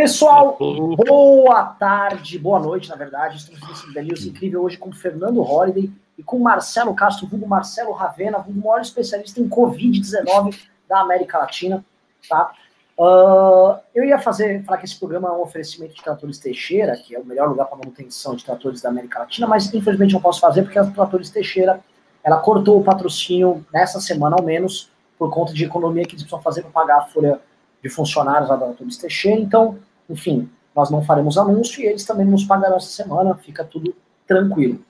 Pessoal, boa tarde, boa noite, na verdade. Estamos nesse News incrível hoje com Fernando Holliday e com Marcelo Castro, vulgo Marcelo Ravena, o maior especialista em Covid-19 da América Latina, tá? Uh, eu ia fazer, falar que esse programa é um oferecimento de Tratores Teixeira, que é o melhor lugar para manutenção de tratores da América Latina, mas infelizmente não posso fazer porque a Tratores Teixeira, ela cortou o patrocínio nessa semana ao menos, por conta de economia que eles precisam fazer para pagar a folha de funcionários lá da Tratores Teixeira, então enfim, nós não faremos anúncio e eles também nos pagarão essa semana, fica tudo tranquilo.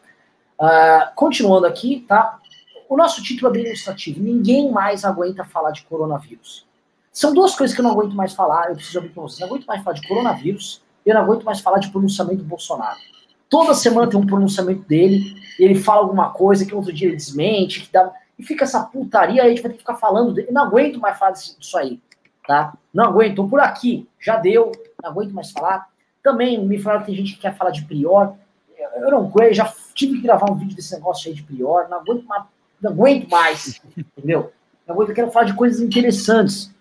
Uh, continuando aqui, tá? O nosso título bem ilustrativo. Ninguém mais aguenta falar de coronavírus. São duas coisas que eu não aguento mais falar, eu preciso abrir para vocês. Eu não aguento mais falar de coronavírus e eu não aguento mais falar de pronunciamento do Bolsonaro. Toda semana tem um pronunciamento dele, ele fala alguma coisa que outro dia ele desmente, que dá, e fica essa putaria, aí a gente vai ter que ficar falando dele. Eu não aguento mais falar disso aí tá? Não aguento, por aqui, já deu, não aguento mais falar. Também me falaram que tem gente que quer falar de Prior. Eu não aguento, já tive que gravar um vídeo desse negócio aí de Prior, não aguento mais, não aguento mais entendeu? Não aguento, eu quero falar de coisas interessantes,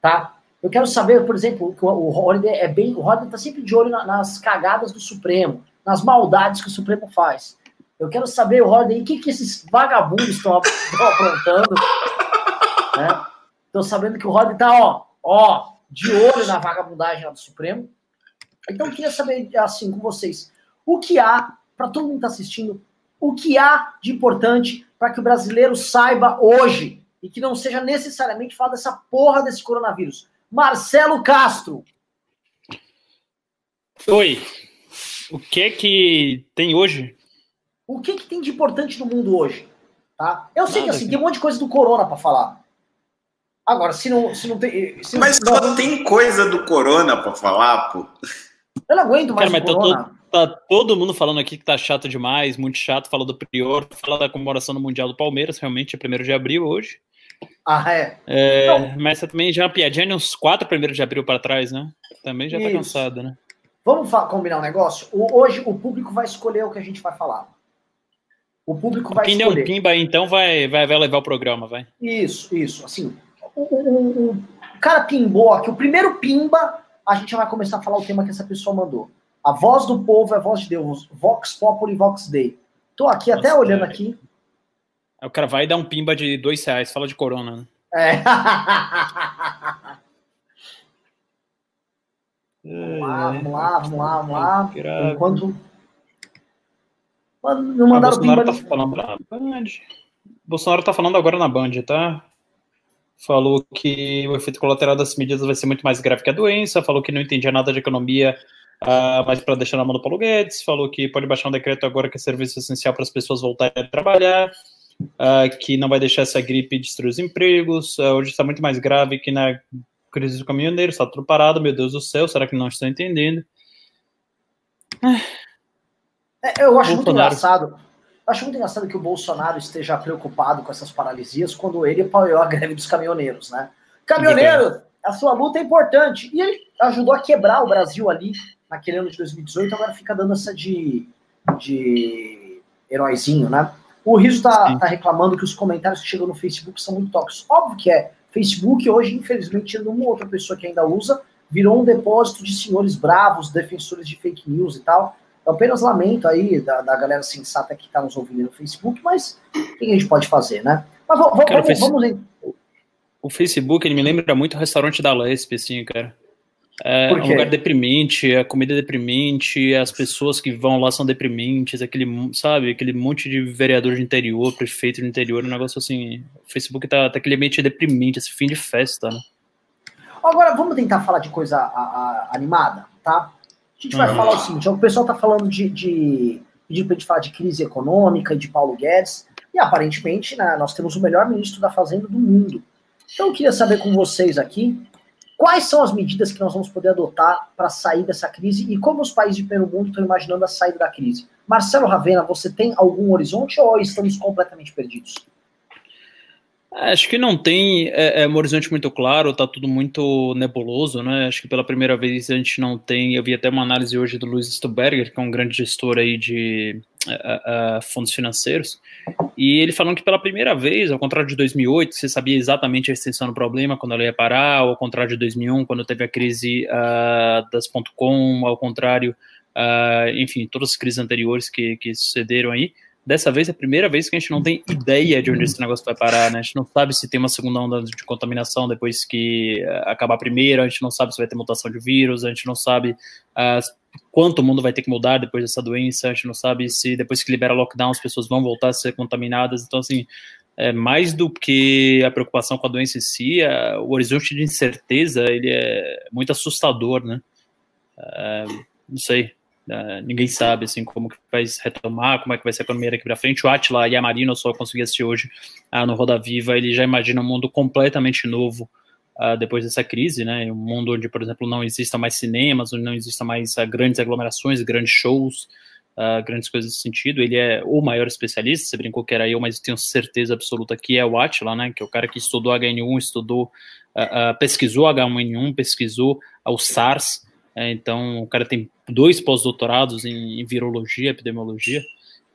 tá? Eu quero saber, por exemplo, que o Holliday é bem. O Holliday tá sempre de olho na, nas cagadas do Supremo, nas maldades que o Supremo faz. Eu quero saber, o Holliday, o que, que esses vagabundos estão aprontando, né? Tô sabendo que o Rod tá, ó, ó, de olho na vagabundagem do Supremo. Então, eu queria saber, assim, com vocês, o que há, para todo mundo que tá assistindo, o que há de importante para que o brasileiro saiba hoje e que não seja necessariamente falar dessa porra desse coronavírus. Marcelo Castro. Oi. O que é que tem hoje? O que, que tem de importante no mundo hoje? Tá? Eu sei Nada, que assim, tem um monte de coisa do corona para falar. Agora, se não, se não tem. Se mas não, só tem coisa do Corona para falar, pô. Eu não aguento mais Cara, mas tá todo, tá todo, mundo falando aqui que tá chato demais, muito chato. Fala do Prior, fala da comemoração do Mundial do Palmeiras, realmente é 1 de abril hoje. Ah, é? é mas também já é uma piadinha de uns 4 1 de abril para trás, né? Também já tá cansado, né? Vamos combinar um negócio? O, hoje o público vai escolher o que a gente vai falar. O público vai Quem escolher. Quem deu um pimba aí, então, vai, vai, vai levar o programa, vai. Isso, isso. Assim, o, o, o, cara pimbou aqui, o primeiro pimba, a gente vai começar a falar o tema que essa pessoa mandou. A voz do povo é a voz de Deus. Vox Populi, Vox Dei. Tô aqui Nossa, até olhando é. aqui. O cara vai dar um pimba de dois reais, fala de corona, né? É. vamos lá, vamos lá, vamos lá, vamos lá. Enquanto. Não mandaram ah, Bolsonaro pimba. Tá falando na Band. Bolsonaro tá falando agora na Band, tá? Falou que o efeito colateral das medidas vai ser muito mais grave que a doença, falou que não entendia nada de economia, uh, mas para deixar na mão do Paulo Guedes, falou que pode baixar um decreto agora que é serviço essencial para as pessoas voltarem a trabalhar, uh, que não vai deixar essa gripe destruir os empregos, uh, hoje está muito mais grave que na crise do caminhoneiro, está tudo parado, meu Deus do céu, será que não estão entendendo? É, eu acho Bolsonaro. muito engraçado acho muito engraçado que o Bolsonaro esteja preocupado com essas paralisias quando ele apoiou a greve dos caminhoneiros, né? Caminhoneiro, a sua luta é importante. E ele ajudou a quebrar o Brasil ali naquele ano de 2018, agora fica dando essa de, de heróizinho, né? O Riso tá, tá, reclamando que os comentários que chegam no Facebook são muito tóxicos. Óbvio que é. Facebook hoje, infelizmente, uma outra pessoa que ainda usa, virou um depósito de senhores bravos, defensores de fake news e tal. Eu apenas lamento aí da, da galera sensata que está nos ouvindo no Facebook, mas o que a gente pode fazer, né? Mas vamos, cara, vamos, vamos O Facebook, ele me lembra muito o restaurante da Lesp, assim, cara. É um lugar deprimente, a comida é deprimente, as pessoas que vão lá são deprimentes, aquele, sabe, aquele monte de vereador de interior, prefeito de interior, um negócio assim. O Facebook tá, tá aquele ambiente deprimente, esse fim de festa, né? Agora, vamos tentar falar de coisa a, a, animada, tá? A gente vai falar o seguinte: o pessoal está falando de, de pedir para a gente falar de crise econômica e de Paulo Guedes, e aparentemente né, nós temos o melhor ministro da Fazenda do mundo. Então eu queria saber com vocês aqui quais são as medidas que nós vamos poder adotar para sair dessa crise e como os países de primeiro mundo estão imaginando a saída da crise. Marcelo Ravena, você tem algum horizonte ou estamos completamente perdidos? Acho que não tem é, é, um horizonte muito claro, tá tudo muito nebuloso, né? Acho que pela primeira vez a gente não tem. Eu vi até uma análise hoje do Luiz Stuberger, que é um grande gestor aí de, uh, uh, fundos financeiros, e ele falando que pela primeira vez, ao contrário de 2008, você sabia exatamente a extensão do problema, quando ela ia parar, ao contrário de 2001, quando teve a crise uh, das .com, ao contrário, enfim, todas as crises anteriores que, que sucederam aí, dessa vez é a primeira vez que a gente não tem ideia de onde esse negócio vai parar, né? A gente não sabe se tem uma segunda onda de contaminação depois que acabar a primeira, a gente não sabe se vai ter mutação de vírus, a gente não sabe uh, quanto o mundo vai ter que mudar depois dessa doença, a gente não sabe se depois que libera lockdown as pessoas vão voltar a ser contaminadas, então assim, é, mais do que a preocupação com a doença em si, é, o horizonte de incerteza, ele é muito assustador, né, é, não sei, é, ninguém sabe, assim, como que vai retomar, como é que vai ser a economia daqui para frente, o Atila e a Marina, só consegui assistir hoje ah, no Roda Viva, ele já imagina um mundo completamente novo, uh, depois dessa crise, né? Um mundo onde, por exemplo, não exista mais cinemas, onde não exista mais uh, grandes aglomerações, grandes shows, grandes coisas nesse sentido. Ele é o maior especialista, você brincou que era eu, mas tenho certeza absoluta que é o Atila, né? Que é o cara que estudou HN1, estudou, pesquisou H1N1, pesquisou o SARS. É, então, o cara tem dois pós-doutorados em, em virologia, epidemiologia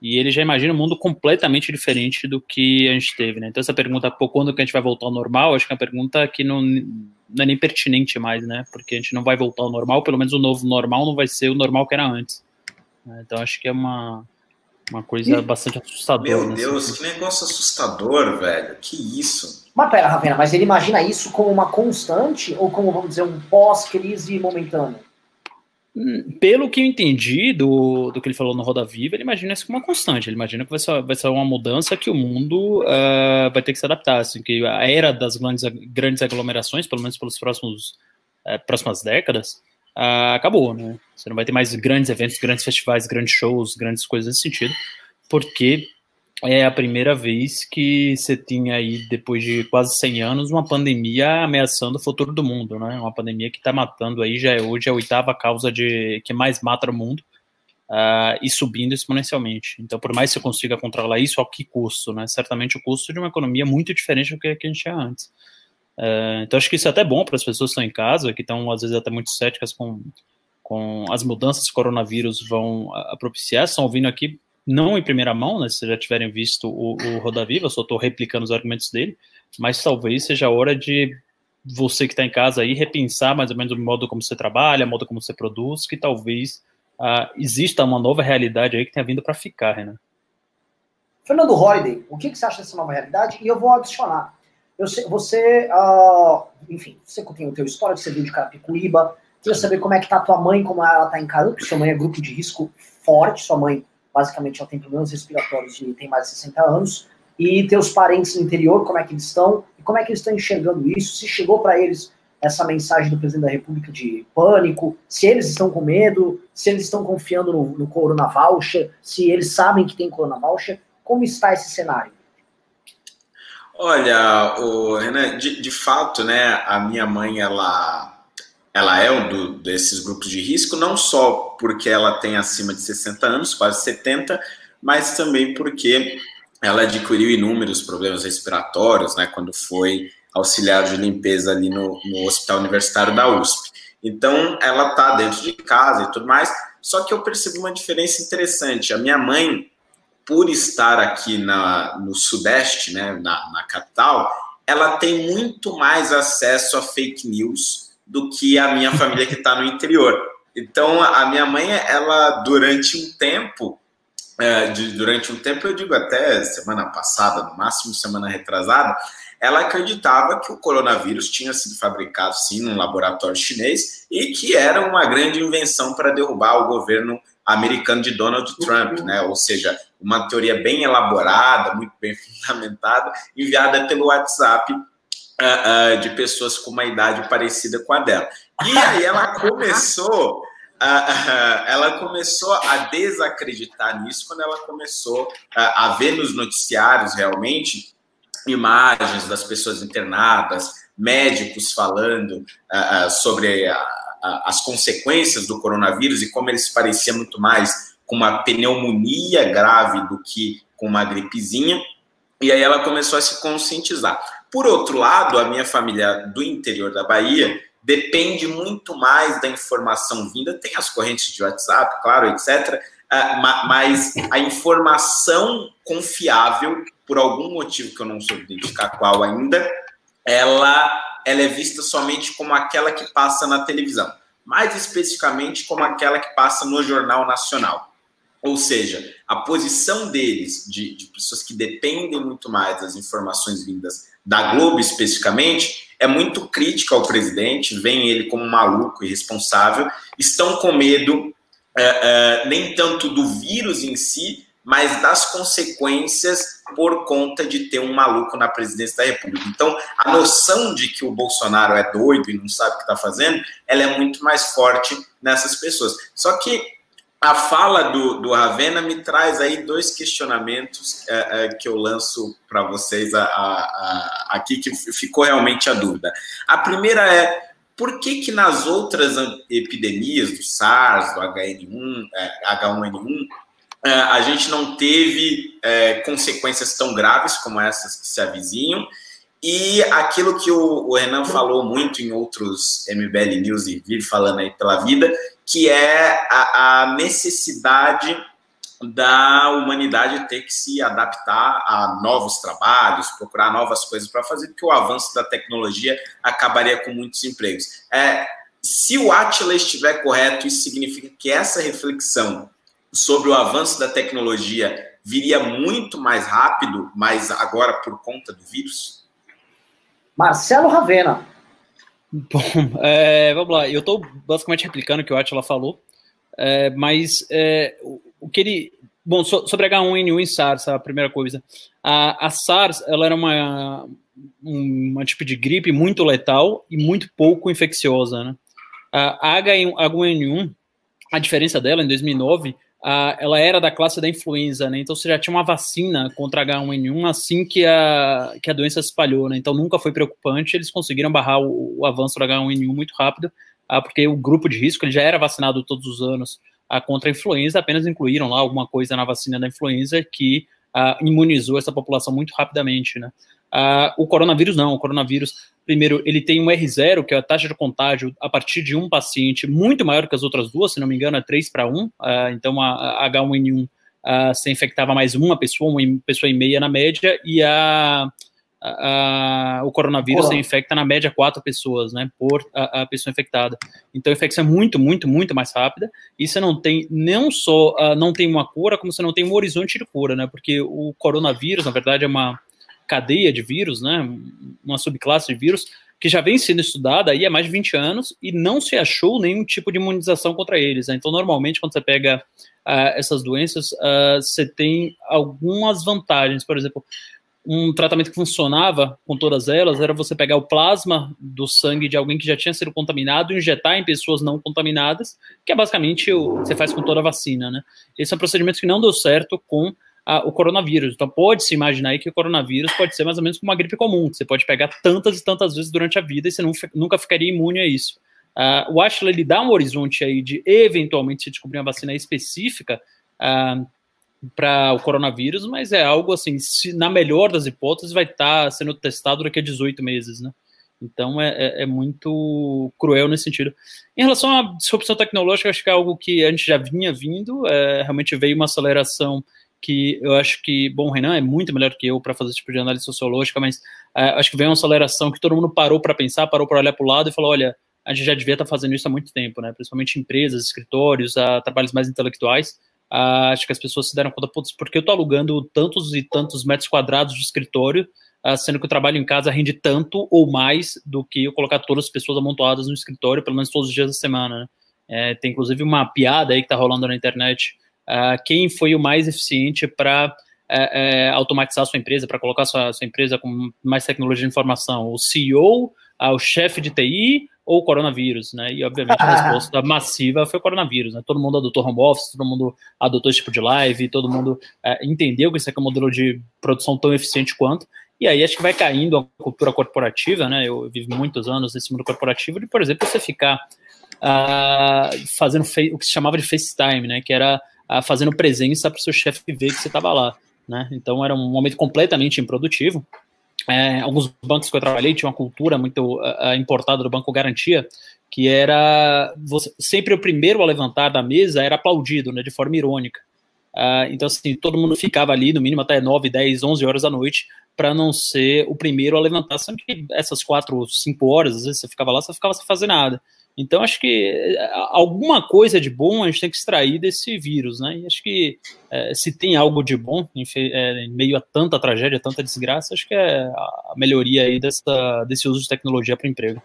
e ele já imagina um mundo completamente diferente do que a gente teve, né? Então essa pergunta, pô, quando que a gente vai voltar ao normal, acho que é uma pergunta que não, não é nem pertinente mais, né? Porque a gente não vai voltar ao normal, pelo menos o novo normal não vai ser o normal que era antes. Então acho que é uma, uma coisa bastante assustadora. Meu Deus, sentido. que negócio assustador, velho. Que isso? Mas pera, Ravena, mas ele imagina isso como uma constante ou como, vamos dizer, um pós-crise momentâneo? Pelo que eu entendi do, do que ele falou no Roda Viva, ele imagina isso como uma constante. Ele imagina que vai ser, vai ser uma mudança que o mundo uh, vai ter que se adaptar. Assim, que a era das grandes, grandes aglomerações, pelo menos próximos uh, próximas décadas, uh, acabou. Né? Você não vai ter mais grandes eventos, grandes festivais, grandes shows, grandes coisas nesse sentido, porque é a primeira vez que você tinha aí, depois de quase 100 anos, uma pandemia ameaçando o futuro do mundo, né? Uma pandemia que está matando aí, já é hoje a oitava causa de que mais mata no mundo uh, e subindo exponencialmente. Então, por mais que você consiga controlar isso, a que custo, né? Certamente o custo de uma economia muito diferente do que a gente tinha antes. Uh, então, acho que isso é até bom para as pessoas que estão em casa, que estão, às vezes, até muito céticas com, com as mudanças que o coronavírus vão uh, propiciar. Estão ouvindo aqui não em primeira mão, né, se vocês já tiverem visto o, o Roda Viva, eu só estou replicando os argumentos dele, mas talvez seja a hora de você que está em casa aí repensar mais ou menos o modo como você trabalha, o modo como você produz, que talvez uh, exista uma nova realidade aí que tenha vindo para ficar, Renan. Fernando Holiday, o que, que, você acha dessa nova realidade? E eu vou adicionar. Eu sei, você, uh, enfim, você tem o teu histórico, você veio de Carapicuíba, queria saber como é que tá a tua mãe, como ela está encarando, porque sua mãe é grupo de risco forte, sua mãe basicamente ela tem problemas respiratórios e tem mais de 60 anos, e teus parentes no interior, como é que eles estão, e como é que eles estão enxergando isso, se chegou para eles essa mensagem do presidente da República de pânico, se eles estão com medo, se eles estão confiando no, no Corona Voucher, se eles sabem que tem Corona Voucher, como está esse cenário? Olha, o Renan, de, de fato, né, a minha mãe, ela ela é um do, desses grupos de risco, não só porque ela tem acima de 60 anos, quase 70, mas também porque ela adquiriu inúmeros problemas respiratórios, né, quando foi auxiliar de limpeza ali no, no Hospital Universitário da USP. Então, ela está dentro de casa e tudo mais, só que eu percebi uma diferença interessante. A minha mãe, por estar aqui na, no Sudeste, né, na, na capital, ela tem muito mais acesso a fake news do que a minha família que está no interior. Então, a minha mãe, ela, durante um tempo, é, de, durante um tempo, eu digo até semana passada, no máximo semana retrasada, ela acreditava que o coronavírus tinha sido fabricado, sim, num laboratório chinês e que era uma grande invenção para derrubar o governo americano de Donald Trump, né? Ou seja, uma teoria bem elaborada, muito bem fundamentada, enviada pelo WhatsApp uh, uh, de pessoas com uma idade parecida com a dela. E aí ela começou, uh, ela começou a desacreditar nisso quando ela começou a ver nos noticiários realmente imagens das pessoas internadas, médicos falando sobre a, a, as consequências do coronavírus e como ele se parecia muito mais com uma pneumonia grave do que com uma gripezinha. E aí ela começou a se conscientizar. Por outro lado, a minha família do interior da Bahia depende muito mais da informação vinda, tem as correntes de WhatsApp, claro, etc., uh, mas a informação confiável, por algum motivo que eu não soube identificar qual ainda, ela, ela é vista somente como aquela que passa na televisão, mais especificamente como aquela que passa no Jornal Nacional. Ou seja, a posição deles, de, de pessoas que dependem muito mais das informações vindas da Globo especificamente, é muito crítica ao presidente, vem ele como maluco e responsável, estão com medo é, é, nem tanto do vírus em si, mas das consequências por conta de ter um maluco na presidência da República. Então, a noção de que o Bolsonaro é doido e não sabe o que está fazendo, ela é muito mais forte nessas pessoas. Só que a fala do, do Ravena me traz aí dois questionamentos é, é, que eu lanço para vocês a, a, a, aqui, que ficou realmente a dúvida. A primeira é, por que que nas outras epidemias, do SARS, do HN1, é, H1N1, é, a gente não teve é, consequências tão graves como essas que se avizinham, e aquilo que o, Renan falou muito em outros MBL News e vive falando aí pela vida, que é a, a necessidade da humanidade ter que se adaptar a novos trabalhos, procurar novas coisas para fazer, porque o avanço da tecnologia acabaria com muitos empregos. É, se o Atila estiver correto, isso significa que essa reflexão sobre o avanço da tecnologia viria muito mais rápido, mas agora por conta do vírus? Marcelo Ravena. Bom, é, vamos lá. Eu estou basicamente replicando o que o Atila falou, é, mas é, o, o, que ele. Bom, so, sobre H1N1 e SARS, a primeira coisa. A, a SARS ela era uma, uma tipo de gripe muito letal e muito pouco infecciosa. Né? A H1N1, a diferença dela em 2009 ela era da classe da influenza, né? Então você já tinha uma vacina contra H1N1 assim que a, que a doença se espalhou, né? Então nunca foi preocupante, eles conseguiram barrar o, o avanço do H1N1 muito rápido, ah, porque o grupo de risco ele já era vacinado todos os anos ah, contra a influenza, apenas incluíram lá alguma coisa na vacina da influenza que ah, imunizou essa população muito rapidamente, né? Ah, o coronavírus não, o coronavírus primeiro, ele tem um R0, que é a taxa de contágio a partir de um paciente, muito maior que as outras duas, se não me engano, é 3 para 1. Uh, então, a, a H1N1 uh, se infectava mais uma pessoa, uma pessoa e meia na média, e a, a, a o coronavírus Olá. se infecta na média quatro pessoas, né, por a, pessoa infectada. Então, a infecção é muito, muito, muito mais rápida, e você não tem, não só, uh, não tem uma cura, como você não tem um horizonte de cura, né, porque o coronavírus, na verdade, é uma cadeia de vírus, né, uma subclasse de vírus, que já vem sendo estudada aí há mais de 20 anos e não se achou nenhum tipo de imunização contra eles. Né? Então, normalmente, quando você pega uh, essas doenças, uh, você tem algumas vantagens. Por exemplo, um tratamento que funcionava com todas elas era você pegar o plasma do sangue de alguém que já tinha sido contaminado e injetar em pessoas não contaminadas, que é basicamente o que você faz com toda a vacina. Né? Esse é um procedimento que não deu certo com a, o coronavírus. Então, pode-se imaginar aí que o coronavírus pode ser mais ou menos como uma gripe comum, que você pode pegar tantas e tantas vezes durante a vida e você não, nunca ficaria imune a isso. Uh, o Ashla, ele dá um horizonte aí de, eventualmente, se descobrir uma vacina específica uh, para o coronavírus, mas é algo assim, se, na melhor das hipóteses, vai estar tá sendo testado daqui a 18 meses, né? Então é, é, é, muito cruel nesse sentido. Em relação à disrupção tecnológica, acho que é algo que a gente já vinha vindo, é, realmente veio uma aceleração que eu acho que, bom, o Renan é muito melhor que eu para fazer esse tipo de análise sociológica, mas uh, acho que veio uma aceleração que todo mundo parou para pensar, parou para olhar para o lado e falou: olha, a gente já devia estar tá fazendo isso há muito tempo, né? Principalmente empresas, escritórios, trabalhos mais intelectuais. Acho que as pessoas se deram conta, putz, porque eu estou alugando tantos e tantos metros quadrados de escritório, sendo que o trabalho em casa rende tanto ou mais do que eu colocar todas as pessoas amontoadas no escritório, pelo menos todos os dias da semana, né? É, tem inclusive uma piada aí que está rolando na internet uh, quem foi o mais eficiente para é, é, automatizar sua empresa, para colocar sua, sua, empresa com mais tecnologia de informação? O CEO, ah, o chefe de TI ou o coronavírus, né? E obviamente a resposta massiva foi o coronavírus, né? Todo mundo adotou home office, todo mundo adotou esse tipo de live, todo mundo é, entendeu que esse é um modelo de produção tão eficiente quanto. E aí acho que vai caindo a cultura corporativa, né? Eu vivo muitos anos nesse mundo corporativo de, por exemplo, você ficar fazendo o que se chamava de FaceTime, né? Que era fazendo presença para o seu chefe ver que você estava lá. Né? Então era um momento completamente improdutivo. É, alguns bancos que eu trabalhei tinham uma cultura muito uh, importada do Banco Garantia, que era você, sempre o primeiro a levantar da mesa era aplaudido, né, de forma irônica. Uh, então, assim, todo mundo ficava ali, no mínimo até 9, 10, 11 horas da noite, para não ser o primeiro a levantar. Sendo que essas 4, 5 horas, às vezes você ficava lá, você ficava sem fazer nada. Então, acho que eh, alguma coisa de bom a gente tem que extrair desse vírus, né? E acho que é, se tem algo de bom em, é, em, meio a tanta tragédia, tanta desgraça, acho que é a melhoria aí dessa, desse uso de tecnologia para emprego.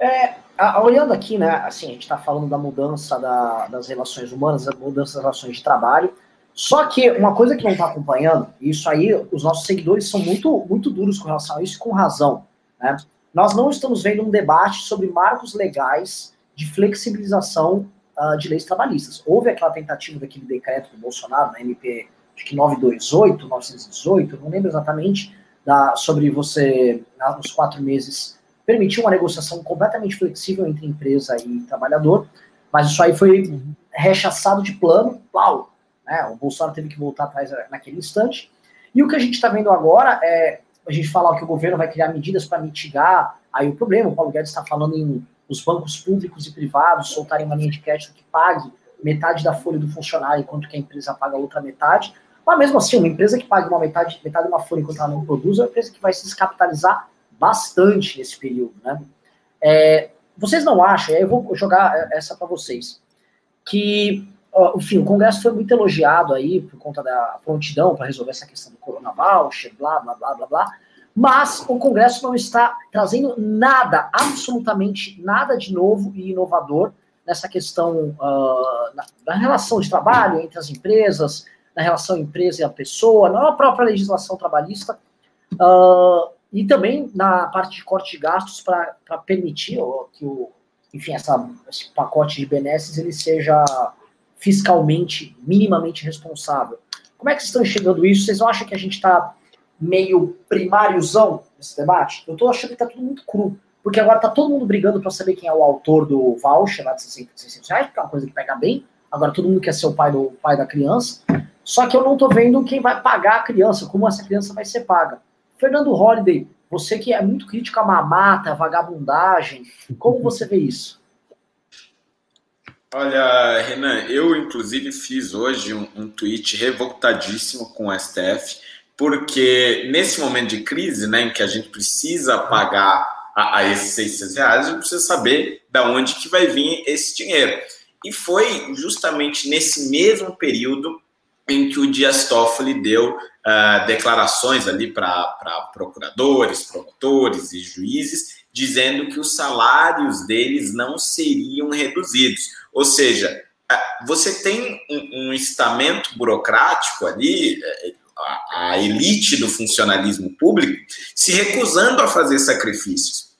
É, a, olhando aqui, né, assim, a gente está falando da mudança da, das relações humanas, da mudança das relações de trabalho, só que uma coisa que não está acompanhando, isso aí, os nossos seguidores são muito, muito duros com relação a isso, com razão, né? Nós não estamos vendo um debate sobre marcos legais de flexibilização uh, de leis trabalhistas. Houve aquela tentativa daquele decreto do Bolsonaro, na MP, acho que 928, 918, não lembro exatamente, da, sobre você, nos quatro meses, permitir uma negociação completamente flexível entre empresa e trabalhador, mas isso aí foi rechaçado de plano, pau, né? O Bolsonaro teve que voltar atrás naquele instante. E o que a gente está vendo agora é a gente falar que o governo vai criar medidas para mitigar aí o problema. O Paulo Guedes está falando em os bancos públicos e privados soltarem uma linha de crédito que pague metade da folha do funcionário, enquanto que a empresa paga a outra metade. Mas mesmo assim, uma empresa que paga uma metade, metade de uma folha enquanto ela não produz, é uma empresa que vai se descapitalizar bastante nesse período, né? É, vocês não acham, eu vou jogar essa para vocês, que enfim, o Congresso foi muito elogiado aí por conta da prontidão para resolver essa questão do Corona Voucher, blá, blá, blá, blá, blá. Mas o Congresso não está trazendo nada, absolutamente nada de novo e inovador nessa questão uh, na, na, relação de trabalho entre as empresas, na relação empresa e a pessoa, na própria legislação trabalhista, uh, e também na parte de corte de gastos para permitir que o, enfim, essa, esse pacote de benesses ele seja fiscalmente, minimamente responsável. Como é que vocês estão enxergando isso? Vocês não acham que a gente está meio primáriozão nesse debate? Eu estou achando que está tudo muito cru. Porque agora está todo mundo brigando para saber quem é o autor do voucher lá de 600 reais, porque é uma coisa que pega bem. Agora todo mundo quer ser o pai do pai da criança. Só que eu não estou vendo quem vai pagar a criança, como essa criança vai ser paga. Fernando Holliday, você que é muito crítico à mamata, à vagabundagem, como você vê isso? Olha, Renan, eu inclusive fiz hoje um, um tweet revoltadíssimo com o STF, porque nesse momento de crise, né, em que a gente precisa pagar a, a esses 600 reais, a gente precisa saber da onde que vai vir esse dinheiro. E foi justamente nesse mesmo período em que o Dias Toffoli deu uh, declarações ali para procuradores, promotores e juízes, dizendo que os salários deles não seriam reduzidos. Ou seja, você tem um, um estamento burocrático ali, é, a, a elite do funcionalismo público, se recusando a fazer sacrifícios.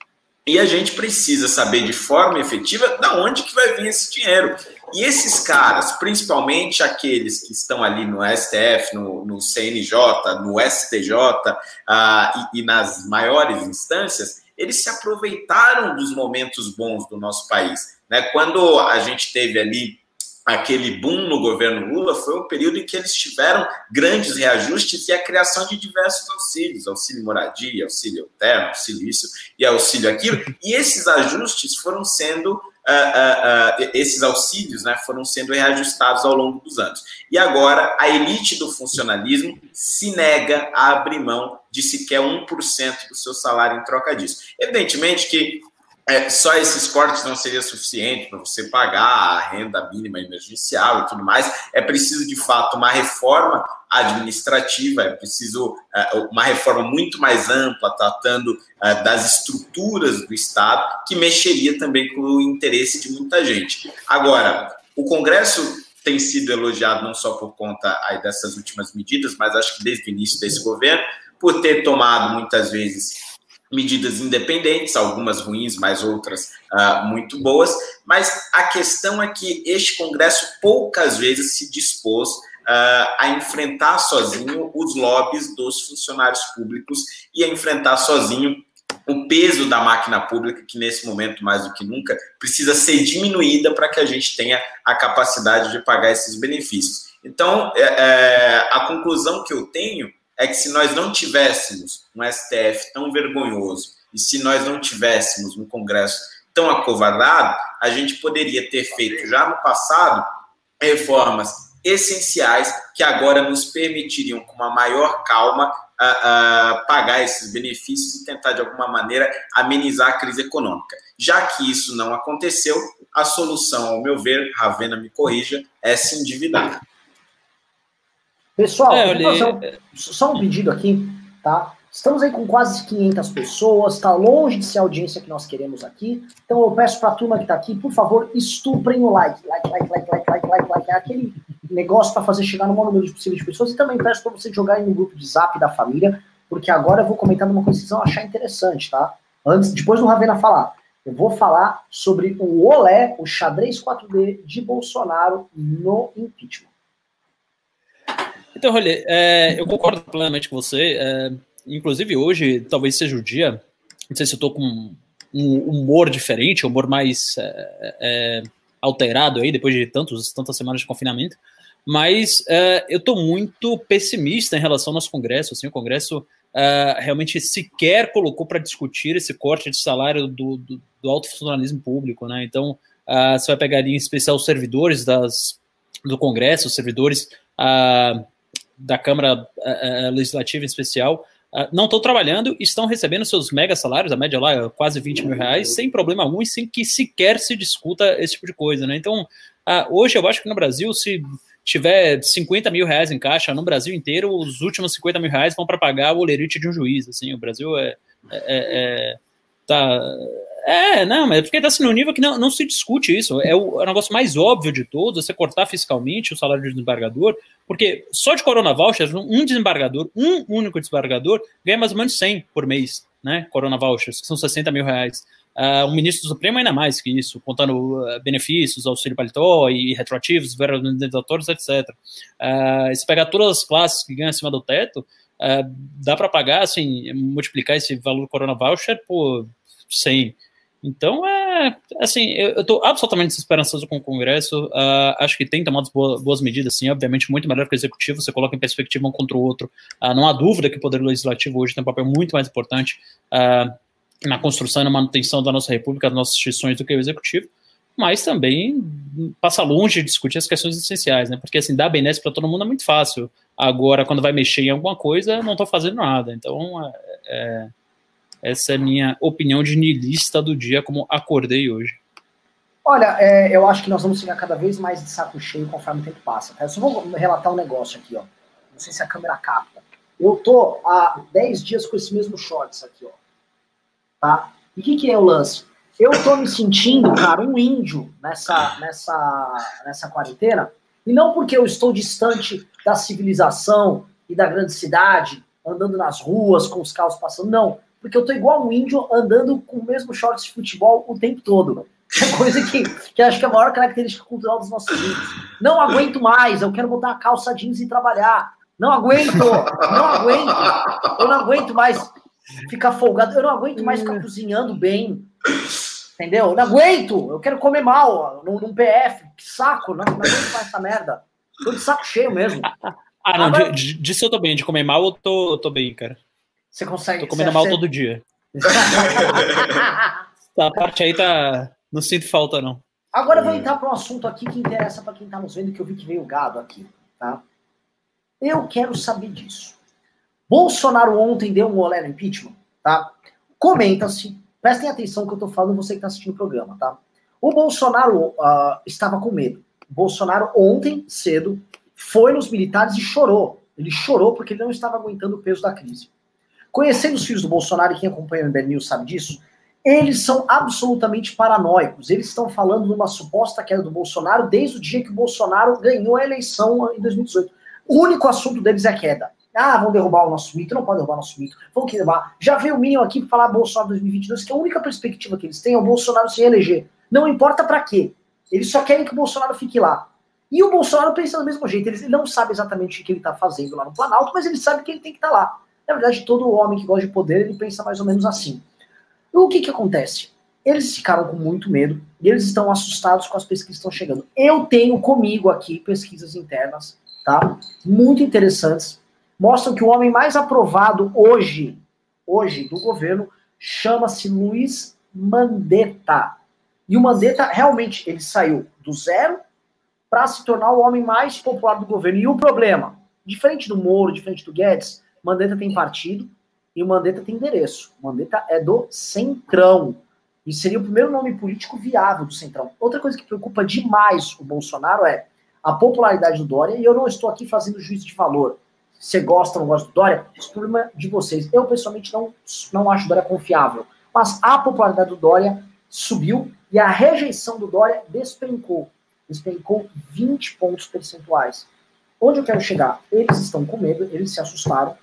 E a gente precisa saber de forma efetiva da onde que vai vir esse dinheiro. E esses caras, principalmente aqueles que estão ali no STF, no, no CNJ, no STJ uh, e, e nas maiores instâncias, eles se aproveitaram dos momentos bons do nosso país. Né? Quando a gente teve ali aquele boom no governo Lula, foi o período em que eles tiveram grandes reajustes e a criação de diversos auxílios, auxílio moradia, auxílio terno, auxílio isso e auxílio aquilo, e esses ajustes foram sendo, uh, uh, uh, esses auxílios né, foram sendo reajustados ao longo dos anos. E agora a elite do funcionalismo se nega a abrir mão de sequer 1% do seu salário em troca disso. Evidentemente que é, só esses cortes não seria suficiente para você pagar a renda mínima emergencial e tudo mais. É preciso, de fato, uma reforma administrativa, é preciso é, uma reforma muito mais ampla, tratando é, das estruturas do Estado, que mexeria também com o interesse de muita gente. Agora, o Congresso tem sido elogiado não só por conta aí dessas últimas medidas, mas acho que desde o início desse governo, por ter tomado muitas vezes medidas independentes, algumas ruins, mas outras uh, muito boas. Mas a questão é que este Congresso poucas vezes se dispôs uh, a enfrentar sozinho os lobbies dos funcionários públicos e a enfrentar sozinho o peso da máquina pública, que nesse momento, mais do que nunca, precisa ser diminuída para que a gente tenha a capacidade de pagar esses benefícios. Então, é, é, a conclusão que eu tenho é que se nós não tivéssemos um STF tão vergonhoso e se nós não tivéssemos um Congresso tão acovardado, a gente poderia ter feito já no passado reformas essenciais que agora nos permitiriam, com uma maior calma, uh, uh, pagar esses benefícios e tentar, de alguma maneira, amenizar a crise econômica. Já que isso não aconteceu, a solução, ao meu ver, Ravena me corrija, é se endividar. Pessoal, é, um, só um pedido aqui, tá? Estamos aí com quase 500 pessoas, está longe de ser a audiência que nós queremos aqui. Então eu peço para a turma que está aqui, por favor, estuprem o like. Like, like, like, like, like, like, like. É aquele negócio para fazer chegar no maior número possível de pessoas. E também peço para vocês jogarem no grupo de zap da família, porque agora eu vou comentar uma coisa que vocês vão achar interessante, tá? Antes, depois do Ravena falar. Eu vou falar sobre o Olé, o xadrez 4D de Bolsonaro no impeachment. Então, Rolê, é, eu concordo plenamente com você. É inclusive hoje talvez seja o dia, não sei se eu tô com um humor diferente, um humor mais é, é, alterado aí, depois de tantos, tantas semanas de confinamento, mas é, eu estou muito pessimista em relação ao nosso Congresso. Assim, o Congresso é, realmente sequer colocou para discutir esse corte de salário do, do, do alto funcionalismo público. Né? Então, é, você vai pegar ali em especial os servidores das, do Congresso, os servidores é, da Câmara Legislativa em especial, Uh, não estão trabalhando, estão recebendo seus mega salários, a média lá é quase 20 mil reais, sem problema algum e sem que sequer se discuta esse tipo de coisa, né? Então, uh, hoje eu acho que no Brasil, se tiver 50 mil reais em caixa no Brasil inteiro, os últimos 50 mil reais vão para pagar o olerite de um juiz, assim, o Brasil é, é, é, é tá é, não, mas é porque está assim no nível que não, não se discute isso. É o, é o, negócio mais óbvio de todos, você cortar fiscalmente o salário de desembargador, porque só de Corona Vouchers, um desembargador, um único desembargador, ganha mais ou menos 100 por mês, né? Corona Vouchers, que são 60 mil reais. Uh, um ministro do Supremo ainda mais que isso, contando uh, benefícios, auxílio paletó e retroativos, vereadores, etc. Uh, se pegar todas as classes que ganham acima do teto, uh, dá para pagar, assim, multiplicar esse valor Corona Voucher por 100 então, é assim, eu estou absolutamente desesperançoso com o Congresso. Uh, acho que tem tomado boas, boas medidas, sim, obviamente, muito melhor que o Executivo. Você coloca em perspectiva um contra o outro. Uh, não há dúvida que o Poder Legislativo hoje tem um papel muito mais importante uh, na construção e na manutenção da nossa República, das nossas instituições, do que o Executivo. Mas também passa longe de discutir as questões essenciais, né? Porque, assim, dar benesse para todo mundo é muito fácil. Agora, quando vai mexer em alguma coisa, não estou fazendo nada. Então, é, é essa é a minha opinião de niilista do dia, como acordei hoje. Olha, é, eu acho que nós vamos ficar cada vez mais de saco cheio conforme o tempo passa. Tá? Eu só vou relatar um negócio aqui, ó. Não sei se a câmera capta. Eu tô há 10 dias com esse mesmo shorts aqui, ó. Tá? E o que, que é o lance? Eu tô me sentindo, cara, um índio nessa, nessa, nessa quarentena. E não porque eu estou distante da civilização e da grande cidade, andando nas ruas com os carros passando. Não porque eu tô igual um índio andando com o mesmo shorts de futebol o tempo todo. É coisa que, que acho que é a maior característica cultural dos nossos índios. Não aguento mais, eu quero botar a calça jeans e trabalhar. Não aguento, não aguento. Eu não aguento mais ficar folgado, eu não aguento mais ficar cozinhando bem. Entendeu? Eu não aguento, eu quero comer mal num, num PF. Que saco, não, não aguento mais essa merda. Tô de saco cheio mesmo. Ah, não, Agora... disso eu tô bem, de comer mal eu tô, eu tô bem, cara. Você consegue. Tô comendo mal todo dia. Essa parte aí tá. Não sinto falta, não. Agora eu vou entrar para um assunto aqui que interessa para quem está nos vendo, que eu vi que veio gado aqui, tá? Eu quero saber disso. Bolsonaro ontem deu um olé no impeachment, tá? Comenta-se, prestem atenção que eu estou falando, você que está assistindo o programa, tá? O Bolsonaro uh, estava com medo. O Bolsonaro ontem, cedo, foi nos militares e chorou. Ele chorou porque ele não estava aguentando o peso da crise. Conhecendo os filhos do Bolsonaro, e quem acompanha o MBL News sabe disso, eles são absolutamente paranoicos. Eles estão falando de uma suposta queda do Bolsonaro desde o dia que o Bolsonaro ganhou a eleição em 2018. O único assunto deles é a queda. Ah, vão derrubar o nosso mito, não pode derrubar o nosso mito. Vão derrubar. Já veio o Minion aqui para falar Bolsonaro 2022, que a única perspectiva que eles têm é o Bolsonaro se eleger. Não importa para quê. Eles só querem que o Bolsonaro fique lá. E o Bolsonaro pensa do mesmo jeito. Ele não sabe exatamente o que ele está fazendo lá no Planalto, mas ele sabe que ele tem que estar tá lá. Na verdade, todo homem que gosta de poder, ele pensa mais ou menos assim. E o que que acontece? Eles ficaram com muito medo e eles estão assustados com as pesquisas que estão chegando. Eu tenho comigo aqui pesquisas internas, tá? Muito interessantes. Mostram que o homem mais aprovado hoje, hoje do governo, chama-se Luiz Mandetta. E o Mandetta, realmente, ele saiu do zero para se tornar o homem mais popular do governo. E o problema, diferente do Moro, diferente do Guedes, Mandetta tem partido e o Mandetta tem endereço. O Mandetta é do Centrão. E seria o primeiro nome político viável do Centrão. Outra coisa que preocupa demais o Bolsonaro é a popularidade do Dória, e eu não estou aqui fazendo juízo de valor. Você gosta ou não gosta do Dória? Esse é problema de vocês. Eu, pessoalmente, não, não acho o Dória confiável. Mas a popularidade do Dória subiu e a rejeição do Dória despencou. Despencou 20 pontos percentuais. Onde eu quero chegar? Eles estão com medo, eles se assustaram.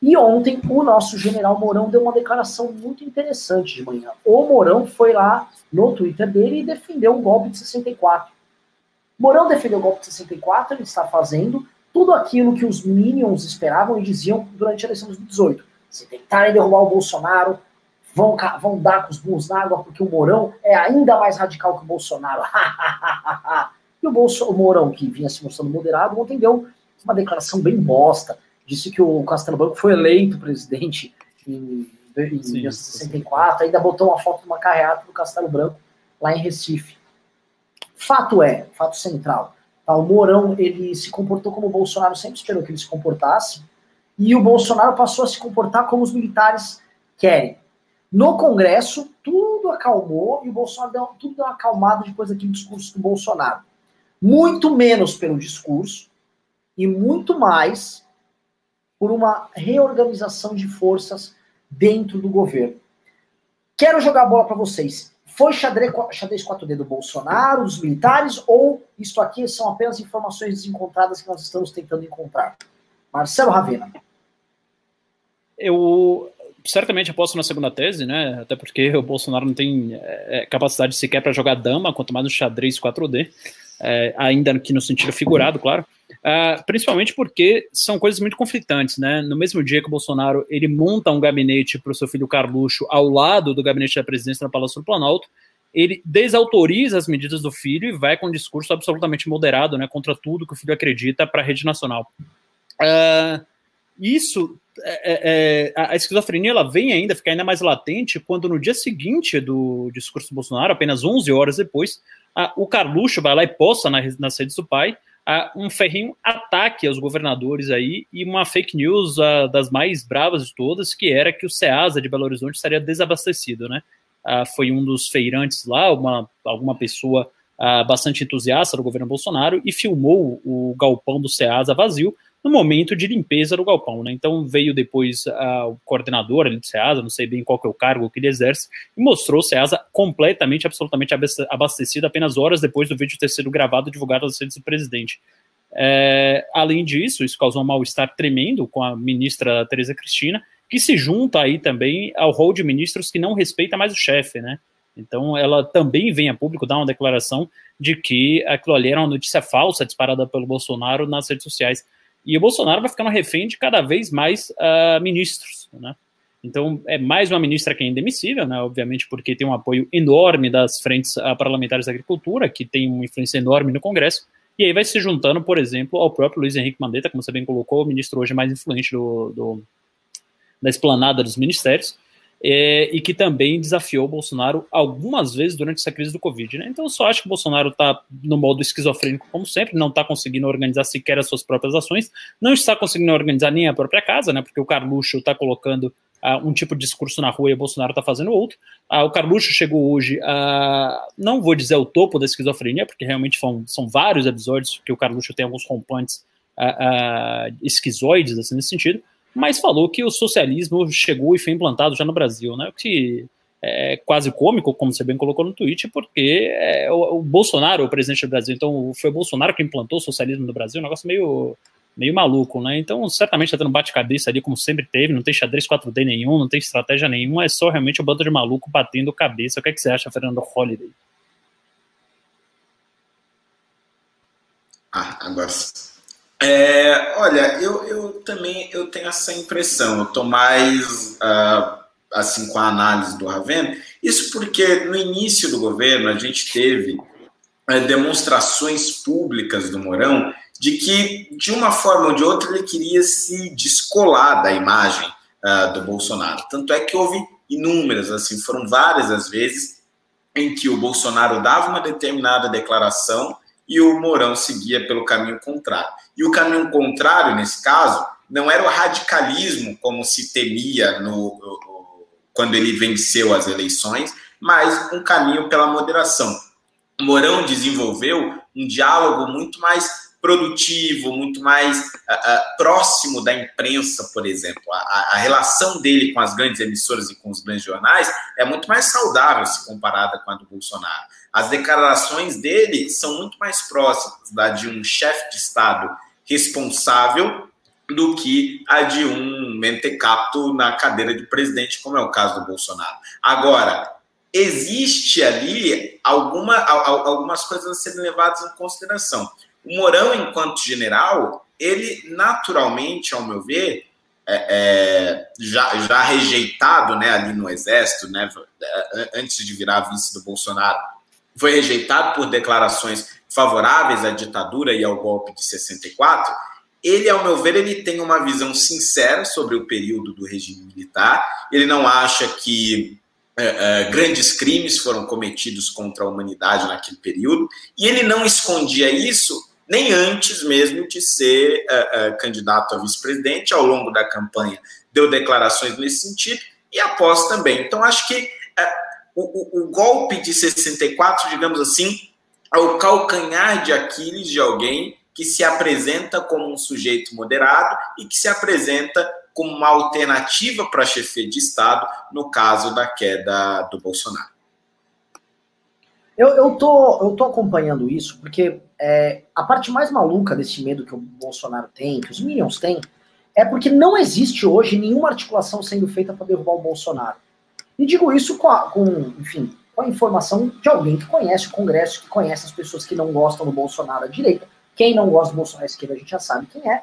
E ontem o nosso general Mourão deu uma declaração muito interessante de manhã. O Mourão foi lá no Twitter dele e defendeu o golpe de 64. Mourão defendeu o golpe de 64, ele está fazendo tudo aquilo que os Minions esperavam e diziam durante a eleição de 2018. Se tentarem derrubar o Bolsonaro, vão, vão dar com os burros na água, porque o Mourão é ainda mais radical que o Bolsonaro. e o, Bolso, o Mourão, que vinha se mostrando moderado, ontem deu uma declaração bem bosta. Disse que o Castelo Branco foi eleito presidente em, em 1964, ainda botou uma foto de uma carreata do Castelo Branco lá em Recife. Fato é, fato central, tá? o Mourão ele se comportou como o Bolsonaro sempre esperou que ele se comportasse, e o Bolsonaro passou a se comportar como os militares querem. No Congresso, tudo acalmou e o Bolsonaro deu, tudo deu uma acalmada depois daquele discurso do Bolsonaro. Muito menos pelo discurso e muito mais por uma reorganização de forças dentro do governo. Quero jogar a bola para vocês. Foi xadrez, xadrez 4D do Bolsonaro, dos militares, ou isto aqui são apenas informações desencontradas que nós estamos tentando encontrar? Marcelo Ravena. Eu certamente aposto na segunda tese, né? Até porque o Bolsonaro não tem é, capacidade sequer para jogar dama, quanto mais no xadrez 4D, é, ainda que no sentido figurado, claro. Uh, principalmente porque são coisas muito conflitantes, né? No mesmo dia que o Bolsonaro ele monta um gabinete para o seu filho Carluxo ao lado do gabinete da presidência no Palácio do Planalto, ele desautoriza as medidas do filho e vai com um discurso absolutamente moderado, né? Contra tudo que o filho acredita para a rede nacional. Uh, isso, é, é, a esquizofrenia ela vem ainda, fica ainda mais latente quando no dia seguinte do discurso do Bolsonaro, apenas 11 horas depois, a, o Carluxo vai lá e posta na, nas redes do pai um ferrinho ataque aos governadores aí e uma fake news uh, das mais bravas de todas, que era que o SEASA de Belo Horizonte estaria desabastecido, né? Foi um dos feirantes lá, uma, alguma pessoa bastante entusiasta do governo Bolsonaro e filmou o galpão do SEASA vazio, no momento de limpeza do galpão, né? Então veio depois uh, o coordenador ali do SEASA, não sei bem qual que é o cargo que ele exerce, e mostrou o SEASA completamente, absolutamente abastecido apenas horas depois do vídeo ter sido gravado e divulgado nas redes do presidente. É, além disso, isso causou um mal-estar tremendo com a ministra Tereza Cristina, que se junta aí também ao rol de ministros que não respeita mais o chefe, né? Então ela também vem a público dar uma declaração de que aquilo ali era uma notícia falsa disparada pelo Bolsonaro nas redes sociais. E o Bolsonaro vai ficando refém de cada vez mais uh, ministros, né? Então, é mais uma ministra que é indemissível, né? Obviamente, porque tem um apoio enorme das frentes uh, parlamentares da agricultura, que tem uma influência enorme no Congresso, e aí vai se juntando, por exemplo, ao próprio Luiz Henrique Mandetta, como você bem colocou, o ministro hoje mais influente do, do da esplanada dos ministérios, é, e que também desafiou Bolsonaro algumas vezes durante essa crise do Covid. Né? Então, eu só acho que Bolsonaro está no modo esquizofrênico, como sempre, não está conseguindo organizar sequer as suas próprias ações, não está conseguindo organizar nem a própria casa, né? porque o Carluxo está colocando uh, um tipo de discurso na rua e o Bolsonaro está fazendo outro. Uh, o Carluxo chegou hoje não vou dizer o topo da esquizofrenia, porque realmente são, são vários episódios que o Carluxo tem alguns rompantes uh, esquizoides, assim, nesse sentido, mas falou que o socialismo chegou e foi implantado já no Brasil, né? O que é quase cômico, como você bem colocou no tweet, porque é o, o, Bolsonaro, o presidente do Brasil, então foi o Bolsonaro que implantou o socialismo no Brasil, um negócio meio, meio maluco, né? Então, certamente está tendo bate-cabeça ali, como sempre teve, não tem xadrez 4D nenhum, não tem estratégia nenhuma, é só realmente o um bando de maluco batendo cabeça. O que, é que você acha, Fernando Holliday? Ah, agora é, olha, eu, eu também eu tenho essa impressão. Eu estou mais uh, assim com a análise do Raven. Isso porque no início do governo a gente teve é, demonstrações públicas do Mourão de que de uma forma ou de outra ele queria se descolar da imagem uh, do Bolsonaro. Tanto é que houve inúmeras, assim, foram várias as vezes em que o Bolsonaro dava uma determinada declaração e o Mourão seguia pelo caminho contrário. E o caminho contrário, nesse caso, não era o radicalismo, como se temia no, quando ele venceu as eleições, mas um caminho pela moderação. O Mourão desenvolveu um diálogo muito mais produtivo, muito mais uh, uh, próximo da imprensa, por exemplo. A, a, relação dele com as grandes emissoras e com os grandes jornais é muito mais saudável se comparada com a do Bolsonaro. As declarações dele são muito mais próximas da de um chefe de Estado responsável do que a de um mentecapto na cadeira de presidente, como é o caso do Bolsonaro. Agora, existe ali alguma, algumas coisas a serem levadas em consideração. O Mourão, enquanto general, ele naturalmente, ao meu ver, é, é, já, já rejeitado né, ali no Exército, né, antes de virar vice do Bolsonaro, foi rejeitado por declarações favoráveis à ditadura e ao golpe de 64. Ele, ao meu ver, ele tem uma visão sincera sobre o período do regime militar. Ele não acha que é, é, grandes crimes foram cometidos contra a humanidade naquele período, e ele não escondia isso nem antes mesmo de ser uh, uh, candidato a vice-presidente, ao longo da campanha deu declarações nesse sentido, e após também. Então, acho que uh, o, o, golpe de 64, digamos assim, é o calcanhar de Aquiles de alguém que se apresenta como um sujeito moderado e que se apresenta como uma alternativa para a chefia de Estado, no caso da queda do Bolsonaro. Eu, eu, tô, eu tô acompanhando isso porque é, a parte mais maluca desse medo que o Bolsonaro tem, que os Minions têm, é porque não existe hoje nenhuma articulação sendo feita para derrubar o Bolsonaro. E digo isso com, a, com, enfim, com a informação de alguém que conhece o Congresso, que conhece as pessoas que não gostam do Bolsonaro à direita. Quem não gosta do Bolsonaro à esquerda, a gente já sabe quem é.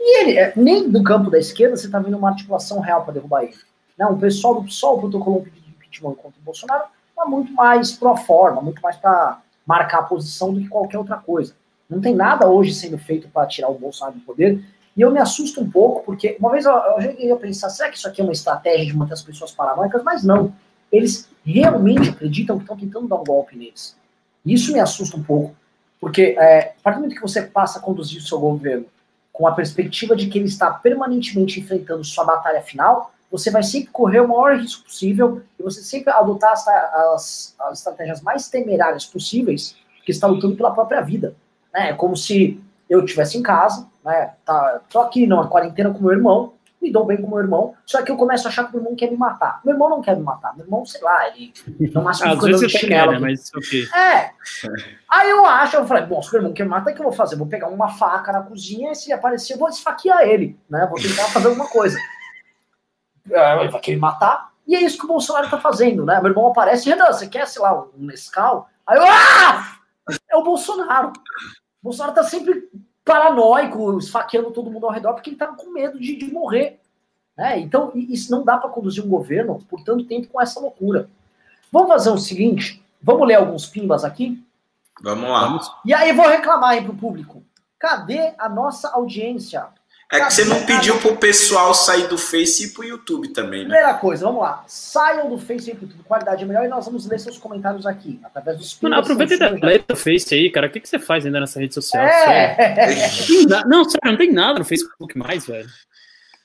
E ele, é, nem do campo da esquerda você está vendo uma articulação real para derrubar ele. Não, o pessoal do PSOL protocolou um pedido de impeachment contra o Bolsonaro, mas muito mais pro forma, muito mais para marcar a posição do que qualquer outra coisa. Não tem nada hoje sendo feito para tirar o Bolsonaro do poder. E eu me assusto um pouco, porque uma vez eu, cheguei a pensar, será que isso aqui é uma estratégia de manter as pessoas paranoicas? Mas não. Eles realmente acreditam que estão tentando dar um golpe neles. Isso me assusta um pouco, porque é, a partir do momento que você passa a conduzir o seu governo com a perspectiva de que ele está permanentemente enfrentando sua batalha final, você vai sempre correr o maior risco possível e você sempre adotar as, as, as estratégias mais temerárias possíveis, que está lutando pela própria vida. Né? É como se eu estivesse em casa, né? tá, tô aqui numa quarentena com meu irmão, me dou bem com meu irmão, só que eu começo a achar que meu irmão quer me matar. Meu irmão não quer me matar, meu irmão, sei lá, ele no máximo chinelo. Quer, né? Mas okay. É. Aí eu acho, eu falei, bom, se meu irmão quer me matar, o que eu vou fazer? Vou pegar uma faca na cozinha e se aparecer, eu vou esfaquear ele, né? Vou tentar fazer alguma coisa. É, ele vai querer matar. E é isso que o Bolsonaro tá fazendo, né? Meu irmão aparece, Renan, você quer, sei lá, um Nescau? Aí eu, ah! É o Bolsonaro. O Bolsonaro tá sempre paranoico, esfaqueando todo mundo ao redor, porque ele tá com medo de, de morrer. Né? Então, isso não dá para conduzir um governo por tanto tempo com essa loucura. Vamos fazer o seguinte: vamos ler alguns pimbas aqui? Vamos lá. E aí vou reclamar aí pro público. Cadê a nossa audiência? É que você não pediu pro pessoal sair do Face e ir pro YouTube também, né? Primeira coisa, vamos lá. Saiam do Face e pro YouTube, qualidade é melhor, e nós vamos ler seus comentários aqui, através dos Mano, aproveita e dá do Face aí, cara. O que, que você faz ainda nessa rede social? É. Não, sério, não tem nada no Facebook mais, velho.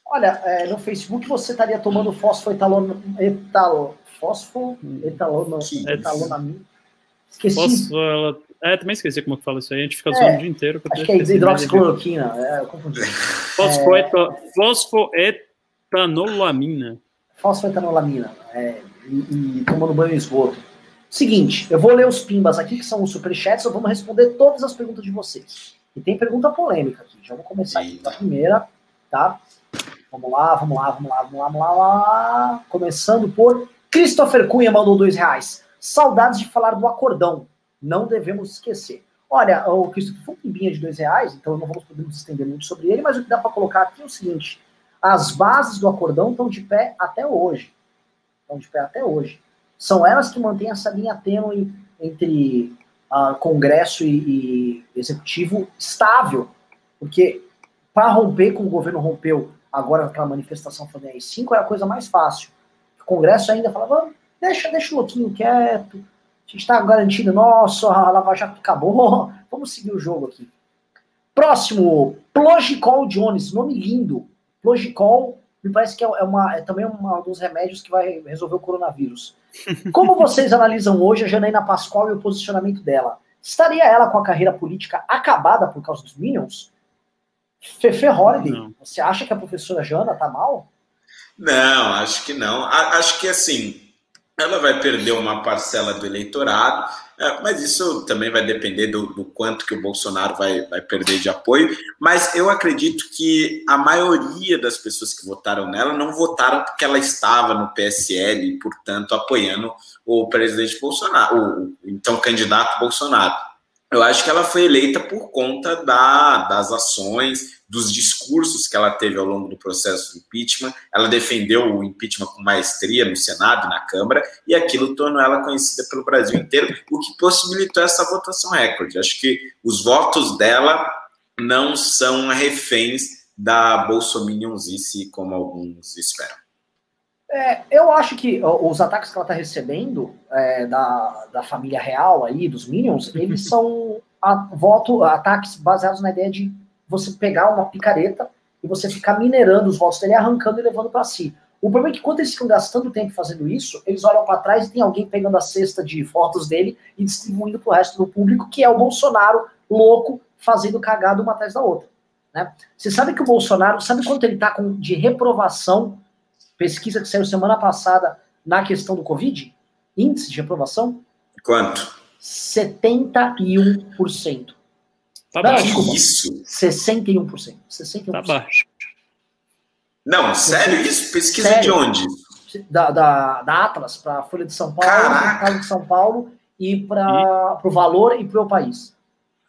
Olha, é, no Facebook você estaria tomando fosfoetalona... Etal, fosfo... Etalona... Etalonamina. Esqueci. Fosfo, é, também esqueci como que fala isso aí. A gente fica é, o dia inteiro. Acho que é hidroxicloroquina. É, confundi. Fosfoetanolamina. Fosfoetanolamina. É, e, e tomando banho em esgoto. Seguinte, eu vou ler os pimbas aqui, que são os superchats, eu vou responder todas as perguntas de vocês. E tem pergunta polêmica aqui. Já vou começar aqui com a primeira, tá? Vamos lá, vamos lá, vamos lá, vamos lá, vamos lá. lá. Começando por Christopher Cunha mandou dois reais. Saudades de falar do acordão não devemos esquecer. Olha, o Christopher foi um pimbinha de dois reais, então não vamos poder nos estender muito sobre ele, mas o que dá para colocar aqui é o seguinte: as bases do acordão estão de pé até hoje. Estão de pé até hoje. São elas que mantêm essa linha tênue entre uh, Congresso e, e Executivo estável. Porque para romper, como o governo rompeu agora aquela manifestação falando aí 5 era a coisa mais fácil. O Congresso ainda falava, deixa, deixa o louquinho quieto, gente está garantindo, nossa, a Lava Jato acabou. Vamos seguir o jogo aqui. Próximo, Plogicol Jones, nome lindo. Plogicol, me parece que é, uma, é também um dos remédios que vai resolver o coronavírus. Como vocês analisam hoje a Janaína Pascoal e o posicionamento dela? Estaria ela com a carreira política acabada por causa dos Minions? Fefe Holiday, não. você acha que a professora Jana tá mal? Não, acho que não. Acho que assim, ela vai perder uma parcela do eleitorado, é, mas isso também vai depender do, do, quanto que o Bolsonaro vai, vai perder de apoio. Mas eu acredito que a maioria das pessoas que votaram nela não votaram porque ela estava no PSL e, portanto, apoiando o presidente Bolsonaro, o então candidato Bolsonaro. Eu acho que ela foi eleita por conta da, das ações, dos discursos que ela teve ao longo do processo de impeachment. Ela defendeu o impeachment com maestria no Senado e na Câmara, e aquilo tornou ela conhecida pelo Brasil inteiro, o que possibilitou essa votação recorde. Acho que os votos dela não são reféns da Bolsominionice, como alguns esperam. É, eu acho que os ataques que ela está recebendo é, da, da família real aí, dos Minions, eles são a, voto, ataques baseados na ideia de você pegar uma picareta e você ficar minerando os votos dele, arrancando e levando para si. O problema é que quando eles ficam gastando tempo fazendo isso, eles olham para trás e tem alguém pegando a cesta de fotos dele e distribuindo para o resto do público, que é o Bolsonaro louco fazendo cagada uma atrás da outra. Né? Você sabe que o Bolsonaro, sabe quanto ele está com de reprovação? Pesquisa que saiu semana passada na questão do Covid? Índice de reprovação? Quanto? 71%. Tá baixo. Desculpa, isso? 61%. 61%. Tá baixo. Não, sério isso? Pesquisa sério? de onde? Da, da, da Atlas para a Folha de São Paulo, para de São Paulo e para o Valor e para o País.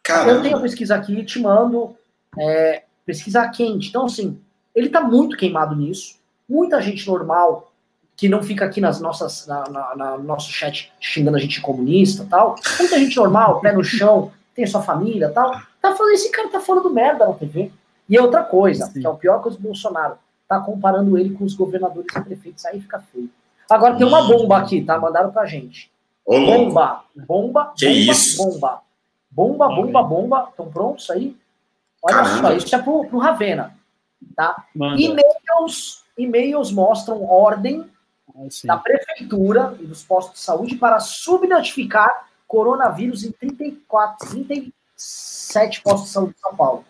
Caramba. Eu tenho a pesquisa aqui, te mando. É, pesquisa quente. Então, assim, ele está muito queimado nisso. Muita gente normal que não fica aqui nas nossas, na, na, na nosso chat xingando a gente comunista tal. Muita gente normal, pé no chão, tem sua família tal. Tá falando, esse cara tá falando merda na TV. E é outra coisa, Sim. que é o pior que o Bolsonaro, tá comparando ele com os governadores e prefeitos, aí fica feio. Agora tem uma bomba aqui, tá? Mandaram pra gente. Ô, bomba, bomba, que bomba, isso? bomba. Bomba, bomba, bomba. Estão prontos aí? Olha Caramba. só, isso é pro, pro Ravena. Tá? E-mails, e-mails mostram ordem ah, da prefeitura e dos postos de saúde para subnotificar coronavírus em 34, 37 postos de saúde de São Paulo.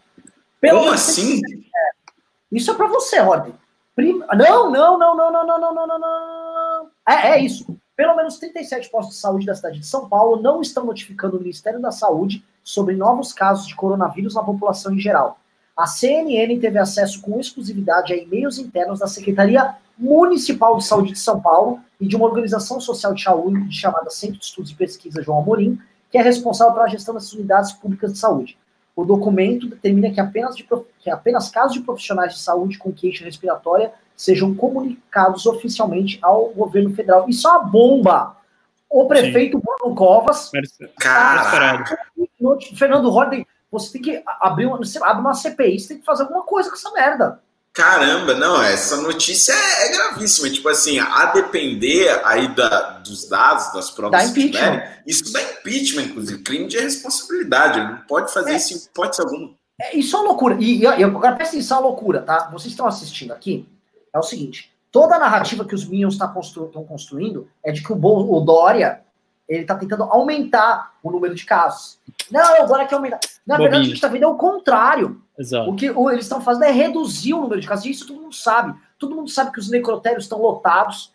Pelo Como assim? É, isso é para você, Ordem. Prim... Não, não, não, não, não, não, não, não, não, não. É, é isso. Pelo menos 37 postos de saúde da cidade de São Paulo não estão notificando o Ministério da Saúde sobre novos casos de coronavírus na população em geral. A CNN teve acesso com exclusividade a e-mails internos da Secretaria Municipal de Saúde de São Paulo e de uma organização social de saúde chamada Centro de Estudos e Pesquisa João Amorim, que é responsável pela gestão das unidades públicas de saúde. O documento determina que apenas, de, que apenas casos de profissionais de saúde com queixa respiratória sejam comunicados oficialmente ao governo federal. Isso é uma bomba! O prefeito Sim. Bruno Covas. Caraca! Fernando Holliday, você tem que abrir uma, você abre uma CPI, você tem que fazer alguma coisa com essa merda. Caramba, não, essa notícia é, é, gravíssima. Tipo assim, a depender aí da, dos dados, das provas da que tiverem, isso dá impeachment, inclusive, crime de responsabilidade. Ele não pode fazer é, isso em hipótese alguma. É, isso é uma loucura. E, e agora presta atenção, é uma loucura, tá? Vocês estão assistindo aqui, é o seguinte: toda a narrativa que os Minions estão tá constru construindo é de que o, o Dória ele está tentando aumentar o número de casos. Não, agora quer aumentar. Na Bobinho. verdade, a gente está vendo é o contrário. Exato. O que o, eles estão fazendo é reduzir o número de casos. E isso todo mundo sabe. Todo mundo sabe que os necrotérios estão lotados.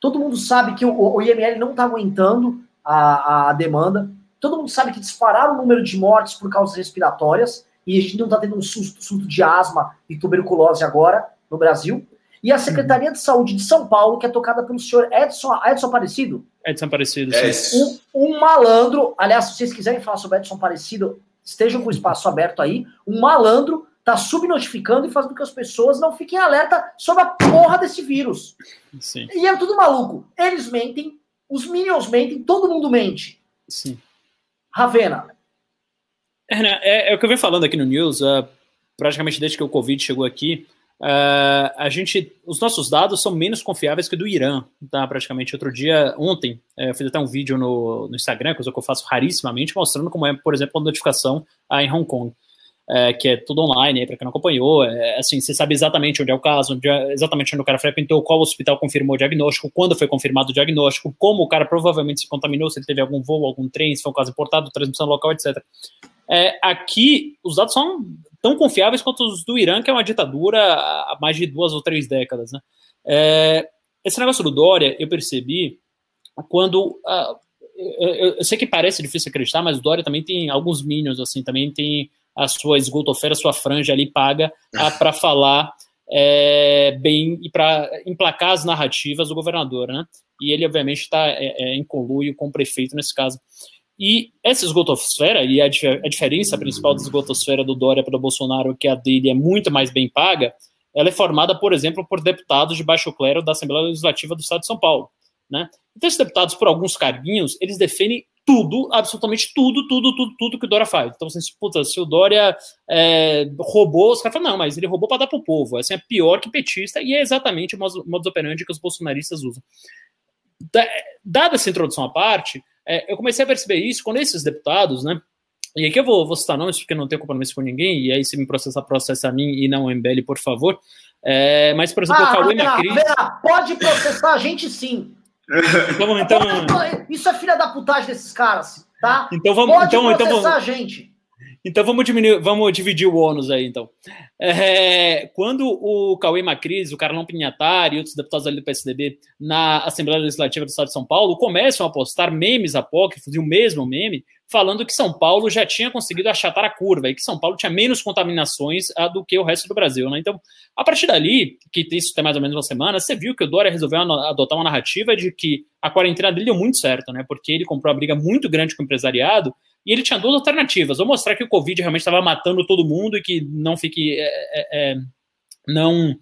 Todo mundo sabe que o, o IML não está aguentando a, a demanda. Todo mundo sabe que dispararam o número de mortes por causas respiratórias. E a gente não está tendo um surto, surto de asma e tuberculose agora no Brasil. E a Secretaria de Saúde de São Paulo, que é tocada pelo senhor Edson, Edson Aparecido. Edson Aparecido, sim. Um, um malandro, aliás, se vocês quiserem falar sobre Edson Aparecido, estejam com o espaço aberto aí. Um malandro tá subnotificando e fazendo com que as pessoas não fiquem alerta sobre a porra desse vírus. Sim. E é tudo maluco. Eles mentem, os Minions mentem, todo mundo mente. Sim. Ravena. É, é, é o que eu venho falando aqui no News, uh, praticamente desde que o Covid chegou aqui, Uh, a gente, os nossos dados são menos confiáveis que do Irã, tá? Praticamente outro dia, ontem, é, eu fiz até um vídeo no, no, Instagram, coisa que eu faço rarissimamente, mostrando como é, por exemplo, a notificação ah, em Hong Kong, é, que é tudo online, para quem não acompanhou, é, assim, você sabe exatamente onde é o caso, onde é, exatamente onde o cara frequentou, qual hospital confirmou o diagnóstico, quando foi confirmado o diagnóstico, como o cara provavelmente se contaminou, se ele teve algum voo, algum trem, se foi um caso importado, transmissão local, etc. É, aqui, os dados são tão confiáveis quanto os do Irã, que é uma ditadura há mais de duas ou três décadas. Né? É, esse negócio do Dória, eu percebi quando. Uh, eu, eu, sei que parece difícil acreditar, mas o Dória também tem alguns minions, assim, também tem a sua esgotofera, a sua franja ali paga uh, para falar é, bem e para emplacar as narrativas do governador, né? E ele, obviamente, está é, é, em conluio com o prefeito nesse caso. E essa esgotosfera, e a, a diferença principal da esgotosfera do Dória para o Bolsonaro, que a dele é muito mais bem paga, ela é formada, por exemplo, por deputados de baixo clero da Assembleia Legislativa do Estado de São Paulo. Né? Então, esses deputados, por alguns carguinhos, eles defendem tudo, absolutamente tudo, tudo, tudo, tudo que o Dória faz. Então, assim, puta, se o Dória é, roubou, os caras falam, não, mas ele roubou para dar para o povo. Assim, é pior que petista, e é exatamente o modus operandi que os bolsonaristas usam. Dada essa introdução à parte, é, eu comecei a perceber isso quando esses deputados, né? E aqui eu vou, vou citar nomes porque não tenho compromisso com ninguém, e aí se me processar, processa a mim e não o MBL, por favor. É, mas, por exemplo, ah, o Cauê Macri... pode processar a gente sim. Então, então... Isso é filha da putagem desses caras, tá? Então vamos, pode então, processar então vamos... a gente. Então vamos, diminuir, vamos dividir o ônus aí, então. É, quando o Cauê Macris, o Carlão Pinhatari e outros deputados ali do PSDB na Assembleia Legislativa do Estado de São Paulo começam a postar memes apócrifos e o mesmo meme falando que São Paulo já tinha conseguido achatar a curva e que São Paulo tinha menos contaminações ah, do que o resto do Brasil. Né? Então, a partir dali, que isso tem mais ou menos uma semana, você viu que o Dória resolveu adotar uma narrativa de que a quarentena dele deu muito certo, né? porque ele comprou uma briga muito grande com o empresariado e ele tinha duas alternativas: ou mostrar que o Covid realmente estava matando todo mundo e que não fique. É, é, é, não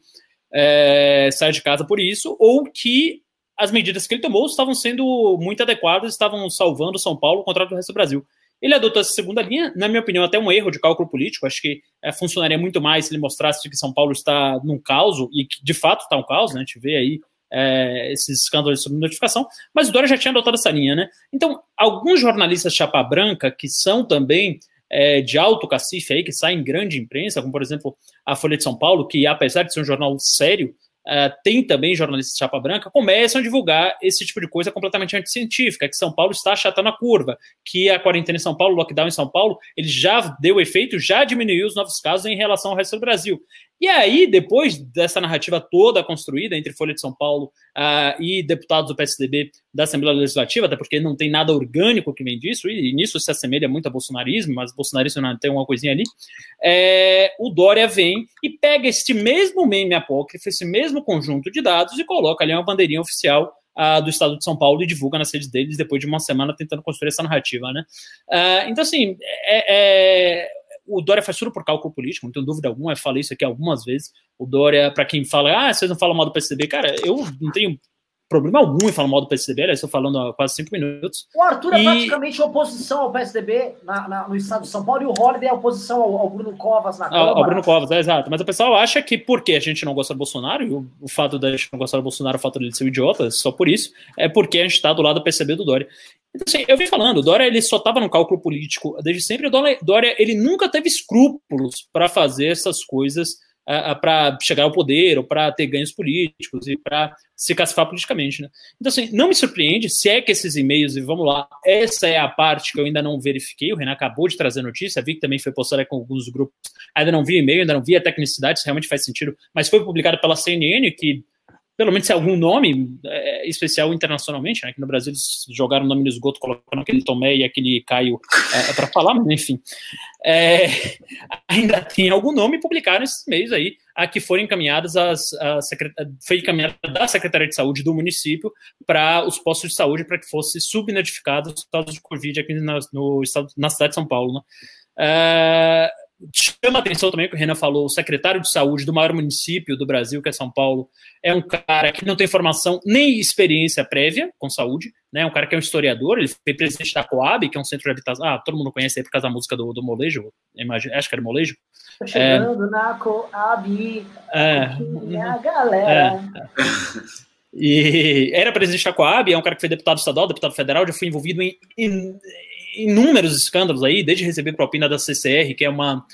é, saia de casa por isso, ou que as medidas que ele tomou estavam sendo muito adequadas, estavam salvando São Paulo contra o resto do Brasil. Ele adotou essa segunda linha, na minha opinião, até um erro de cálculo político. Acho que é, funcionaria muito mais se ele mostrasse que São Paulo está num caos, e que de fato está um caos, né? A gente vê aí é, esses escândalos sobre notificação, mas o Dória já tinha adotado essa linha, né? Então, alguns jornalistas de chapa branca, que são também é, de alto cacife aí, que saem em grande imprensa, como por exemplo a Folha de São Paulo, que apesar de ser um jornal sério, Uh, tem também jornalistas de chapa branca, começam a divulgar esse tipo de coisa completamente anticientífica, que São Paulo está achatando a curva, que a quarentena em São Paulo, o lockdown em São Paulo, ele já deu efeito, já diminuiu os novos casos em relação ao resto do Brasil. E aí, depois dessa narrativa toda construída entre Folha de São Paulo uh, e deputados do PSDB da Assembleia Legislativa, até porque não tem nada orgânico que vem disso, e, nisso se assemelha muito a bolsonarismo, mas bolsonarismo não tem uma coisinha ali, é, o Dória vem e pega este mesmo meme apócrifo, esse mesmo conjunto de dados e coloca ali uma bandeirinha oficial uh, do Estado de São Paulo e divulga nas redes deles depois de uma semana tentando construir essa narrativa, né? Uh, então, assim, é, é o Dória faz tudo por cálculo político, não tenho dúvida alguma, eu falei isso aqui algumas vezes. O Dória, para quem fala, ah, vocês não falam mal do PSDB, cara, eu não tenho problema algum em falar mal do PSDB, aliás, estou falando há quase cinco minutos. O Arthur é e... praticamente oposição ao PSDB na, na, no estado de São Paulo e o Holliday é oposição ao, ao Bruno Covas na Câmara. Ao, Bruno Covas, é exato. Mas o pessoal acha que porque a gente não gosta do Bolsonaro, e o, o fato da gente não gostar do Bolsonaro, o fato dele ser um idiota, só por isso, é porque a gente está do lado do PSDB do Dória. Então, assim, eu vim falando, o Dória ele só estava no cálculo político desde sempre. O Dória ele nunca teve escrúpulos para fazer essas coisas para chegar ao poder ou para ter ganhos políticos e para se cacifar politicamente. Né? Então, assim, não me surpreende se é que esses e-mails, e vamos lá, essa é a parte que eu ainda não verifiquei. O Renan acabou de trazer notícia, vi que também foi postada com alguns grupos. Ainda não vi e-mail, ainda não vi a tecnicidade, se realmente faz sentido, mas foi publicado pela CNN, que pelo menos algum nome é, especial internacionalmente, né? No Brasil eles jogaram o nome no esgoto, colocando aquele Tomé e aquele Caio é, para falar, mas enfim. É, ainda tem algum nome e publicaram esses meios aí, a que foram encaminhadas as, a foi encaminhada da Secretaria de Saúde do município para os postos de saúde para que fosse subnotificado os casos de Covid aqui na, no estado, na cidade de São Paulo. Né? É, chama atenção também que o Renan falou, o secretário de saúde do maior município do Brasil, que é São Paulo, é um cara que não tem formação nem experiência prévia com saúde, né? É um cara que é um historiador, ele foi presidente da Coab, que é um centro de habitação. Ah, todo mundo conhece aí por causa da música do, do Molejo, imagino, acho que era Molejo. Tô chegando é, na Coab, é, a galera. É, e era presidente da Coab, é um cara que foi deputado estadual, deputado federal, já foi envolvido em, em inúmeros escândalos aí, desde receber propina da CCR, que é uma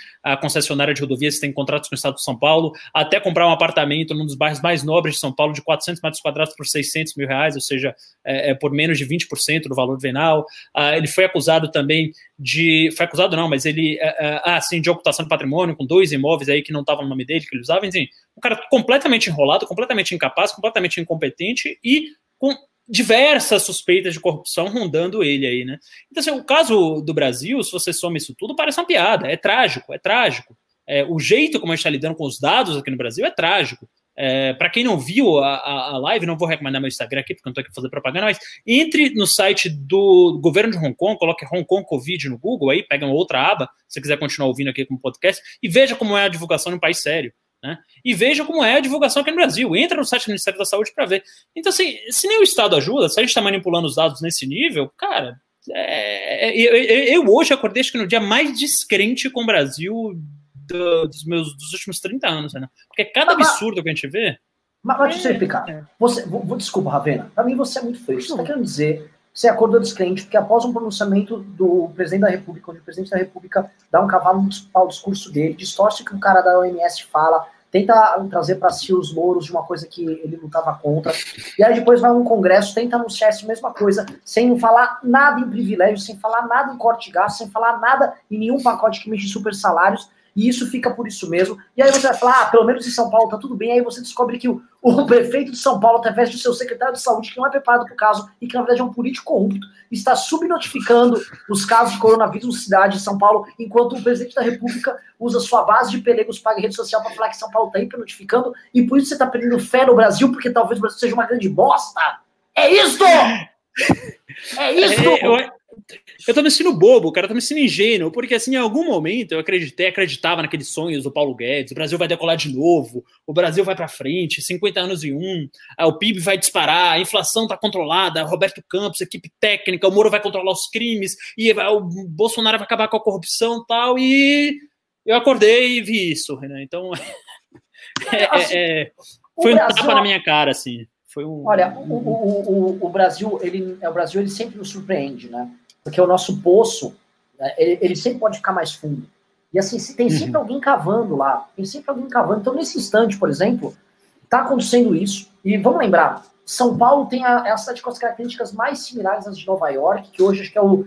concessionária de rodovias que tem contratos com o estado de São Paulo, até comprar um apartamento num dos bairros mais nobres de São Paulo de 400 metros quadrados por 600 mil reais, ou seja, é, é por menos de 20% do valor venal. Ah, ele foi acusado também de. Foi acusado não, mas ele. É, é, ah, sim, de ocultação de patrimônio, com dois imóveis aí que não estavam no nome dele, que ele usava, enfim. Um cara completamente enrolado, completamente incapaz, completamente incompetente e com diversas suspeitas de corrupção rondando ele aí, né? Então, assim, o caso do Brasil, se você soma isso tudo, parece uma piada. É trágico, é trágico. É, o jeito como a gente está lidando com os dados aqui no Brasil é trágico. É, para quem não viu a, a, a, live, não vou recomendar meu Instagram aqui, porque não estou aqui fazer propaganda, mas entre no site do governo de Hong Kong, coloque Hong Kong Covid no Google aí, pega uma outra aba, se você quiser continuar ouvindo aqui como podcast, e veja como é a divulgação num país sério. Né? E veja como é a divulgação aqui no Brasil. Entra no site do Ministério da Saúde para ver. Então, assim, se nem o Estado ajuda, se a gente está manipulando os dados nesse nível, cara, é, é eu, eu, eu, hoje acordei acho que no dia mais descrente com o Brasil do, dos meus dos últimos 30 anos, né? Porque cada absurdo que a gente vê. Mas, mas deixa eu explicar. É. Você, vou, vou, desculpa, Ravena. Para mim, você é muito feio. Você está querendo dizer você acordou descrente, porque após um pronunciamento do presidente da República, onde o presidente da República dá um cavalo ao discurso dele, distorce o que o cara da OMS fala, tenta trazer para si os louros de uma coisa que ele lutava contra, e aí depois vai num congresso, tenta anunciar essa mesma coisa, sem falar nada em privilégio, sem falar nada em corte de gasto, sem falar nada em nenhum pacote que mexe super salários, e isso fica por isso mesmo. E aí você vai falar, ah, pelo menos em São Paulo tá tudo bem. Aí você descobre que o, o prefeito de São Paulo, através do seu secretário de saúde, que não é preparado para o caso e que na verdade é um político corrupto, está subnotificando os casos de coronavírus na cidade de São Paulo, enquanto o presidente da República usa sua base de pelegos para rede social para falar que São Paulo está hipernotificando e por isso você está perdendo fé no Brasil, porque talvez o Brasil seja uma grande bosta. É isto! É isso! É, eu, eu tô me sentindo bobo, cara, eu tô me sentindo ingênuo, porque assim, em algum momento eu acreditei, acreditava naqueles sonhos do Paulo Guedes, o Brasil vai decolar de novo, o Brasil vai para frente, 50 anos em um, o PIB vai disparar, a inflação tá controlada, Roberto Campos, equipe técnica, o Moro vai controlar os crimes, e o Bolsonaro vai acabar com a corrupção e tal, e eu acordei e vi isso, Renan, então é, assim, é, é, foi um Brasil... tapa na minha cara, assim. Foi um, Olha, o, o, o, o Brasil, ele, o Brasil, ele sempre nos surpreende, né? Porque o nosso poço, né, ele, ele sempre pode ficar mais fundo. E assim, tem sempre uhum. alguém cavando lá, tem sempre alguém cavando. Então, nesse instante, por exemplo, está acontecendo isso. E vamos lembrar, São Paulo tem a, é a cidade com as características mais similares às de Nova York, que hoje acho que é o,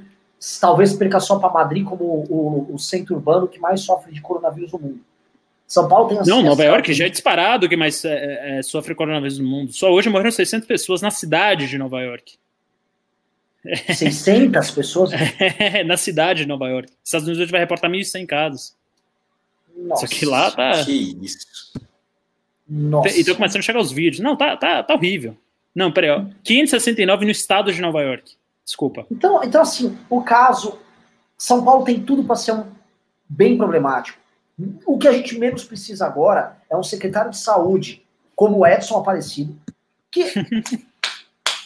talvez perca só para Madrid como o, o, o, centro urbano que mais sofre de coronavírus no mundo. São Paulo tem... Não, Nova York já é disparado que mais é, é, é, sofre coronavírus no mundo. Só hoje morreram 600 pessoas na cidade de Nova York. 600 pessoas? É, na cidade de Nova York. Estados Unidos vai reportar 1.100 casos. Nossa, Só que lá tá. Que isso. Nossa. E tô começando a chegar os vídeos. Não, tá, tá, tá horrível. Não, peraí, ó. 569 no estado de Nova York. Desculpa. Então, então assim, o caso. São Paulo tem tudo para ser um bem problemático. O que a gente menos precisa agora é um secretário de saúde como o Edson Aparecido, que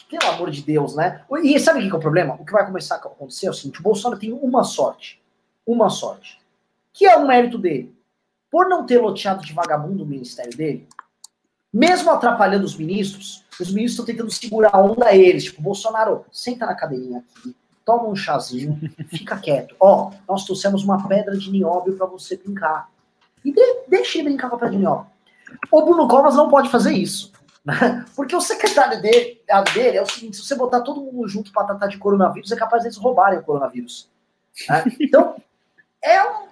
Pelo amor de Deus, né? E sabe o que é o problema? O que vai começar a acontecer é o seguinte: o Bolsonaro tem uma sorte. Uma sorte. Que é um mérito dele. Por não ter loteado de vagabundo o ministério dele, mesmo atrapalhando os ministros, os ministros estão tentando segurar a onda a eles. Tipo, Bolsonaro, senta na cadeirinha aqui, toma um chazinho, fica quieto. Ó, nós trouxemos uma pedra de nióbio para você brincar. E de, deixe ele brincar com a pedra de nióbio. O Bruno Covas não pode fazer isso. Porque o secretário dele, dele é o seguinte: se você botar todo mundo junto para tratar de coronavírus, é capaz deles roubarem o coronavírus. Né? Então, é, um,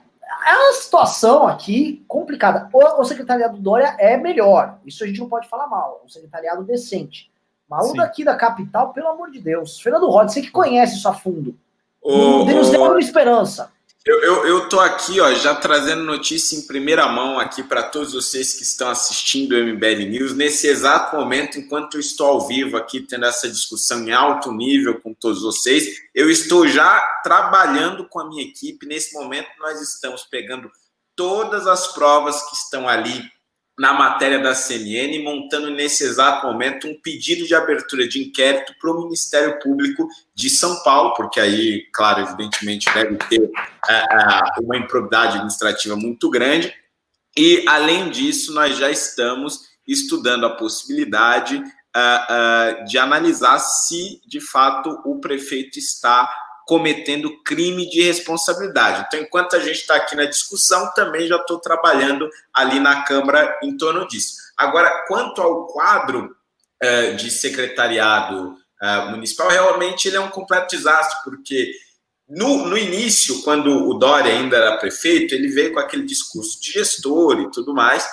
é uma situação aqui complicada. O, o, secretariado do Dória é melhor, isso a gente não pode falar mal, é um secretariado decente. Mas o daqui da capital, pelo amor de Deus, Fernando Roda, você que conhece isso a fundo, o, nos deu uma esperança. Eu, eu, eu tô aqui, ó, já trazendo notícia em primeira mão aqui para todos vocês que estão assistindo o MBL News. Nesse exato momento, enquanto eu estou ao vivo aqui tendo essa discussão em alto nível com todos vocês, eu estou já trabalhando com a minha equipe. Nesse momento, nós estamos pegando todas as provas que estão ali na matéria da CNN, montando nesse exato momento um pedido de abertura de inquérito para o Ministério Público de São Paulo, porque aí, claro, evidentemente deve ter uh, uma improbidade administrativa muito grande. E, além disso, nós já estamos estudando a possibilidade uh, uh, de analisar se, de fato, o prefeito está cometendo crime de responsabilidade. Então, enquanto a gente está aqui na discussão, também já estou trabalhando ali na Câmara em torno disso. Agora, quanto ao quadro uh, de secretariado uh, municipal, realmente ele é um completo desastre, porque no, no início, quando o Dória ainda era prefeito, ele veio com aquele discurso de gestor e tudo mais,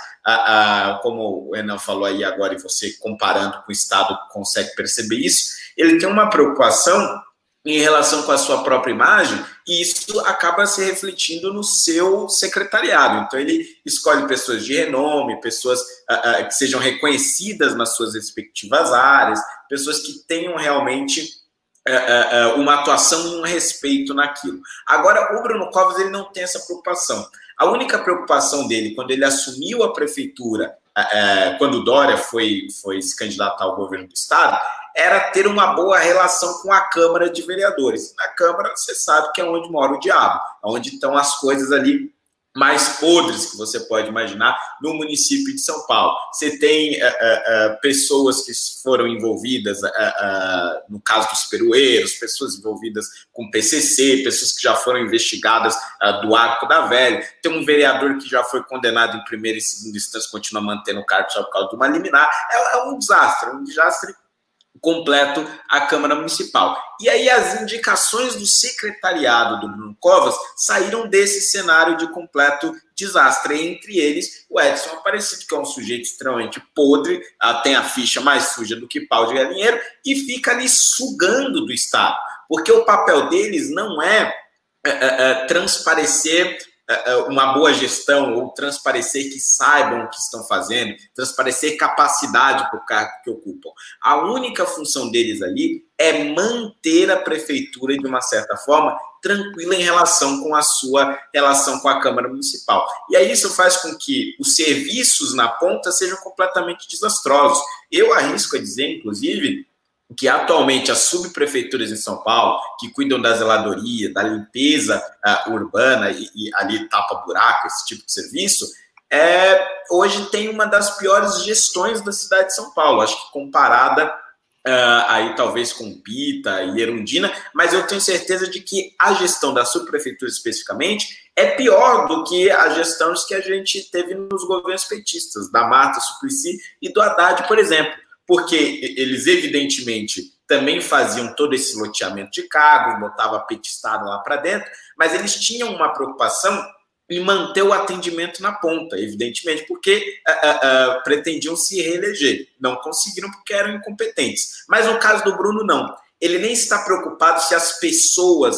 como o Enan falou aí agora, e você comparando com o Estado consegue perceber isso, ele tem uma preocupação em relação com a sua própria imagem, e isso acaba se refletindo no seu secretariado. Então, ele escolhe pessoas de renome, pessoas uh, uh, que sejam reconhecidas nas suas respectivas áreas, pessoas que tenham realmente uh, uma atuação e um respeito naquilo. Agora, o Bruno Covas ele não tem essa preocupação. A única preocupação dele, quando ele assumiu a prefeitura, quando o Dória foi, foi se candidatar ao governo do Estado, era ter uma boa relação com a Câmara de Vereadores. Na Câmara, você sabe que é onde mora o diabo, onde estão as coisas ali mais podres que você pode imaginar no município de São Paulo. Você tem uh, uh, uh, pessoas que foram envolvidas, no caso dos perueiros, pessoas envolvidas com PCC, pessoas que já foram investigadas do Arco da Velha. Tem um vereador que já foi condenado em primeira e segunda instância, continua mantendo o cargo só por causa de uma liminar. É, é um desastre, um desastre completo à Câmara Municipal. E aí as indicações do secretariado do Bruno Covas saíram desse cenário de completo desastre. Entre eles, o Edson Aparecido, que é um sujeito extremamente podre, ah, tem a ficha mais suja do que pau de galinheiro, e fica ali sugando do Estado. Porque o papel deles não é, é, é, é transparecer uma boa gestão ou transparecer que saibam o que estão fazendo, transparecer capacidade para o cargo que ocupam. A única função deles ali é manter a prefeitura, de uma certa forma, tranquila em relação com a sua relação com a Câmara Municipal. E aí isso faz com que os serviços na ponta sejam completamente desastrosos. Eu arrisco a dizer, inclusive, que atualmente as subprefeituras em São Paulo, que cuidam da zeladoria, da limpeza uh, urbana e, e, ali tapa buraco, esse tipo de serviço, é, hoje tem uma das piores gestões da cidade de São Paulo. Acho que comparada uh, aí talvez com Pita e Erundina, mas eu tenho certeza de que a gestão da subprefeitura especificamente é pior do que as gestões que a gente teve nos governos petistas, da Marta Suplicy e do Haddad, por exemplo porque eles evidentemente também faziam todo esse loteamento de cargos, botava petistado lá para dentro, mas eles tinham uma preocupação em manter o atendimento na ponta, evidentemente, porque uh, uh, uh, pretendiam se reeleger. Não conseguiram porque eram incompetentes. Mas no caso do Bruno, não. Ele nem está preocupado se as pessoas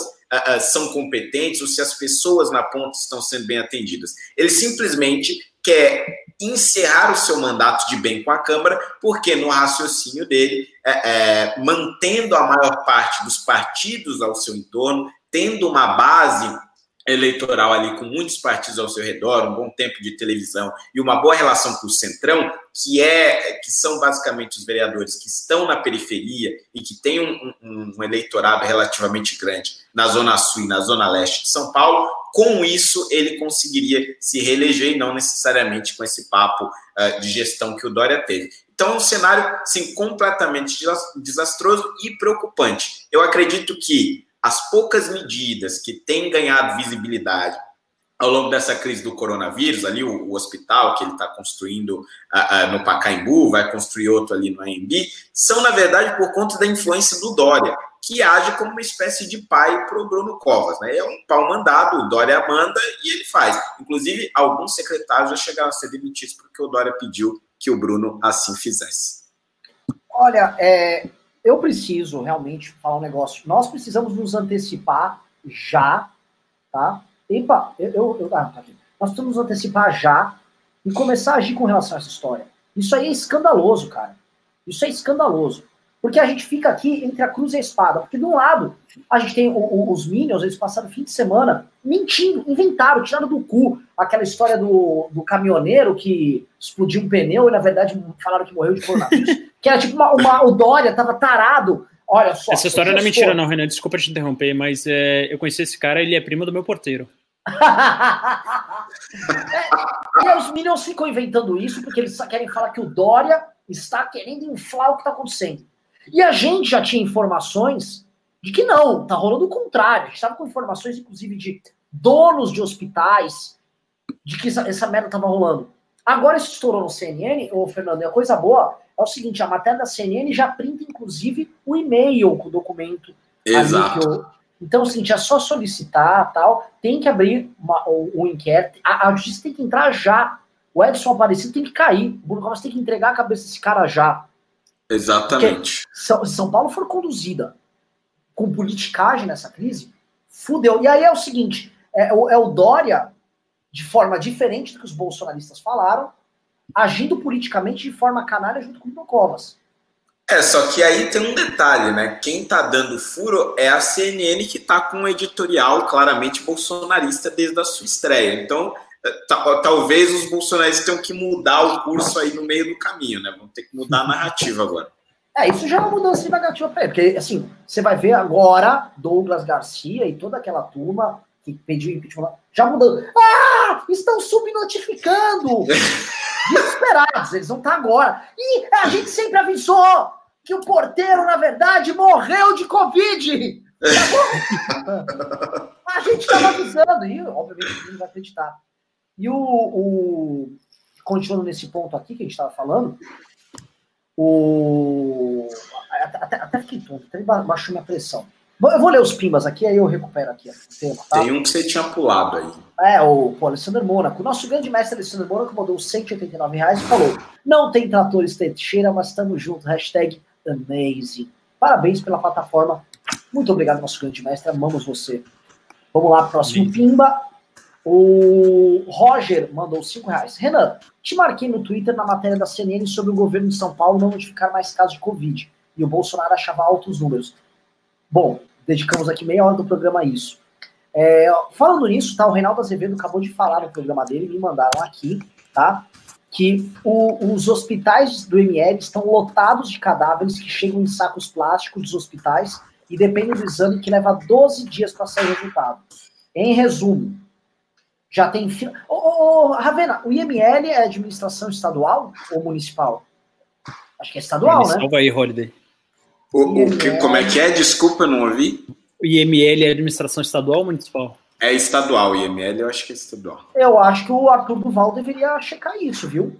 são competentes ou se as pessoas na ponta estão sendo bem atendidas. Ele simplesmente quer encerrar o seu mandato de bem com a Câmara, porque no raciocínio dele, é, é, mantendo a maior parte dos partidos ao seu entorno, tendo uma base eleitoral ali com muitos partidos ao seu redor, um bom tempo de televisão e uma boa relação com o Centrão, que é que são basicamente os vereadores que estão na periferia e que têm um, um, um eleitorado relativamente grande na zona sul e na zona leste de São Paulo, com isso ele conseguiria se reeleger e não necessariamente com esse papo uh, de gestão que o Dória teve. Então é um cenário sim, completamente desastroso e preocupante. Eu acredito que as poucas medidas que têm ganhado visibilidade ao longo dessa crise do coronavírus, ali o, o hospital que ele está construindo uh, uh, no Pacaembu, vai construir outro ali no AMB, são, na verdade, por conta da influência do Dória, que age como uma espécie de pai para o Bruno Covas. Né? É um pau mandado, o Dória manda e ele faz. Inclusive, alguns secretários já chegaram a ser demitidos porque o Dória pediu que o Bruno assim fizesse. Olha, é, eu preciso realmente falar um negócio. Nós precisamos nos antecipar já, tá? Epa, eu, eu, eu ah, tá aqui. Nós precisamos nos antecipar já e começar a agir com relação a essa história. Isso aí é escandaloso, cara. Isso é escandaloso. Porque a gente fica aqui entre a cruz e a espada. Porque de um lado, a gente tem o, o, os Minions, eles passaram o fim de semana mentindo, inventaram, tiraram do cu aquela história do, do caminhoneiro que explodiu um pneu e na verdade falaram que morreu de coronavírus. que era tipo uma, uma, o Dória tava tarado. Olha só. Essa história não é mentira, não, Renan. Desculpa te interromper, mas é, eu conheci esse cara, ele é primo do meu porteiro. é, e os Minions ficam inventando isso porque eles só querem falar que o Dória está querendo inflar o que está acontecendo. E a gente já tinha informações de que não, tá rolando o contrário. A gente estava com informações, inclusive, de donos de hospitais, de que essa, essa merda estava rolando. Agora isso estourou no CNN, ô Fernando, e a coisa boa é o seguinte, a matéria da CNN já printa, inclusive, o e-mail com o documento. Exato. Eu... Então, é o seguinte, é só solicitar, tal, tem que abrir uma, o, o, inquérito, a, a, justiça tem que entrar já. O Edson Aparecido tem que cair, o Bruno Covas tem que entregar a cabeça desse cara já. Exatamente. São, São Paulo for conduzida com politicagem nessa crise, fudeu. E aí é o seguinte: é, é, o Dória, de forma diferente do que os bolsonaristas falaram, agindo politicamente de forma canalha junto com o Covas. É, só que aí tem um detalhe, né? Quem tá dando furo é a CNN que tá com um editorial claramente bolsonarista desde a sua estreia. Então, talvez os bolsonaristas tenham que mudar o curso aí no meio do caminho, né? Vão ter que mudar a narrativa agora. É, isso já é uma mudança de negativa para ele, porque, assim, você vai ver agora Douglas Garcia e toda aquela turma que pediu impeachment, já mudando. Ah, estão subnotificando! Desesperados, eles vão estar agora. E a gente sempre avisou que o porteiro, na verdade, morreu de Covid! Tá a gente estava avisando, e obviamente ninguém vai acreditar. E o, o continuando nesse ponto aqui que a gente estava falando, o até, até fiquei tonto, até baixou minha pressão. Eu vou ler os pimbas aqui, aí eu recupero aqui o tema, tá? Tem um que você tinha pulado aí. É, o pô, Alessandro Mônaco. O nosso grande mestre Alessandro Mônaco mandou 189 reais e falou: Não tem tratores Teixeira, mas estamos juntos. Hashtag amazing. Parabéns pela plataforma. Muito obrigado, nosso grande mestre. Amamos você. Vamos lá, próximo Sim. Pimba. O Roger mandou 5 reais. Renan, te marquei no Twitter na matéria da CNN sobre o governo de São Paulo não notificar mais casos de Covid. E o Bolsonaro achava altos números. Bom, dedicamos aqui meia hora do programa a isso. É, falando nisso, tá, o Reinaldo Azevedo acabou de falar no programa dele, me mandaram aqui, tá? Que o, os hospitais do ML estão lotados de cadáveres que chegam em sacos plásticos dos hospitais e dependem do exame que leva 12 dias para sair o resultado. Em resumo, já tem. Ô, ô, ô, Ravena, o IML é administração estadual ou municipal? Acho que é estadual, né? Salva aí, Holiday. O, o que, como é que é? Desculpa, eu não ouvi. O IML é administração estadual ou municipal? É estadual, o IML eu acho que é estadual. Eu acho que o Arthur Duval deveria checar isso, viu?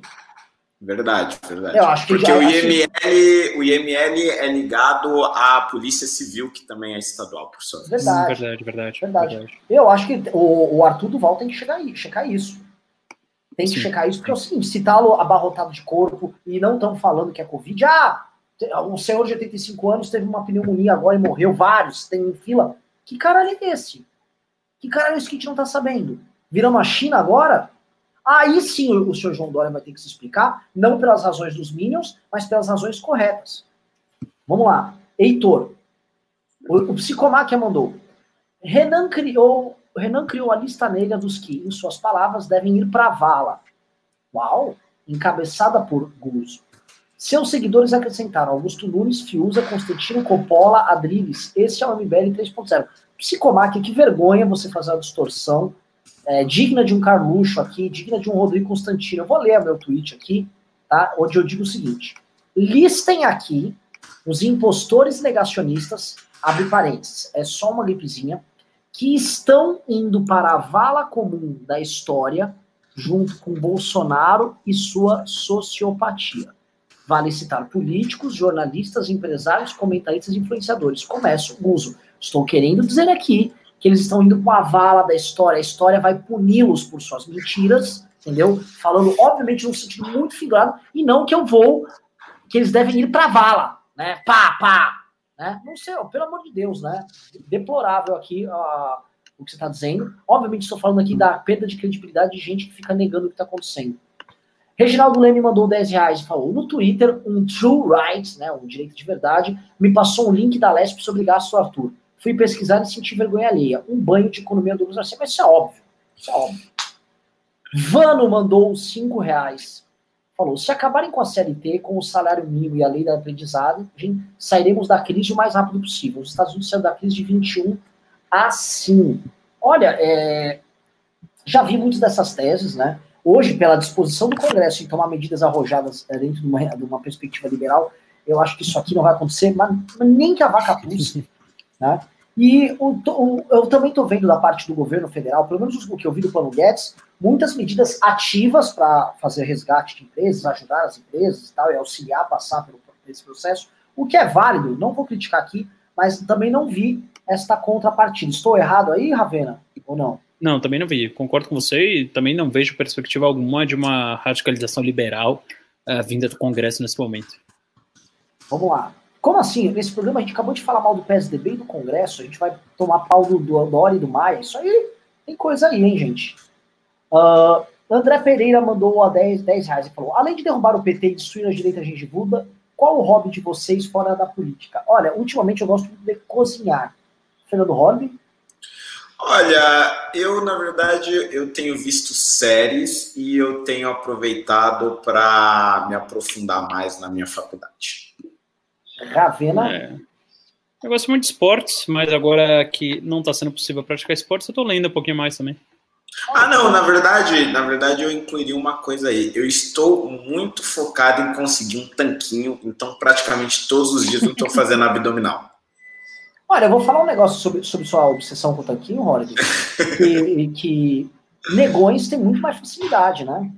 Verdade, verdade. Eu acho que Porque o IML, o IML é ligado à Polícia Civil, que também é estadual, por sua vez. Verdade, verdade, verdade, verdade. verdade. Eu acho que o, o Arthur Duval tem que chegar aí, checar isso. Tem que Sim. checar isso, porque é o seguinte, se tá abarrotado de corpo e não estão falando que é Covid, ah, um senhor de 85 anos teve uma pneumonia agora e morreu, vários, tem em fila. Que caralho é esse? Que caralho é esse que a gente não tá sabendo? Viramos a China agora? Aí sim o senhor João Dória vai ter que se explicar, não pelas razões dos Minions, mas pelas razões corretas. Vamos lá. Heitor. O, o Psicomáquia mandou. Renan criou, Renan criou a lista negra dos que, em suas palavras, devem ir para a vala. Uau! Encabeçada por Guzo. Seus seguidores acrescentaram Augusto Nunes, Fiuza, Constantino Coppola, Adriles. Esse é o MBL 3.0. Psicomáquia, que vergonha você fazer a distorção é, digna de um Carluxo aqui, digna de um Rodrigo Constantino. Eu vou ler meu tweet aqui, tá? Onde eu digo o seguinte: listem aqui os impostores negacionistas, abre parênteses, é só uma gripezinha, que estão indo para a vala comum da história junto com Bolsonaro e sua sociopatia. Vale citar políticos, jornalistas, empresários, comentaristas e influenciadores. Começo uso. Estou querendo dizer aqui que eles estão indo com a vala da história, a história vai puni-los por suas mentiras, entendeu? Falando, obviamente, num sentido muito figurado, e não que eu vou, que eles devem ir para a vala, né? Pá, pá, né? Não sei, pelo amor de Deus, né? Deplorável aqui uh, o que você está dizendo. Obviamente, estou falando aqui da perda de credibilidade de gente que fica negando o que está acontecendo. Reginaldo Leme mandou 10 reais e falou: no Twitter, um True Right, né, um direito de verdade, me passou um link da Lesp sobre gastos do Arthur. Fui pesquisar e senti vergonha alheia. Um banho de economia do assim, mas isso é óbvio. Isso é óbvio. Vano mandou 5 reais. Falou: se acabarem com a CLT, com o salário mínimo e a lei da aprendizagem, sairemos da crise o mais rápido possível. Os Estados Unidos saíram da crise de 21 assim. Olha, é, já vi muitas dessas teses, né? Hoje, pela disposição do Congresso em tomar medidas arrojadas é, dentro de uma, de uma perspectiva liberal, eu acho que isso aqui não vai acontecer, mas, nem que a vaca pusse. né? E o, o, eu também estou vendo da parte do governo federal, pelo menos o que eu vi do Plano Guedes, muitas medidas ativas para fazer resgate de empresas, ajudar as empresas e tal, e auxiliar a passar pelo, esse processo, o que é válido, não vou criticar aqui, mas também não vi esta contrapartida. Estou errado aí, Ravena, ou não? Não, também não vi. Concordo com você e também não vejo perspectiva alguma de uma radicalização liberal uh, vinda do Congresso nesse momento. Vamos lá. Como assim? Nesse programa a gente acabou de falar mal do PSDB e do Congresso, a gente vai tomar pau do, do Dória e do Maia. Isso aí tem coisa aí, hein, gente? Uh, André Pereira mandou a 10, 10 reais e falou: além de derrubar o PT e destruir a direita gengivuda, qual o hobby de vocês fora da política? Olha, ultimamente eu gosto de cozinhar. Fernando Holly? Olha, eu na verdade eu tenho visto séries e eu tenho aproveitado para me aprofundar mais na minha faculdade. Ravena? É. Eu gosto muito de esportes, mas agora que não está sendo possível praticar esportes, eu estou lendo um pouquinho mais também. Ah, não, na verdade, na verdade eu incluiria uma coisa aí. Eu estou muito focado em conseguir um tanquinho, então praticamente todos os dias eu estou fazendo abdominal. Olha, eu vou falar um negócio sobre, sobre sua obsessão com o tanquinho, Holliday, que, que negões tem muito mais facilidade, né?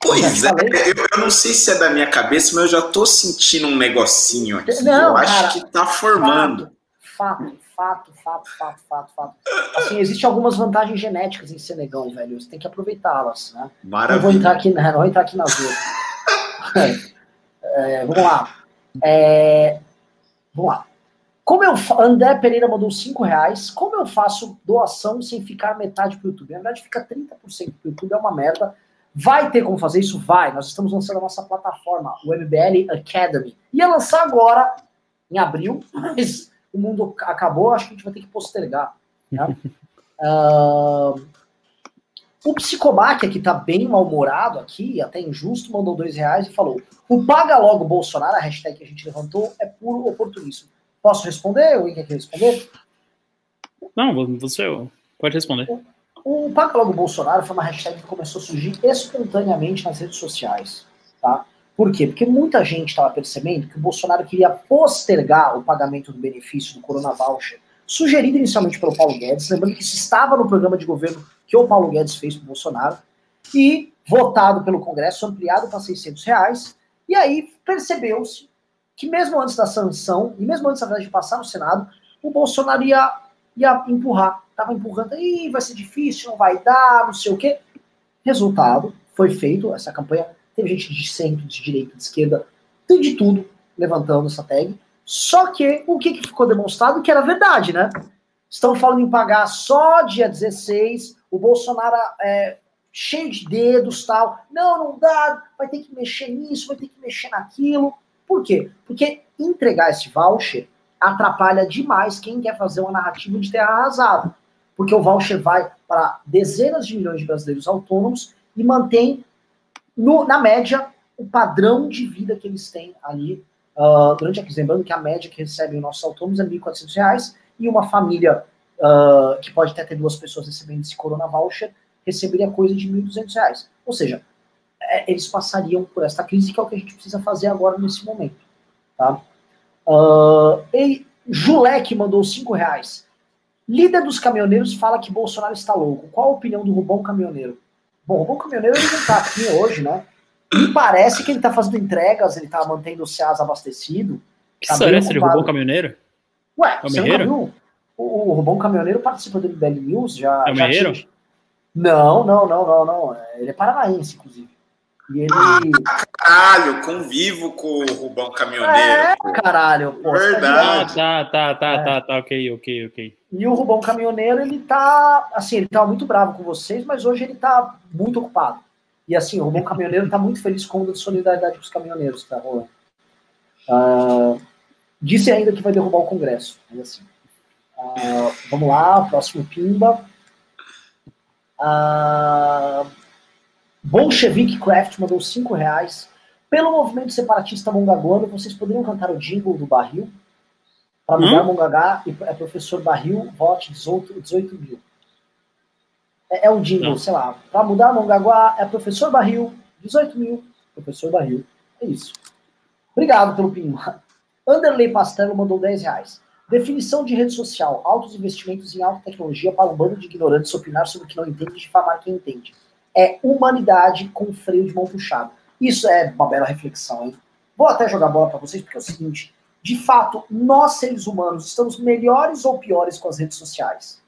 Pois é, eu, eu, não sei se é da minha cabeça, mas eu já tô sentindo um negocinho aqui. Não, eu cara, acho que tá formando. Fato, fato, fato, fato, fato, fato. Assim, existem algumas vantagens genéticas em ser negão, velho. Você tem que aproveitá-las, né? Maravilha. Não vou entrar aqui, não vou entrar aqui nas duas. é, vamos lá. É, vamos lá. Como eu André Pereira mandou 5 reais. Como eu faço doação sem ficar metade pro YouTube? Na verdade, fica 30% pro YouTube, é uma merda. Vai ter como fazer isso? Vai. Nós estamos lançando a nossa plataforma, o MBL Academy. Ia lançar agora, em abril, mas o mundo acabou, acho que a gente vai ter que postergar. Né? uh, o Psicomáquia, que tá bem mal-humorado aqui, até injusto, mandou dois reais e falou: o paga logo Bolsonaro, a hashtag que a gente levantou, é puro oportunismo. Posso responder? Alguém quer responder? Não, você pode responder. O, o Paga Logo Bolsonaro foi uma hashtag que começou a surgir espontaneamente nas redes sociais. Tá? Por quê? Porque muita gente estava percebendo que o Bolsonaro queria postergar o pagamento do benefício do Corona Voucher, sugerido inicialmente pelo Paulo Guedes, lembrando que isso estava no programa de governo que o Paulo Guedes fez para o Bolsonaro, e votado pelo Congresso, ampliado para 600 reais, e aí percebeu-se que mesmo antes da sanção, e mesmo antes da de passar no Senado, o Bolsonaro ia, ia empurrar. Estava empurrando, Ih, vai ser difícil, não vai dar, não sei o quê. Resultado, foi feito essa campanha. Teve gente de centro, de direita, de esquerda, tem de tudo levantando essa tag. Só que o que, que ficou demonstrado que era verdade, né? Estão falando em pagar só dia 16, o Bolsonaro é, cheio de dedos tal. Não, não dá, vai ter que mexer nisso, vai ter que mexer naquilo. Por quê? Porque entregar esse voucher atrapalha demais quem quer fazer uma narrativa de terra arrasada. Porque o voucher vai para dezenas de milhões de brasileiros autônomos e mantém, no, na média, o padrão de vida que eles têm ali uh, durante a crise. Lembrando que a média que recebem os nossos autônomos é R$ 1.400 e uma família uh, que pode até ter duas pessoas recebendo esse Corona Voucher receberia coisa de R$ 1.200. Ou seja, eles passariam por esta crise, que é o que a gente precisa fazer agora nesse momento. Tá? Uh, e Julek mandou cinco reais. Líder dos caminhoneiros fala que Bolsonaro está louco. Qual a opinião do Rubão Caminhoneiro? Bom, o Rubão Caminhoneiro ele não está aqui hoje, né? Me parece que ele está fazendo entregas, ele está mantendo o SEAS abastecido. Que tá história é essa de Rubão Caminhoneiro? Ué, é o você nunca viu? O, o Rubão Caminhoneiro participa do MBL News, já... É o já. Não, não, não, não, não. Ele é paranaense, inclusive. E ele. Ah, caralho, convivo com o Rubão Caminhoneiro. É, pô. caralho. Pô, Verdade. Tá, tá, tá, é. tá, tá, ok, ok, ok. E o Rubão Caminhoneiro, ele tá. Assim, ele tá muito bravo com vocês, mas hoje ele tá muito ocupado. E assim, o Bom Caminhoneiro está muito feliz com a solidariedade com os caminhoneiros que tá rolando. Uh, disse ainda que vai derrubar o Congresso. Mas assim. Uh, vamos lá, próximo Pimba. Uh, Bolshevik Craft mandou 5 reais. Pelo movimento separatista mongaguano, vocês poderiam cantar o jingle do barril? Para mudar hum? Mongagá, é professor barril, vote 18, 18 mil. É, é um jingle, Não. sei lá. Para mudar Mongaguá, é professor barril, 18 mil. Professor barril. É isso. Obrigado pelo pimba. Anderley Pastelo mandou 10 reais. Definição de rede social: altos investimentos em alta tecnologia para um bando de ignorantes opinar sobre o que não entende e difamar quem entende. É humanidade com freio de mão puxado. Isso é uma bela reflexão, hein? Vou até jogar bola para vocês, porque é o seguinte: de fato, nós seres humanos estamos melhores ou piores com as redes sociais?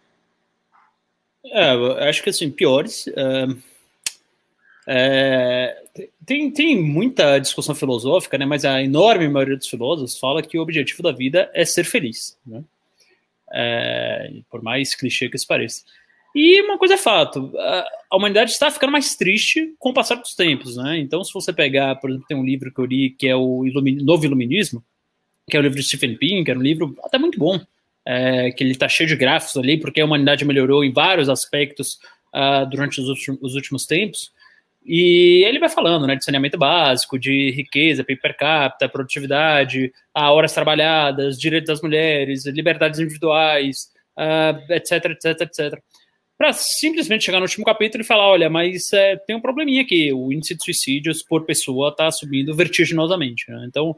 É, acho que assim, piores. É, é, tem, tem muita discussão filosófica, né, mas a enorme maioria dos filósofos fala que o objetivo da vida é ser feliz. Né? É, por mais clichê que isso pareça. E uma coisa é fato, a humanidade está ficando mais triste com o passar dos tempos, né? Então, se você pegar, por exemplo, tem um livro que eu li que é o Novo Iluminismo, que é o livro de Stephen Pink, que é um livro até muito bom, é, que ele está cheio de gráficos ali, porque a humanidade melhorou em vários aspectos uh, durante os os últimos tempos. E ele vai falando, né, de saneamento básico, de riqueza, PIB per capita, produtividade, a horas trabalhadas, direitos das mulheres, liberdades individuais, uh, etc, etc, etc. Para simplesmente chegar no último capítulo e falar, olha, mas é, tem um probleminha aqui, o índice de suicídios por pessoa está subindo vertiginosamente. Né? Então,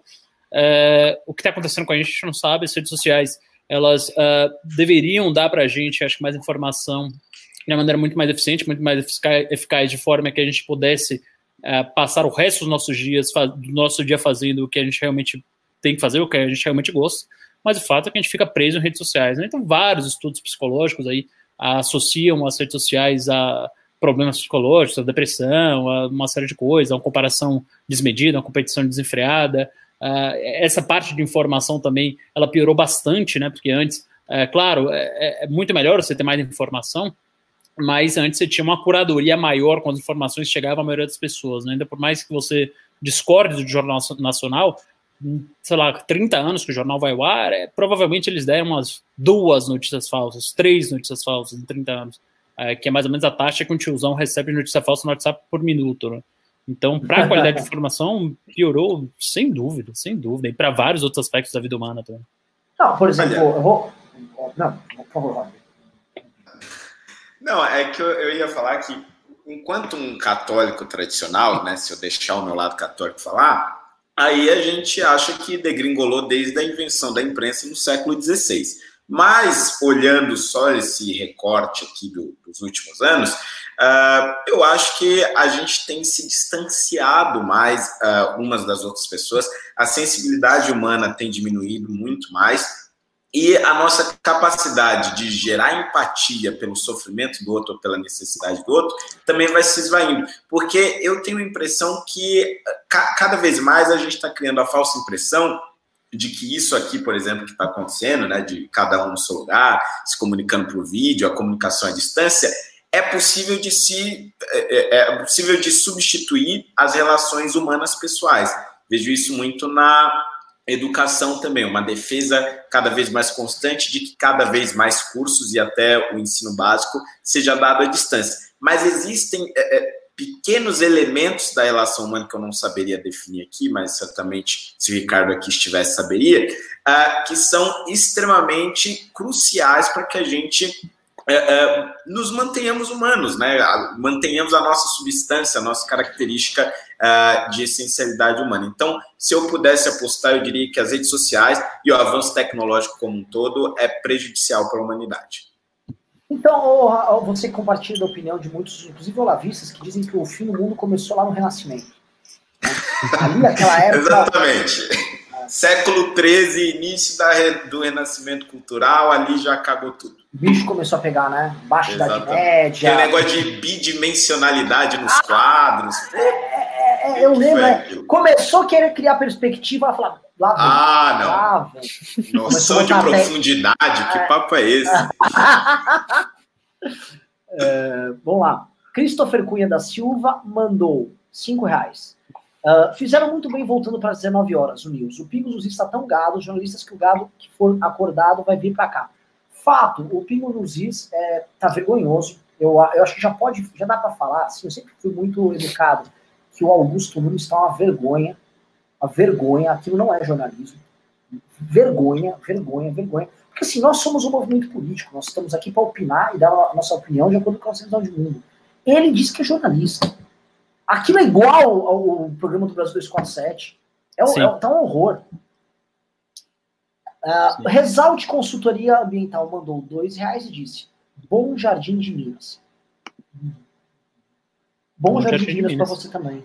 é, o que está acontecendo com a gente, a gente não sabe, as redes sociais elas uh, deveriam dar para a gente, acho que, mais informação de uma maneira muito mais eficiente, muito mais eficaz, de forma que a gente pudesse uh, passar o resto dos nossos dias, do nosso dia fazendo o que a gente realmente tem que fazer, o que a gente realmente gosta. Mas o fato é que a gente fica preso em redes sociais. Né? Então, vários estudos psicológicos aí associam as redes sociais a problemas psicológicos, a depressão, a uma série de coisas, a uma comparação desmedida, uma competição desenfreada, Uh, essa parte de informação também, ela piorou bastante, né? Porque antes, é, claro, é, é, é, muito melhor você ter mais informação, mas antes você tinha uma curadoria maior quando as informações chegavam à maioria das pessoas, né? Ainda por mais que você discorde do Jornal Nacional, sei lá, 30 anos que o jornal vai ao ar, é, provavelmente eles deram umas duas notícias falsas, três notícias falsas em 30 anos, é, que é mais ou menos a taxa que um tiozão recebe notícia falsa no WhatsApp por minuto, né? Então, para a qualidade de informação, piorou sem dúvida, sem dúvida. E para vários outros aspectos da vida humana também. Não, por exemplo, eu vou. Não, por favor, Não, é que eu, eu, ia falar que, enquanto um católico tradicional, né, se eu deixar o meu lado católico falar, aí a gente acha que degringolou desde a invenção da imprensa no século XVI. Mas, olhando só esse recorte aqui do, dos últimos anos, Uh, eu acho que a gente tem se distanciado mais uh, umas das outras pessoas, a sensibilidade humana tem diminuído muito mais e a nossa capacidade de gerar empatia pelo sofrimento do outro ou pela necessidade do outro também vai se esvaindo, porque eu tenho a impressão que ca cada vez mais a gente está criando a falsa impressão de que isso aqui, por exemplo, que está acontecendo, né, de cada um no seu lugar, se comunicando por vídeo, a comunicação à distância, é possível de se é, é possível de substituir as relações humanas pessoais. Vejo isso muito na educação também, uma defesa cada vez mais constante de que cada vez mais cursos e até o ensino básico seja dado à distância. Mas existem é, é pequenos elementos da relação humana que eu não saberia definir aqui, mas certamente se o Ricardo aqui estivesse saberia, uh, que são extremamente cruciais para que a gente é, é, nos mantenhamos humanos, né? mantenhamos a nossa substância, a nossa característica é, de essencialidade humana. Então, se eu pudesse apostar, eu diria que as redes sociais e o avanço tecnológico como um todo é prejudicial para a humanidade. Então, você compartilha a opinião de muitos, inclusive olavistas, que dizem que o fim do mundo começou lá no Renascimento. Ali, naquela época. Exatamente. Século XIII, início da, do Renascimento Cultural, ali já acabou tudo. O bicho começou a pegar, né? Baixa Idade Média. Aquele negócio de bidimensionalidade nos ah, quadros. É, é, é, eu lembro, né? Começou a querer criar perspectiva, falar, lá vem, Ah, não. Lá vem. Noção de profundidade, que papo é esse? é, vamos lá. Christopher Cunha da Silva mandou 5 reais. Uh, fizeram muito bem voltando para as 19 horas o News. O Pingo News está tão gado, os jornalistas que o gado que for acordado vai vir para cá. Fato, o Pingo News está é, tá vergonhoso. Eu, eu acho que já pode, já dá para falar, assim, eu sempre fui muito educado, que o Augusto Nunes está uma vergonha, uma vergonha, aquilo não é jornalismo. Vergonha, vergonha, vergonha. Porque assim, nós somos um movimento político, nós estamos aqui para opinar e dar a nossa opinião de acordo com a nossa visão de mundo. Ele diz que é jornalista. Aquilo é igual ao, programa do Brasil 247. É, um, é tá um horror. Uh, Resalte Consultoria Ambiental mandou dois reais e disse: Bom Jardim de Minas. Bom, Bom Jardim, Jardim, de Minas, Minas. para você também.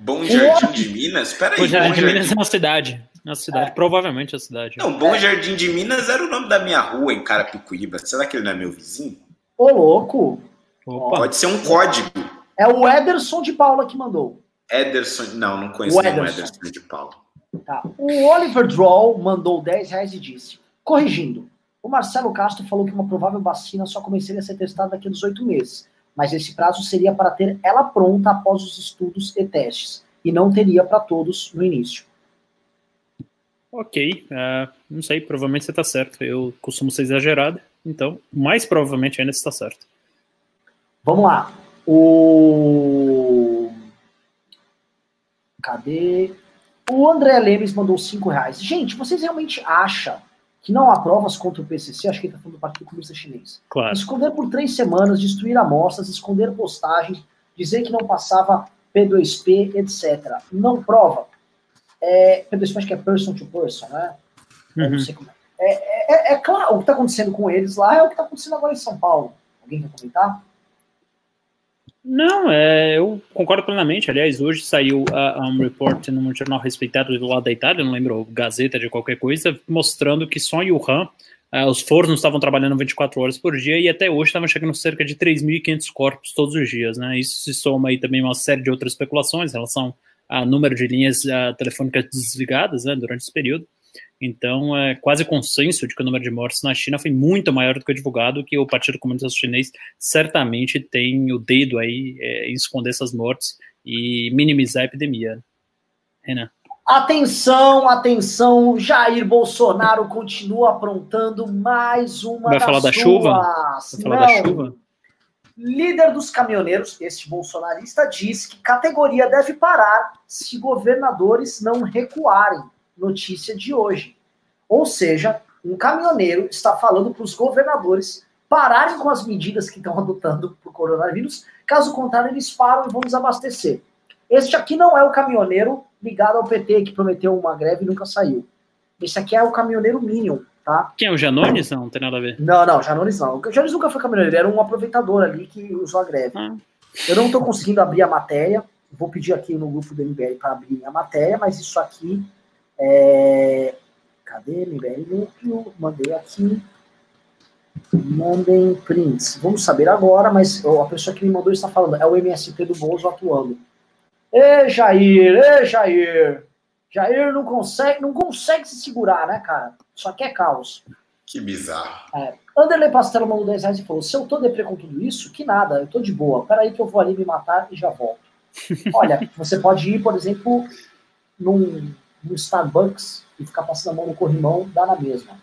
Bom Jardim de Minas? Peraí. Bom Jardim de Minas é uma cidade. Na cidade, é. provavelmente a cidade. Não, Bom é. Jardim de Minas era o nome da minha rua em Carapicuíba. Será que ele não é meu vizinho? Ô, louco! Opa. Pode ser um código. É o Ederson de Paula que mandou. Ederson, não, não conheço o Ederson. Ederson de Paula. Tá. O Oliver Draw mandou 10 reais e disse: corrigindo, o Marcelo Castro falou que uma provável vacina só começaria a ser testada daqui a 18 meses, mas esse prazo seria para ter ela pronta após os estudos e testes, e não teria para todos no início. Ok, uh, não sei, provavelmente você está certo. Eu costumo ser exagerado, então, mais provavelmente ainda está certo. Vamos lá. O. Cadê? O André Lemes mandou 5 reais. Gente, vocês realmente acham que não há provas contra o PCC? Acho que ele está falando do Partido Comunista Chinês. Claro. Esconder por três semanas, destruir amostras, esconder postagens, dizer que não passava P2P, etc. Não prova. É, P2P acho que é person to person, né? Uhum. Não sei como é. É, é, é claro, o que está acontecendo com eles lá é o que está acontecendo agora em São Paulo. Alguém quer comentar? Não, é, eu concordo plenamente. Aliás, hoje saiu um report num jornal respeitado do lado da Itália, não lembro, Gazeta de qualquer coisa, mostrando que só em Wuhan uh, os fornos estavam trabalhando 24 horas por dia e até hoje estavam chegando cerca de 3.500 corpos todos os dias. Né? Isso se soma aí também uma série de outras especulações em relação ao número de linhas uh, telefônicas desligadas né, durante esse período. Então, é quase consenso de que o número de mortes na China foi muito maior do que o divulgado, que o Partido Comunista Chinês certamente tem o dedo aí é, em esconder essas mortes e minimizar a epidemia. Renan. Atenção, atenção, Jair Bolsonaro continua aprontando mais uma Vai falar da suas. chuva? Vai falar Não. da chuva? Líder dos caminhoneiros, este bolsonarista, diz que categoria deve parar se governadores não recuarem notícia de hoje. Ou seja, um caminhoneiro está falando para os governadores pararem com as medidas que estão adotando para o coronavírus, caso contrário, eles param e vão desabastecer. Este aqui não é o caminhoneiro ligado ao PT que prometeu uma greve e nunca saiu. Esse aqui é o caminhoneiro Minion, tá? Quem é o Janones? Não, não tem nada a ver. Não, não, Janones não. O Janones nunca foi caminhoneiro, ele era um aproveitador ali que usou a greve. Ah. Eu não estou conseguindo abrir a matéria, vou pedir aqui no grupo do MBL para abrir a matéria, mas isso aqui é... Cadê MBL Núcleo? Mandei aqui. Mandem prints. Vamos saber agora, mas a pessoa que me mandou está falando. É o MST do Bozo atuando. Ê, Jair, ê, Jair. Jair não consegue, não consegue se segurar, né, cara? Só que é caos. Que bizarro. É. Anderley Pastelo mandou 10 reais e falou: se eu tô deprê com tudo isso, que nada, eu tô de boa. Peraí que eu vou ali me matar e já volto. Olha, você pode ir, por exemplo, num no Starbucks e ficar passando a mão no corrimão, dá na mesma.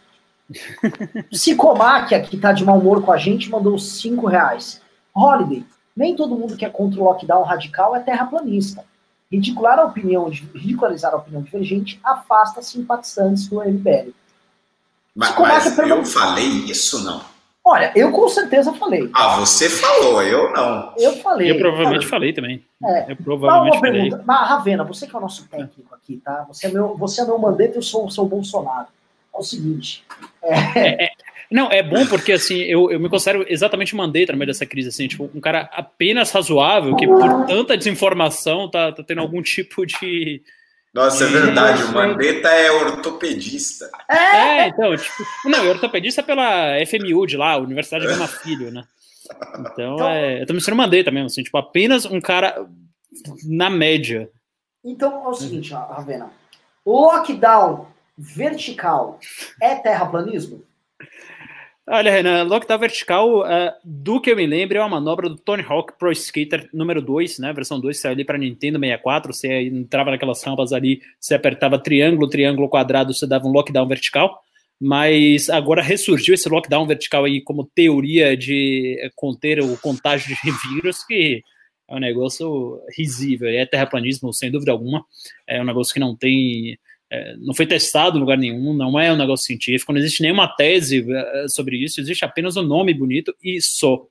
Psicomáquia, que tá de mau humor com a gente, mandou 5 reais. Holiday, nem todo mundo que é contra o lockdown radical é terraplanista. Ridicular a opinião, ridicularizar a opinião divergente afasta simpatizantes do MBL. Mas, mas eu falei isso, não? Olha, eu com certeza falei. Ah, você falou, eu não. Eu falei. Eu provavelmente falei também. É. Eu provavelmente uma falei. pergunta. Mas, Ravena, você que é o nosso técnico aqui, tá? Você é meu, você é meu mandante, eu sou, sou o Bolsonaro. É o seguinte. É... É, é, não, é bom porque assim, eu, eu me considero exatamente mandeta no meio dessa crise, assim, tipo, um cara apenas razoável, que por tanta desinformação tá, tá tendo algum tipo de nossa, é verdade, o Mandetta é ortopedista. É, é então, tipo, não, é ortopedista pela FMU de lá, Universidade Gama Filho, né? Então, então é, eu tô me sendo Mandetta mesmo, assim, tipo, apenas um cara na média. Então, é o seguinte, Ravena, lockdown vertical é terraplanismo? Olha, Renan, lockdown vertical, uh, do que eu me lembro, é uma manobra do Tony Hawk Pro Skater número 2, né? Versão 2 saiu ali para Nintendo 64. Você entrava naquelas rampas ali, você apertava triângulo, triângulo, quadrado, você dava um lockdown vertical. Mas agora ressurgiu esse lockdown vertical aí como teoria de conter o contágio de vírus, que é um negócio risível. É terraplanismo, sem dúvida alguma. É um negócio que não tem é, não foi testado em lugar nenhum, não é um negócio científico, não existe nenhuma tese é, sobre isso, existe apenas um nome bonito e só.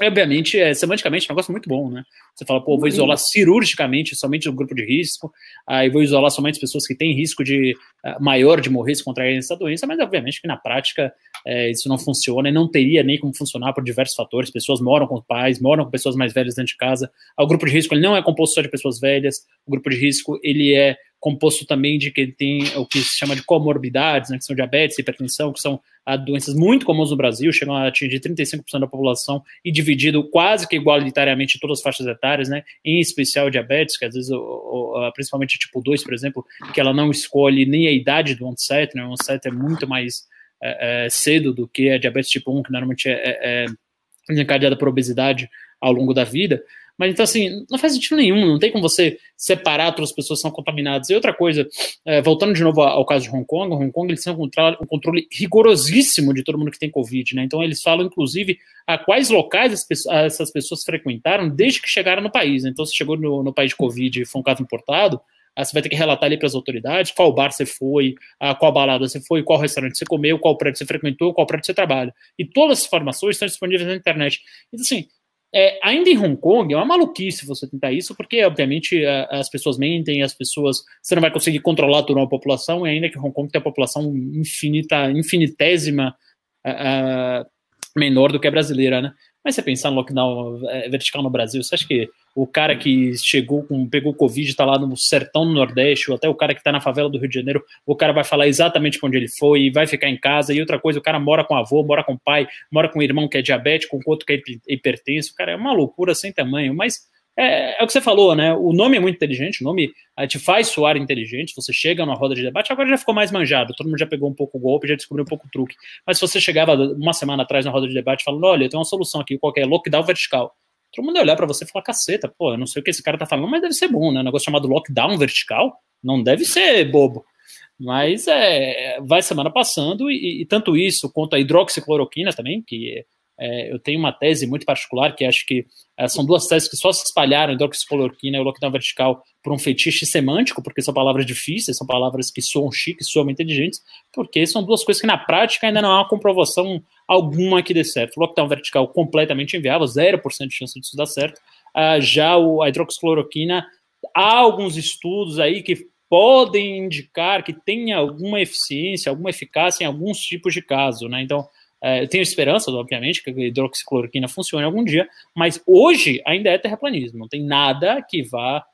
Obviamente, é, semanticamente, é um negócio muito bom, né? Você fala, pô, vou isolar cirurgicamente somente o grupo de risco, aí vou isolar somente as pessoas que têm risco de uh, maior de morrer se contraírem essa doença, mas obviamente que na prática é, isso não funciona e não teria nem como funcionar por diversos fatores. Pessoas moram com pais, moram com pessoas mais velhas dentro de casa. O grupo de risco ele não é composto só de pessoas velhas, o grupo de risco ele é composto também de que tem o que se chama de comorbidades, né, que são diabetes, hipertensão, que são ah, doenças muito comuns no Brasil, chegam a atingir 35% da população e dividido quase que igualitariamente em todas as faixas etárias, né, em especial diabetes, que às vezes, principalmente tipo 2, por exemplo, que ela não escolhe nem a idade do onset, né, o onset é muito mais é, é, cedo do que a diabetes tipo 1, que normalmente é, é, é encadeada por obesidade ao longo da vida, mas então, assim, não faz sentido nenhum, não tem como você separar outras pessoas que são contaminadas. E outra coisa, é, voltando de novo ao caso de Hong Kong, Hong Kong eles têm um controle, um controle rigorosíssimo de todo mundo que tem Covid, né? Então eles falam, inclusive, a quais locais essas pessoas frequentaram desde que chegaram no país. Então, se chegou no, no país de Covid e foi um caso importado, você vai ter que relatar ali para as autoridades qual bar você foi, a qual balada você foi, qual restaurante você comeu, qual prédio você frequentou, qual prédio você trabalha. E todas as informações estão disponíveis na internet. Então, assim, é, ainda em Hong Kong, é uma maluquice você tentar isso, porque, obviamente, a, as pessoas mentem, as pessoas. Você não vai conseguir controlar toda uma população, e ainda que Hong Kong tem a população infinita, infinitésima uh, menor do que a brasileira, né? Mas você pensar no lockdown é, vertical no Brasil, você acha que o cara que chegou com, pegou Covid, está lá no sertão do Nordeste, ou até o cara que está na favela do Rio de Janeiro, o cara vai falar exatamente onde ele foi e vai ficar em casa. E outra coisa, o cara mora com avô, mora com pai, mora com irmão que é diabético, com outro que é hipertenso. Cara, é uma loucura sem tamanho, mas é, é, o que você falou, né? O nome é muito inteligente, o nome te faz soar inteligente. Você chega numa roda de debate, agora já ficou mais manjado, todo mundo já pegou um pouco o golpe, já descobriu um pouco o truque. Mas se você chegava uma semana atrás na roda de debate falando, olha, eu tenho uma solução aqui, qualquer é? lockdown vertical. Todo mundo ia olhar para você e falar, caceta, pô, eu não sei o que esse cara tá falando, mas deve ser bom, né? Um negócio chamado lockdown vertical não deve ser bobo. Mas é, vai semana passando e, e tanto isso quanto a hidroxicloroquina também, que é, eu tenho uma tese muito particular que acho que é, são duas teses que só se espalharam, hidroxicloroquina e o lockdown vertical, por um fetiche semântico, porque são palavras difíceis, são palavras que soam chiques, soam inteligentes, porque são duas coisas que na prática ainda não há uma comprovação alguma que dê certo. O lockdown vertical completamente inviável, 0% de chance disso dar certo. Uh, já o, a hidroxicloroquina, há alguns estudos aí que podem indicar que tem alguma eficiência, alguma eficácia em alguns tipos de caso, né? Então, é, eu tenho esperança, obviamente, que a hidroxicloroquina funcione algum dia, mas hoje ainda é terraplanismo. Não tem nada que vá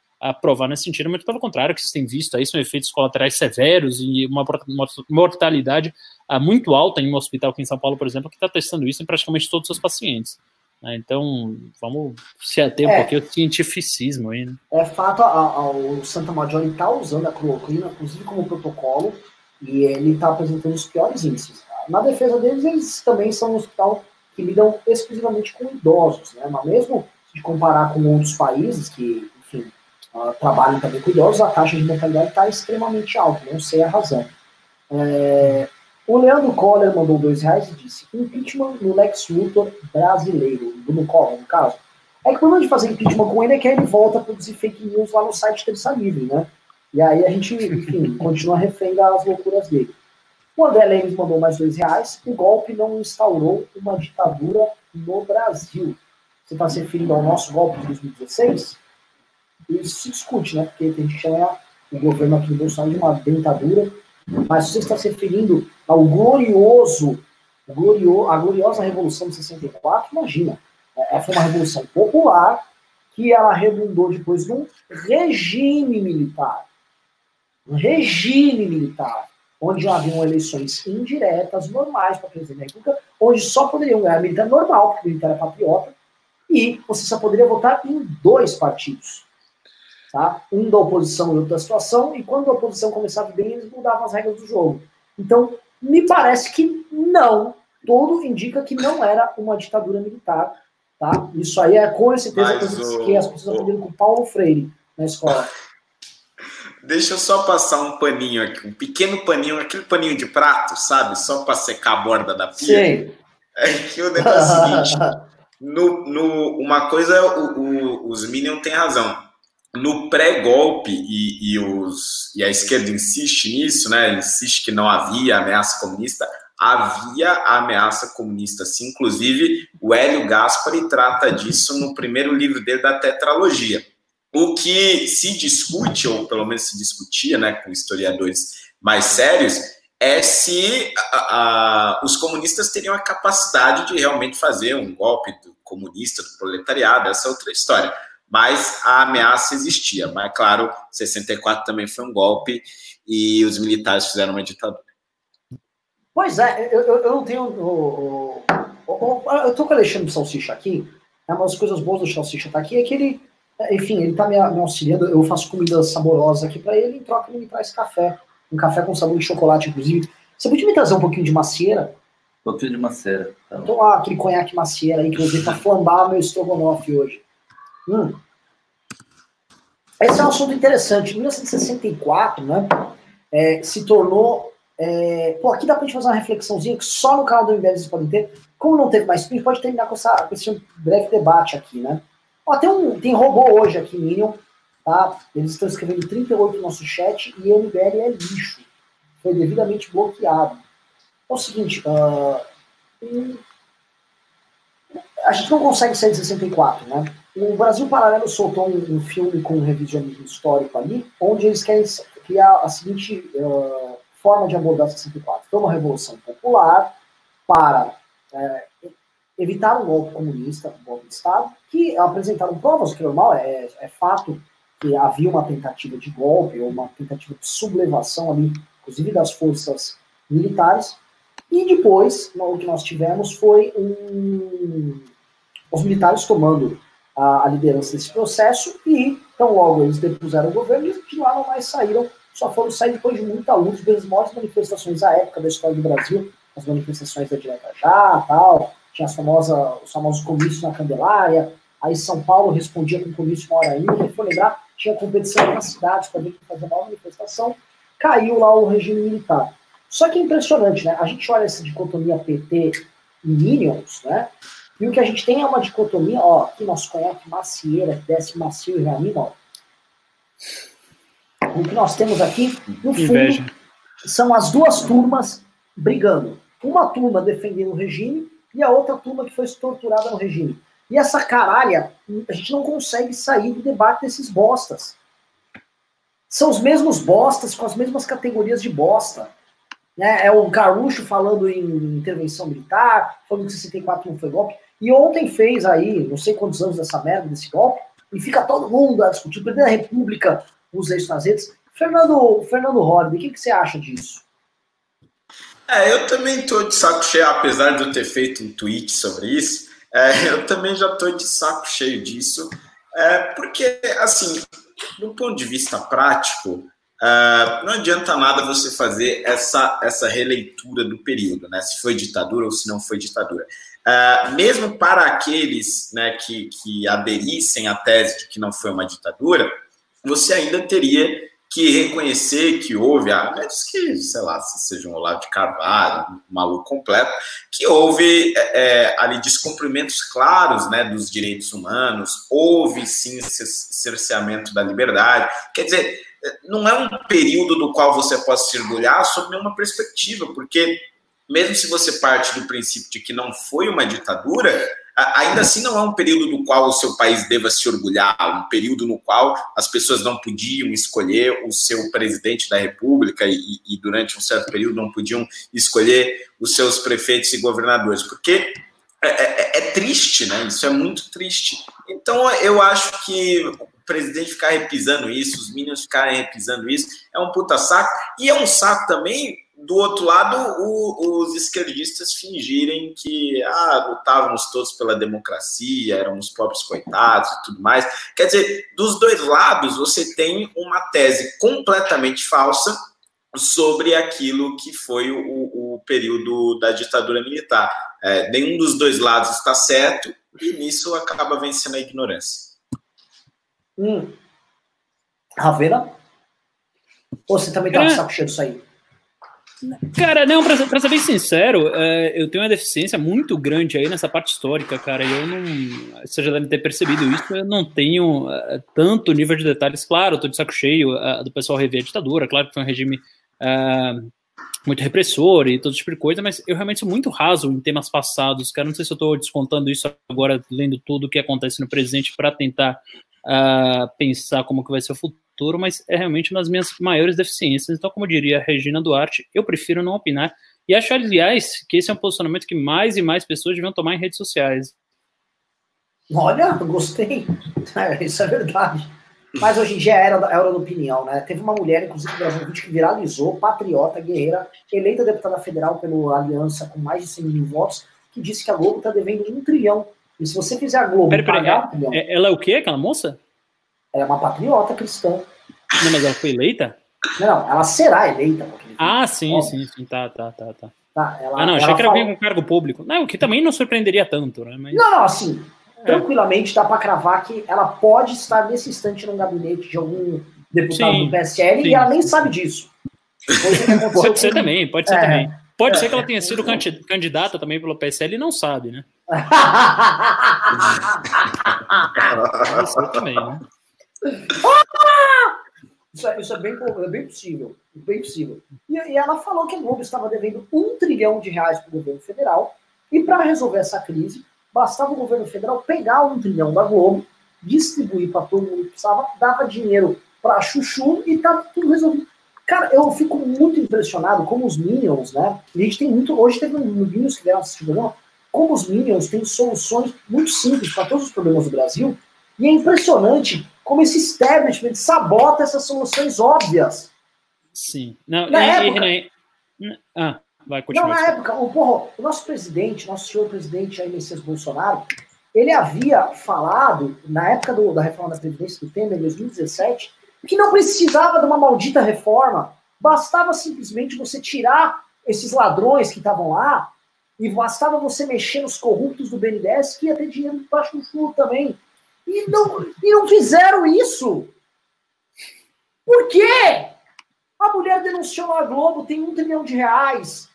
provar nesse sentido, muito pelo contrário, que vocês têm visto aí são efeitos colaterais severos e uma mortalidade ah, muito alta em um hospital aqui em São Paulo, por exemplo, que está testando isso em praticamente todos os seus pacientes. Né? Então, vamos se ater um é, pouquinho ao cientificismo aí. Né? É fato, a, a, o Santa Maggiore está usando a cloroquina, inclusive como protocolo, e ele está apresentando os piores índices. Na defesa deles, eles também são um hospital que lidam exclusivamente com idosos, né? Mas mesmo se comparar com outros países que, enfim, uh, trabalham também com idosos, a taxa de mortalidade está extremamente alta, não sei a razão. É... O Leandro Coller mandou dois reais e disse: impeachment no Lex Luthor brasileiro, do Collor, no caso. É que o problema de fazer impeachment com ele é que ele volta a produzir fake news lá no site Terça Livre, né? E aí a gente, enfim, continua refém das loucuras dele. O André Lemes mandou mais dois reais. O golpe não instaurou uma ditadura no Brasil. Você está se referindo ao nosso golpe de 2016? Isso se discute, né? Porque a gente chama o governo aqui do Bolsonaro de uma ditadura. Mas você está se referindo ao glorioso, glorio, a gloriosa Revolução de 64, imagina. É, foi uma revolução popular que ela redundou depois num regime militar. Um regime militar onde haviam eleições indiretas, normais para presidente da República, onde só poderiam ganhar militar normal, porque o militar é patriota, e você só poderia votar em dois partidos. Tá? Um da oposição e outro da situação, e quando a oposição começava bem, eles mudavam as regras do jogo. Então, me parece que não todo indica que não era uma ditadura militar. Tá? Isso aí é com certeza o... que as pessoas aprenderam com Paulo Freire na escola. Deixa eu só passar um paninho aqui, um pequeno paninho, aquele paninho de prato, sabe? Só para secar a borda da pia. Sim. É que o negócio é o seguinte: no, no, uma coisa, o, o, os Minions têm razão. No pré-golpe, e, e, os, e a esquerda insiste nisso, né? Insiste que não havia ameaça comunista. Havia a ameaça comunista, sim. Inclusive, o Hélio Gaspari trata disso no primeiro livro dele da tetralogia o que se discute, ou pelo menos se discutia né, com historiadores mais sérios, é se a, a, os comunistas teriam a capacidade de realmente fazer um golpe do comunista, do proletariado, essa é outra história. Mas a ameaça existia. Mas, claro, 64 também foi um golpe e os militares fizeram uma ditadura. Pois é, eu, eu, eu não tenho. Eu estou com o Alexandre Salsicha aqui. Né, uma das coisas boas do Salsicha estar tá aqui é que ele enfim, ele está me, me, auxiliando. Eu faço comida saborosa aqui para ele, em troca ele me traz café. Um café com sabor de chocolate, inclusive. Você podia me trazer um pouquinho de macieira? Um pouquinho de macieira. Tá então, ah, aquele conhaque macieira aí que eu usei para flambar meu estrogonofe hoje. Hum. Esse é um assunto interessante. Em 1964, né, é, se tornou. É, pô, aqui dá pra gente fazer uma reflexãozinha que só no canal do MBL vocês podem ter. Como não teve mais a gente pode terminar com, essa, com esse breve debate aqui, né? Ó, tem, um, tem robô hoje aqui, Minion, tá? Eles estão escrevendo 38 no nosso chat e MBL é lixo. Foi devidamente bloqueado. É o seguinte, uh, a gente não consegue sair de 64, né? O Brasil Paralelo soltou um, um filme com um revisionismo histórico ali, onde eles querem criar a seguinte uh, forma de abordar 64. Foi uma revolução popular para uh, evitar um golpe comunista, um golpe de Estado, que apresentaram provas, que é normal, é, é fato que havia uma tentativa de golpe, ou uma tentativa de sublevação ali, inclusive das forças militares, e depois, o que nós tivemos foi um, os militares tomando a, a, liderança desse processo, e então logo eles depuseram o governo, e de lá não mais saíram, só foram sair depois de muita luta, das maiores manifestações à época da história do Brasil, as manifestações da Direta Já, tal, tinha as famosas, os famosos comícios na Candelária, aí São Paulo respondia com comício uma hora ainda, quem for lembrar, tinha competição nas cidades para ver quem fazia uma manifestação, caiu lá o regime militar. Só que é impressionante, né? A gente olha essa dicotomia PT e Minions, né? E o que a gente tem é uma dicotomia, ó, aqui nosso conhaque macieira, que desce macio e reanima, ó. O que nós temos aqui, no fundo, Inveja. são as duas turmas brigando. Uma turma defendendo o regime e a outra turma que foi torturada no regime. E essa caralha, a gente não consegue sair do debate desses bostas. São os mesmos bostas com as mesmas categorias de bosta. Né? É o Garucho falando em intervenção militar, falando que 64 não foi golpe. E ontem fez aí, não sei quantos anos dessa merda, desse golpe, e fica todo mundo a discutir. O presidente da República usa isso nas redes. Fernando, Fernando Holliday, o que, que você acha disso? É, eu também estou de saco cheio, apesar de eu ter feito um tweet sobre isso, é, eu também já estou de saco cheio disso, é, porque, assim, do ponto de vista prático, é, não adianta nada você fazer essa, essa releitura do período, né? Se foi ditadura ou se não foi ditadura. É, mesmo para aqueles né, que, que aderissem à tese de que não foi uma ditadura, você ainda teria que reconhecer que houve, a menos que, sei lá, se seja um Olavo de Carvalho, um maluco completo, que houve é, é, ali descumprimentos claros né, dos direitos humanos, houve sim cerceamento da liberdade. Quer dizer, não é um período do qual você possa se orgulhar sob nenhuma perspectiva, porque mesmo se você parte do princípio de que não foi uma ditadura, ainda assim não é um período do qual o seu país deva se orgulhar, um período no qual as pessoas não podiam escolher o seu presidente da república e, e durante um certo período não podiam escolher os seus prefeitos e governadores, porque é, é, é triste, né? Isso é muito triste. Então eu acho que o presidente ficar repisando isso, os meninos ficarem repisando isso, é um puta saco. E é um saco também do outro lado, o, os esquerdistas fingirem que ah, lutávamos todos pela democracia, éramos pobres coitados e tudo mais. Quer dizer, dos dois lados, você tem uma tese completamente falsa sobre aquilo que foi o, o período da ditadura militar. É, nenhum dos dois lados está certo e nisso acaba vencendo a ignorância. Hum. Ravena? Ou você também tá é. de saco cheio disso aí? Cara, não, pra, pra ser bem sincero, é, eu tenho uma deficiência muito grande aí nessa parte histórica, cara. E eu não. Você já deve ter percebido isso, eu não tenho é, tanto nível de detalhes. Claro, eu tô de saco cheio é, do pessoal rever a ditadura, claro que foi um regime é, muito repressor e todo tipo de coisa, mas eu realmente sou muito raso em temas passados, cara. Não sei se eu tô descontando isso agora, lendo tudo o que acontece no presente para tentar uh, pensar como que vai ser o futuro futuro, mas é realmente uma das minhas maiores deficiências. Então, como diria a Regina Duarte, eu prefiro não opinar. E acho, aliás, que esse é um posicionamento que mais e mais pessoas deviam tomar em redes sociais. Olha, gostei. É, isso é verdade. Mas hoje em dia é era, era da opinião, né? Teve uma mulher, inclusive, vídeo que viralizou, patriota, guerreira, eleita deputada federal pela Aliança com mais de 100 mil votos, que disse que a Globo está devendo um trilhão. E se você fizer a Globo pera, pera, pagar um trilhão... É, ela é o quê, aquela moça? Ela é uma patriota cristã. Não, mas ela foi eleita? Não, ela será eleita. Ah, sim, sim, sim, tá, tá, tá, tá. tá ela, ah, não, achei que era alguém com cargo público. Não, o que também não surpreenderia tanto, né? Mas... Não, não, assim, é. tranquilamente dá para cravar que ela pode estar nesse instante no gabinete de algum deputado sim, do PSL sim, e ela nem sim. sabe disso. Pode ser também, pode ser é, também. Pode é, ser que ela tenha sido candidata também pelo PSL e não sabe, né? pode ser também, né? Isso é, isso é, bem, é bem possível. Bem possível. E, e, ela falou que a Globo estava devendo um trilhão de reais para o governo federal, e para resolver essa crise, bastava o governo federal pegar um trilhão da Globo, distribuir para todo mundo que precisava, dava dinheiro para Chuchu e tá tudo resolvido. Cara, eu fico muito impressionado como os Minions, né? A gente tem muito. Hoje teve um Minions que vieram assistir o como os Minions têm soluções muito simples para todos os problemas do Brasil, e é impressionante como esse establishment sabota essas soluções óbvias. Sim. Não, na e, época, ah, vai continuar. Não, na época, o, porra, o nosso presidente, nosso senhor presidente Jair Messias Bolsonaro, ele havia falado, na época do, da reforma da Previdência do Temer, em 2017, que não precisava de uma maldita reforma, bastava simplesmente você tirar esses ladrões que estavam lá, e bastava você mexer nos corruptos do BNDES, que ia ter dinheiro baixo do furo também. E não, e não fizeram isso. Por quê? A mulher denunciou na Globo, tem um trilhão de reais.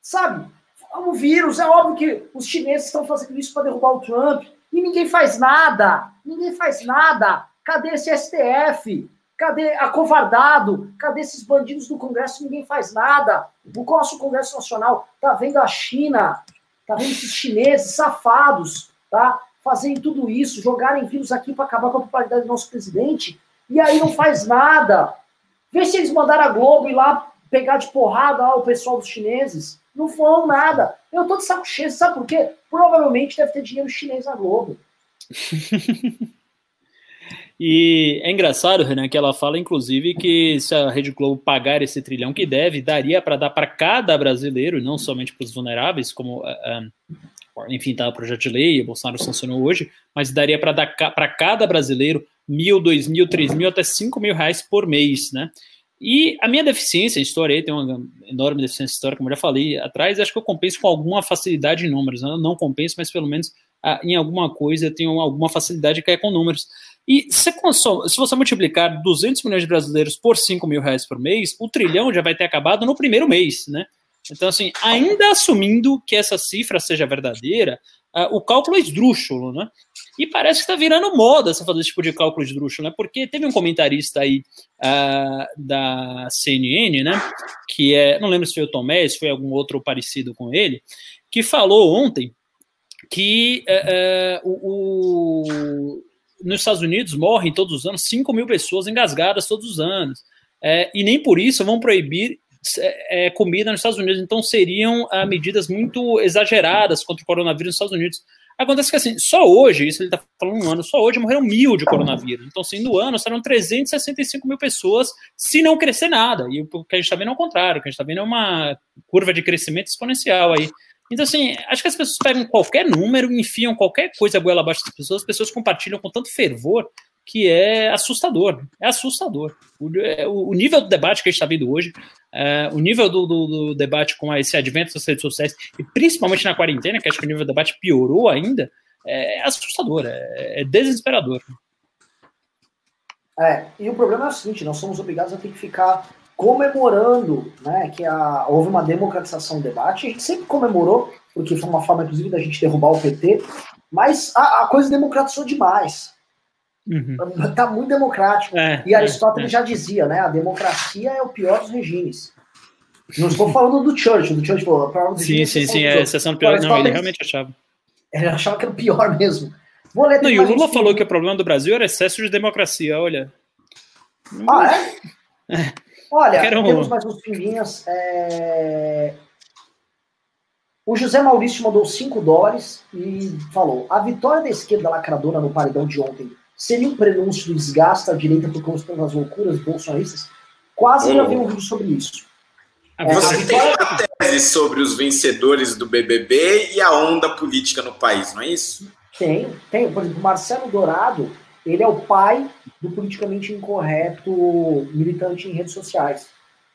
Sabe? O vírus, é óbvio que os chineses estão fazendo isso para derrubar o Trump. E ninguém faz nada. Ninguém faz nada. Cadê esse STF? Cadê acovardado? Cadê esses bandidos do Congresso? Ninguém faz nada. O nosso Congresso Nacional tá vendo a China, tá vendo esses chineses safados, tá? Fazerem tudo isso, jogarem vírus aqui para acabar com a popularidade do nosso presidente, e aí não faz nada. Vê se eles mandaram a Globo ir lá pegar de porrada ó, o pessoal dos chineses. Não foram nada. Eu tô de saco cheio, sabe por quê? Provavelmente deve ter dinheiro chinês na Globo. E é engraçado, Renan, que ela fala, inclusive, que se a Rede Globo pagar esse trilhão que deve, daria para dar para cada brasileiro, não somente para os vulneráveis, como uh, enfim, tá o projeto de lei, Bolsonaro sancionou hoje, mas daria para cada brasileiro mil, dois mil, três mil, até cinco mil reais por mês, né? E a minha deficiência em história, tem uma enorme deficiência em história, como eu já falei atrás, acho que eu compenso com alguma facilidade em números. Né? Não compenso, mas pelo menos ah, em alguma coisa eu tenho alguma facilidade de cair com números. E se, se você multiplicar 200 milhões de brasileiros por 5 mil reais por mês, o trilhão já vai ter acabado no primeiro mês, né? Então, assim, ainda assumindo que essa cifra seja verdadeira, uh, o cálculo é esdrúxulo, né? E parece que está virando moda você fazer esse tipo de cálculo esdrúxulo, né? Porque teve um comentarista aí uh, da CNN, né? Que é, não lembro se foi o Tomé, se foi algum outro parecido com ele, que falou ontem que uh, o, o, nos Estados Unidos morrem todos os anos 5 mil pessoas engasgadas todos os anos. É, e nem por isso vão proibir é, é, comida nos Estados Unidos. Então seriam ah, medidas muito exageradas contra o coronavírus nos Estados Unidos. Acontece que assim, só hoje, isso ele está falando um ano, só hoje morreram mil de coronavírus. Então, assim, no ano serão 365 mil pessoas se não crescer nada. E o que a gente está vendo é o contrário, o que a gente está vendo é uma curva de crescimento exponencial aí. Então, assim, acho que as pessoas pegam qualquer número, enfiam qualquer coisa goela abaixo das pessoas, as pessoas compartilham com tanto fervor que é assustador. É assustador. O, é, o nível do debate que a gente está vendo hoje, é, o nível do, do, do, debate com esse advento das redes sociais, e principalmente na quarentena, que acho que o nível do debate piorou ainda, é, assustador, é, é desesperador. É, e o problema é o seguinte, nós somos obrigados a ter que ficar comemorando né, que a, houve uma democratização do debate. A gente sempre comemorou, porque foi uma forma, inclusive, da gente derrubar o PT, mas a, a coisa democratizou demais. Uhum. Tá muito democrático. É, e Aristóteles é, é. já dizia, né? A democracia é o pior dos regimes. Não estou falando do Churchill, do Churchill falou. Sim, sim, sim, é a exceção do pior. Não, ele realmente achava. Ele achava que era o pior mesmo. Vou ler não, e o Lula falou que o problema do Brasil era excesso de democracia, olha. Ah, é? é. Olha, Quero... temos mais uns pinguinhas. É... O José Maurício mandou 5 dólares e falou: a vitória da esquerda lacradora no paredão de ontem seria um prenúncio do desgaste da direita por conta das loucuras bolsonaristas? Quase já vi um vídeo sobre isso. É, Você tem uma tese sobre os vencedores do BBB e a onda política no país, não é isso? Tem, tem. Por exemplo, Marcelo Dourado, ele é o pai do politicamente incorreto militante em redes sociais.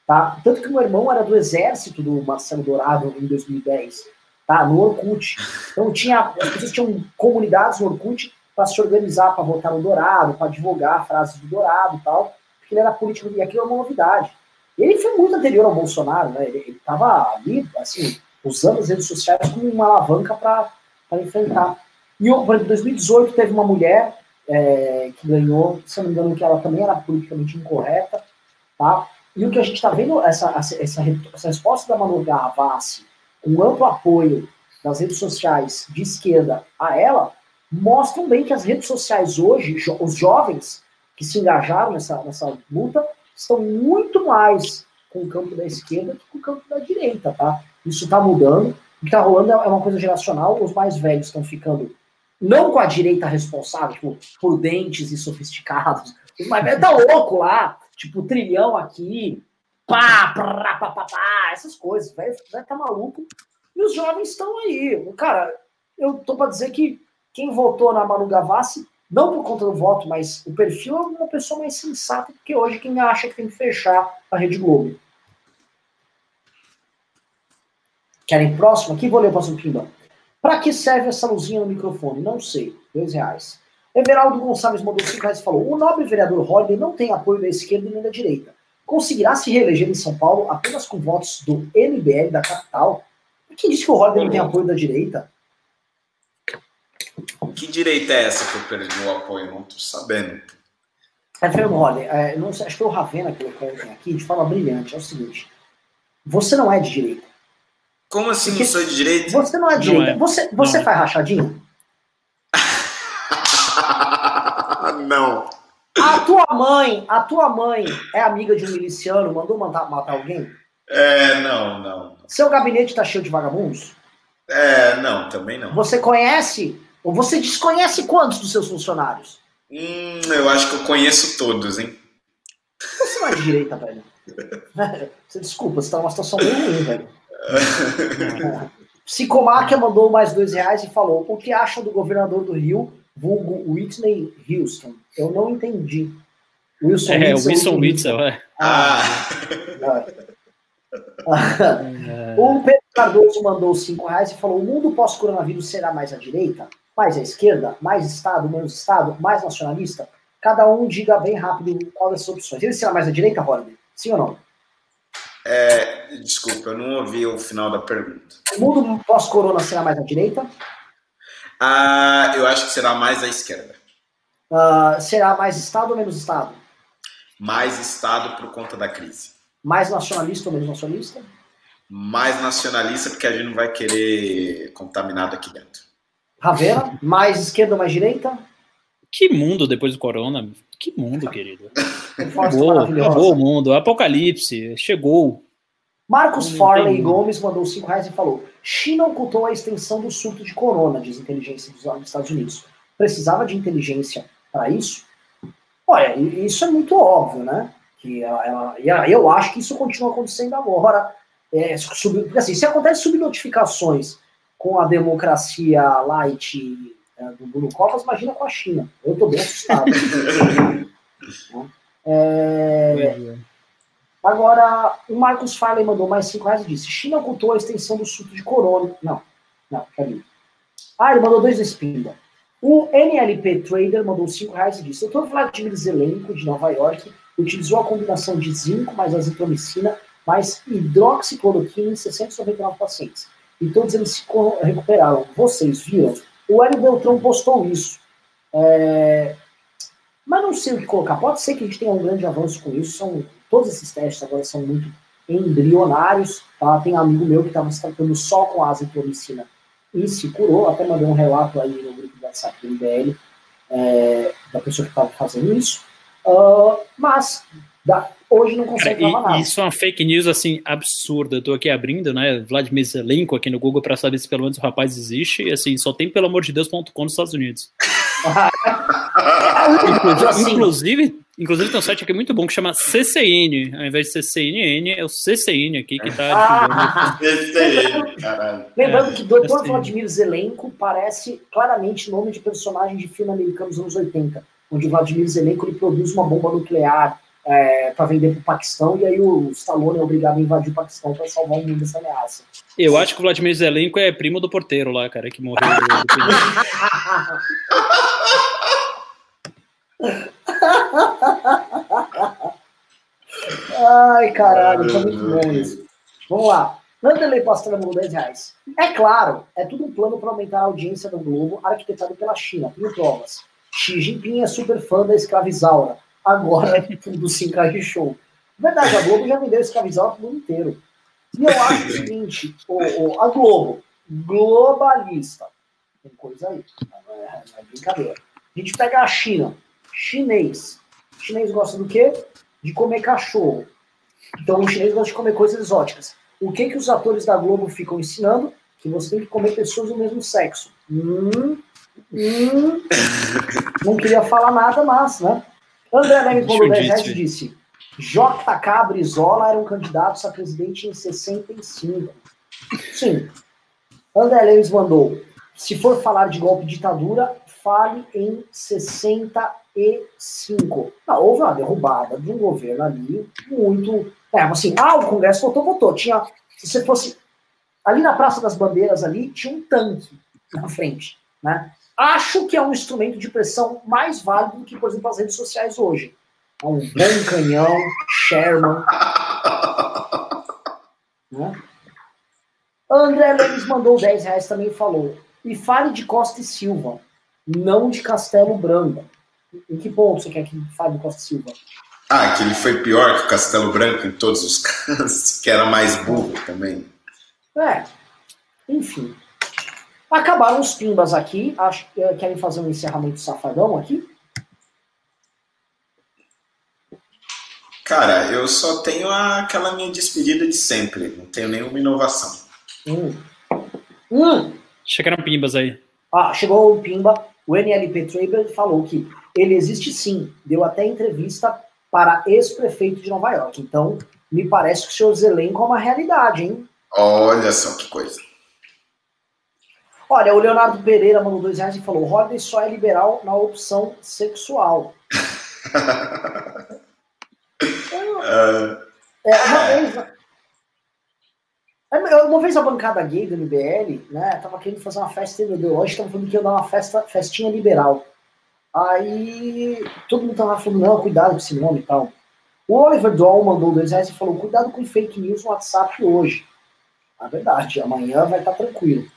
Tá? Tanto que meu irmão era do exército do Marcelo Dourado em 2010, tá? no Orkut. Então tinha, as pessoas tinham comunidades no Orkut para se organizar para votar no Dourado, para divulgar frases do Dourado e tal, porque ele era político, e aquilo é uma novidade. Ele foi muito anterior ao Bolsonaro, né? Ele estava ali, assim, usando as redes sociais como uma alavanca para enfrentar. E, em 2018 teve uma mulher é, que ganhou, se não me engano, que ela também era politicamente incorreta, tá? E o que a gente está vendo, essa, essa, essa, essa, resposta da Manu Gavassi, com amplo apoio das redes sociais de esquerda a ela, mostram bem que as redes sociais hoje, os jovens que se engajaram nessa, nessa luta, estão muito mais com o campo da esquerda que com o campo da direita, tá? Isso está mudando. O que está rolando é uma coisa geracional. Os mais velhos estão ficando não com a direita responsável, tipo, prudentes e sofisticados. Os mais velhos tá louco lá, tipo, trilhão aqui, pá, pá, pá, pá, pá essas coisas. Velho, tá maluco. E os jovens estão aí. Cara, eu tô para dizer que quem votou na Manu Gavassi, não por conta do voto, mas o perfil é uma pessoa mais sensata, porque hoje quem acha que tem que fechar a Rede Globo. Querem próximo aqui? Vou ler o próximo pimba. Para que serve essa luzinha no microfone? Não sei. Dois reais. Everaldo Gonçalves mandou cinco reais e falou: o nobre vereador Holliday não tem apoio da esquerda nem da direita. Conseguirá se reeleger em São Paulo apenas com votos do MBL da capital? Quem disse que o Holliday não tem apoio da direita? Que direita é essa que eu perdi o apoio? Não tô sabendo. É, Fernando Holliday, é, não sei, acho que foi o Ravena que colocou aqui de forma brilhante. É o seguinte: você não é de direita. Como assim Porque não sou de direita? Você não é de direita. É. Você, você não. faz rachadinha? não. A tua mãe, a tua mãe é amiga de um miliciano, mandou matar, matar alguém? É, não, não. Seu gabinete tá cheio de vagabundos? É, não, também não. Você conhece ou você desconhece quantos dos seus funcionários? Hum, eu acho que eu conheço todos, hein? Você não é de direita, velho. Você desculpa, você tá numa situação bem ruim, velho. Psicomáquia mandou mais dois reais e falou: o que acha do governador do Rio, vulgo Whitney Houston? Eu não entendi. Wilson é, Wilson, Wilson Whitson, é. Ah. o Pedro Cardoso mandou cinco reais e falou: o mundo pós-coronavírus será mais à direita, mais à esquerda, mais Estado, menos Estado, mais nacionalista? Cada um diga bem rápido qual das opções. Ele será mais à direita, Rodney? Sim ou não? É, desculpa, eu não ouvi o final da pergunta. O mundo pós-corona será mais à direita? Ah, eu acho que será mais à esquerda. Uh, será mais Estado ou menos Estado? Mais Estado por conta da crise. Mais nacionalista ou menos nacionalista? Mais nacionalista, porque a gente não vai querer contaminado aqui dentro. Ravena, mais esquerda ou mais direita? Que mundo depois do corona? Que mundo, querido. Acabou, acabou o mundo. Apocalipse, chegou. Marcos Farley Gomes mandou 5 reais e falou: China ocultou a extensão do surto de corona, diz inteligência dos Estados Unidos. Precisava de inteligência para isso? Olha, isso é muito óbvio, né? Que ela, ela, eu acho que isso continua acontecendo agora. É, sub, assim, se acontece subnotificações com a democracia light é, do Bruno Covas, imagina com a China. Eu estou bem assustado. é, agora, o Marcos Farley mandou mais 5 reais e disse: China ocultou a extensão do surto de corona. Não, não, peraí. Ah, ele mandou dois do Spinda. O NLP Trader mandou 5 reais e disse: Dr. Vladimir Zelenko, de Nova York, utilizou a combinação de zinco mais azitromicina mais hidroxicloroquina em 699 pacientes. E todos eles se recuperaram. Vocês viram? O Hélio Beltrão postou isso. É... Mas não sei o que colocar. Pode ser que a gente tenha um grande avanço com isso. São... Todos esses testes agora são muito embrionários. Tá? Tem um amigo meu que estava se tratando só com azitromicina e se curou. Até mandei um relato aí no grupo do WhatsApp do IBL é... da pessoa que estava fazendo isso. Uh, mas da, hoje não consegue Cara, nada. Isso é uma fake news assim absurda. Eu tô aqui abrindo, né, Vladimir Zelenko aqui no Google para saber se pelo menos o rapaz existe. E assim, só tem pelo amor de Deus.com nos Estados Unidos. inclusive, assim, inclusive, inclusive, tem um site aqui muito bom que chama CCN, ao invés de CCNN, é o CCN aqui que tá. CCN, caralho. Lembrando é, que Dr. Vladimir Zelenko parece claramente nome de personagem de filme americano dos anos 80 onde o Vladimir Zelenko ele produz uma bomba nuclear é, para vender para o Paquistão, e aí o Stallone é obrigado a invadir o Paquistão para salvar o mundo dessa ameaça. Eu acho que o Vladimir Zelenko é primo do porteiro lá, cara, que morreu do, Ai, caralho, tá muito bom isso. Vamos lá. Vanderlei Pastrana mandou 10 reais. É claro, é tudo um plano para aumentar a audiência do Globo, arquitetado pela China. Tem provas. Xi Jinping é super fã da escravizaura. Agora tudo Sinclair Show. Verdade, a Globo já vendeu escravizaura pro mundo inteiro. E eu acho o seguinte, o, o, a Globo, globalista, tem coisa aí, não é, não é brincadeira. A gente pega a China, chinês. Chinês gosta do quê? De comer cachorro. Então o chinês gosta de comer coisas exóticas. O que que os atores da Globo ficam ensinando? Que você tem que comer pessoas do mesmo sexo. Hum, Hum, não queria falar nada, mas, né? André Lemes mandou 10 reais e disse: JK Brizola era um candidato a presidente em 65. Sim. André Lemes mandou: se for falar de golpe de ditadura, fale em 65. Ah, houve uma derrubada de um governo ali muito. É, assim, ah, o Congresso votou, votou. Tinha. Se você fosse. Ali na Praça das Bandeiras, ali, tinha um tanque na frente. Né? Acho que é um instrumento de pressão mais válido do que, por exemplo, as redes sociais hoje. É um bom canhão, Sherman. né? André Lemes mandou 10 reais também e falou. E fale de Costa e Silva, não de Castelo Branco. Em que ponto você quer que fale de Costa e Silva? Ah, que ele foi pior que o Castelo Branco em todos os casos, que era mais burro também. É, enfim. Acabaram os pimbas aqui. Acho que eh, querem fazer um encerramento safadão aqui. Cara, eu só tenho aquela minha despedida de sempre. Não tenho nenhuma inovação. Hum. Hum. Chegaram pimbas aí. Ah, chegou o pimba. O NLP Trader falou que ele existe sim. Deu até entrevista para ex-prefeito de Nova York. Então, me parece que o seu Zelenko é uma realidade, hein? Olha só que coisa. Olha, o Leonardo Pereira mandou dois reais e falou: Rodney só é liberal na opção sexual. é, uma, vez, é, uma vez a bancada gay do MBL, né, tava querendo fazer uma festa ideológica, tava falando que ia dar uma festa, festinha liberal. Aí todo mundo tava falando, não, cuidado com esse nome e tal. O Oliver Doll mandou dois reais e falou: cuidado com fake news no WhatsApp hoje. Na verdade, amanhã vai estar tá tranquilo.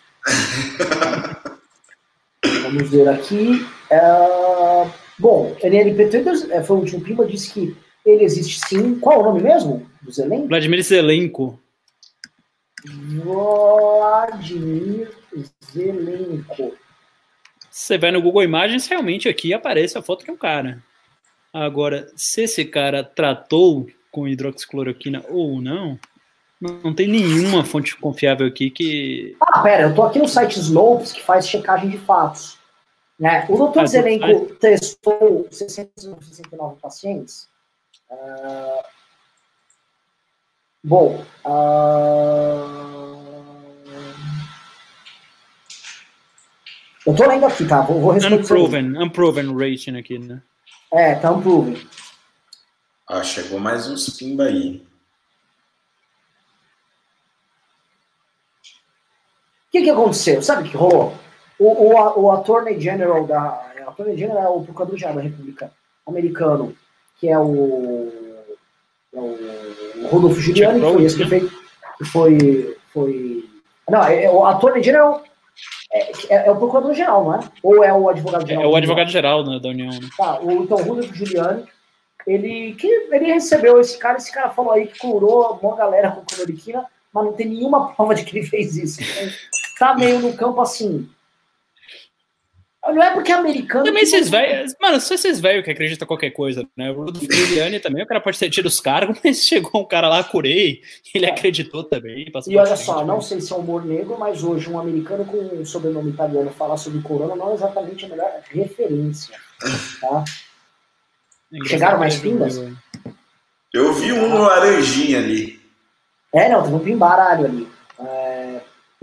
Vamos ver aqui. Uh, bom, NLP Traders é, foi o último prima, disse que ele existe sim. Qual é o nome mesmo do Zelenko? Vladimir Zelenko. Vladimir Zelenko. Você vai no Google Imagens, realmente aqui aparece a foto de um cara. Agora, se esse cara tratou com hidroxicloroquina ou não, não tem nenhuma fonte confiável aqui que. Ah, pera, eu tô aqui no site Slopes que faz checagem de fatos. Né? O doutor ah, Zelenko faz... testou 669 pacientes. Uh... Bom. Uh... Eu tô lendo aqui, tá? Vou, vou responder. Unproven, unproven rating aqui, né? É, tá unproven. Ah, chegou mais uns pimba aí. Que, que aconteceu? Sabe o que rolou? O, o, o Attorney General da. O Attorney General é o Procurador-Geral da República americano, que é o, é o Rodolfo Giuliani, que foi esse que, fez, que foi, foi. Não, é, é, o Attorney General é, é, é o Procurador-Geral, não é? Ou é o Advogado-Geral? É o Advogado-Geral né, da União. Né? Tá, o, então, o Rodolfo Giuliani, ele, que, ele recebeu esse cara, esse cara falou aí que curou uma galera com cloroquina, mas não tem nenhuma prova de que ele fez isso. Tá meio no campo assim, não é porque é americano. Também esses velhos. Mano, só esses velhos que acreditam em qualquer coisa, né? O Rudolf Giuliani também, o cara pode ter tido os cargos, mas chegou um cara lá, curei, ele é. acreditou também. E olha só, né? não sei se é humor negro, mas hoje um americano com um sobrenome italiano falar sobre corona não é exatamente a melhor referência. Tá? É Chegaram mais pimbas? Eu vi um laranjinha ali. É, não, tem um pimbaralho ali. É...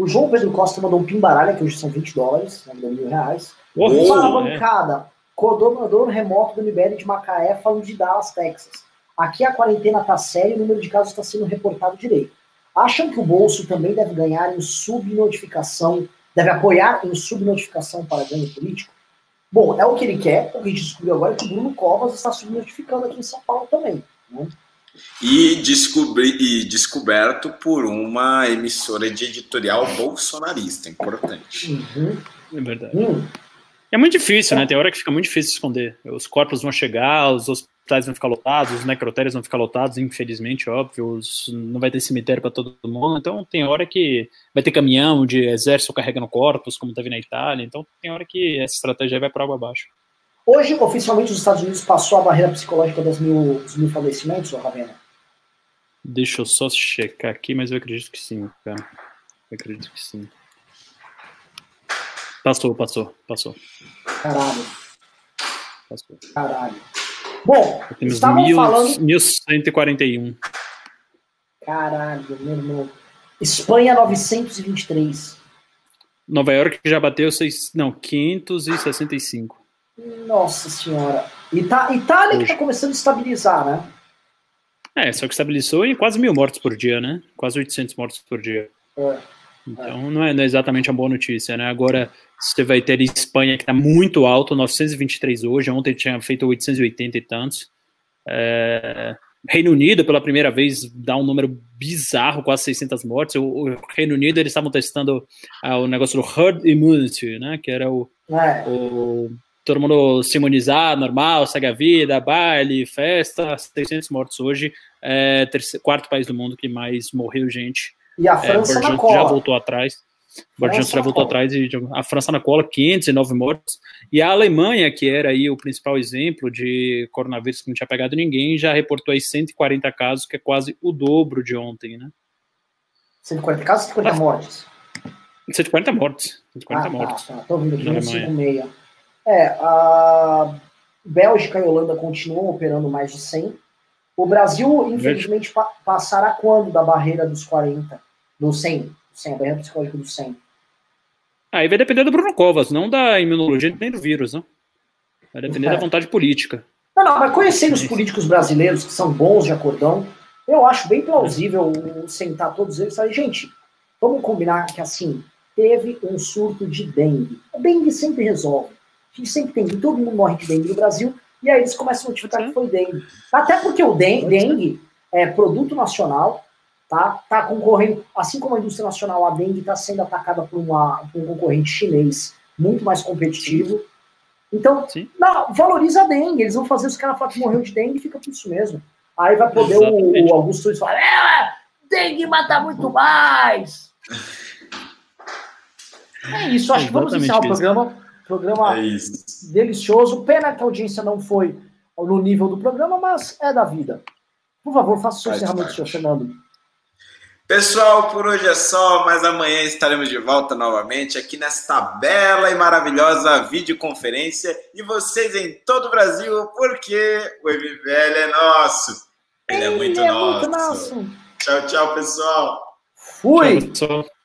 O João Pedro Costa mandou um pimbaralho, que hoje são 20 dólares, né, mil reais. Uma bancada, é. coordenador remoto do MBL de Macaé, falando de Dallas, Texas. Aqui a quarentena está séria e o número de casos está sendo reportado direito. Acham que o bolso também deve ganhar em subnotificação, deve apoiar em subnotificação para ganho político? Bom, é o que ele quer, o que a gente descobriu agora é que o Bruno Covas está subnotificando aqui em São Paulo também. Né? E, descobri, e descoberto por uma emissora de editorial bolsonarista, importante. Uhum. É verdade. Uhum. É muito difícil, né? Tem hora que fica muito difícil esconder. Os corpos vão chegar, os hospitais vão ficar lotados, os necrotérios vão ficar lotados, infelizmente, óbvio. Os... Não vai ter cemitério para todo mundo. Então, tem hora que vai ter caminhão de exército carregando corpos, como teve na Itália. Então, tem hora que essa estratégia vai para água abaixo. Hoje, oficialmente, os Estados Unidos passou a barreira psicológica dos mil, dos mil falecimentos, Ravena? Deixa eu só checar aqui, mas eu acredito que sim, cara. Eu acredito que sim. Passou, passou, passou. Caralho. Passou. Caralho. Bom, temos estavam mil, falando... 1141. Caralho, meu irmão. Espanha 923. Nova York já bateu seis, não, 565. Nossa senhora. Ita Itália Hoje. que tá começando a estabilizar, né? É, só que estabilizou em quase mil mortos por dia, né? Quase 800 mortos por dia. É. Então não é, não é, exatamente uma boa notícia, né? Agora você vai ter Espanha que está muito alto, 923 hoje, ontem tinha feito 880 e tantos. É, Reino Unido, pela primeira vez, dá um número bizarro, quase 600 mortes. O, o Reino Unido, eles estavam testando ah, o negócio do herd immunity, né? Que era o, é. o todo mundo se imunizar, normal, segue a vida, baile, festa, 600 mortos hoje. É, terceiro, quarto país do mundo que mais morreu gente e a é, França é, na cola. já voltou atrás. Boris já voltou atrás e a França na cola, 509 mortos. E a Alemanha, que era aí o principal exemplo de coronavírus que não tinha pegado ninguém, já reportou aí 140 casos, que é quase o dobro de ontem, né? 140 casos, 140 mortes. 140 mortes. 140 ah, mortes. Tá, tá. Tô ouvindo aqui, 156. É, a Bélgica e Holanda continuam operando mais de 100. O Brasil, infelizmente, pa passará quando da barreira dos 40? Do 100? 100 a barreira psicológica do 100. Aí vai depender do Bruno Covas, não da imunologia nem do vírus, não. Vai depender é. da vontade política. Não, não, mas conhecendo os políticos brasileiros que são bons de acordão, eu acho bem plausível sentar todos eles e falar, gente, vamos combinar que assim, teve um surto de dengue. A dengue sempre resolve. A gente sempre tem, todo mundo morre de dengue no Brasil, e aí eles começam a notificar que foi dengue. Até porque o dengue, dengue é produto nacional, tá? Tá concorrendo, assim como a indústria nacional, a dengue está sendo atacada por, uma, por um concorrente chinês muito mais competitivo. Então, não, valoriza a dengue. Eles vão fazer os caras falar que morreu de dengue e fica por isso mesmo. Aí vai poder o, o, Augusto Nunes falar: é, dengue mata muito mais. É isso, acho que vamos encerrar o programa. Programa é delicioso. Pena que a audiência não foi no nível do programa, mas é da vida. Por favor, faça o seu encerramento, senhor Fernando. Pessoal, por hoje é só, mas amanhã estaremos de volta novamente aqui nesta bela e maravilhosa videoconferência e vocês em todo o Brasil, porque o MVL é nosso. Ele, Ele é, muito, é nosso. muito nosso. Tchau, tchau, pessoal. Fui. Tchau, tchau.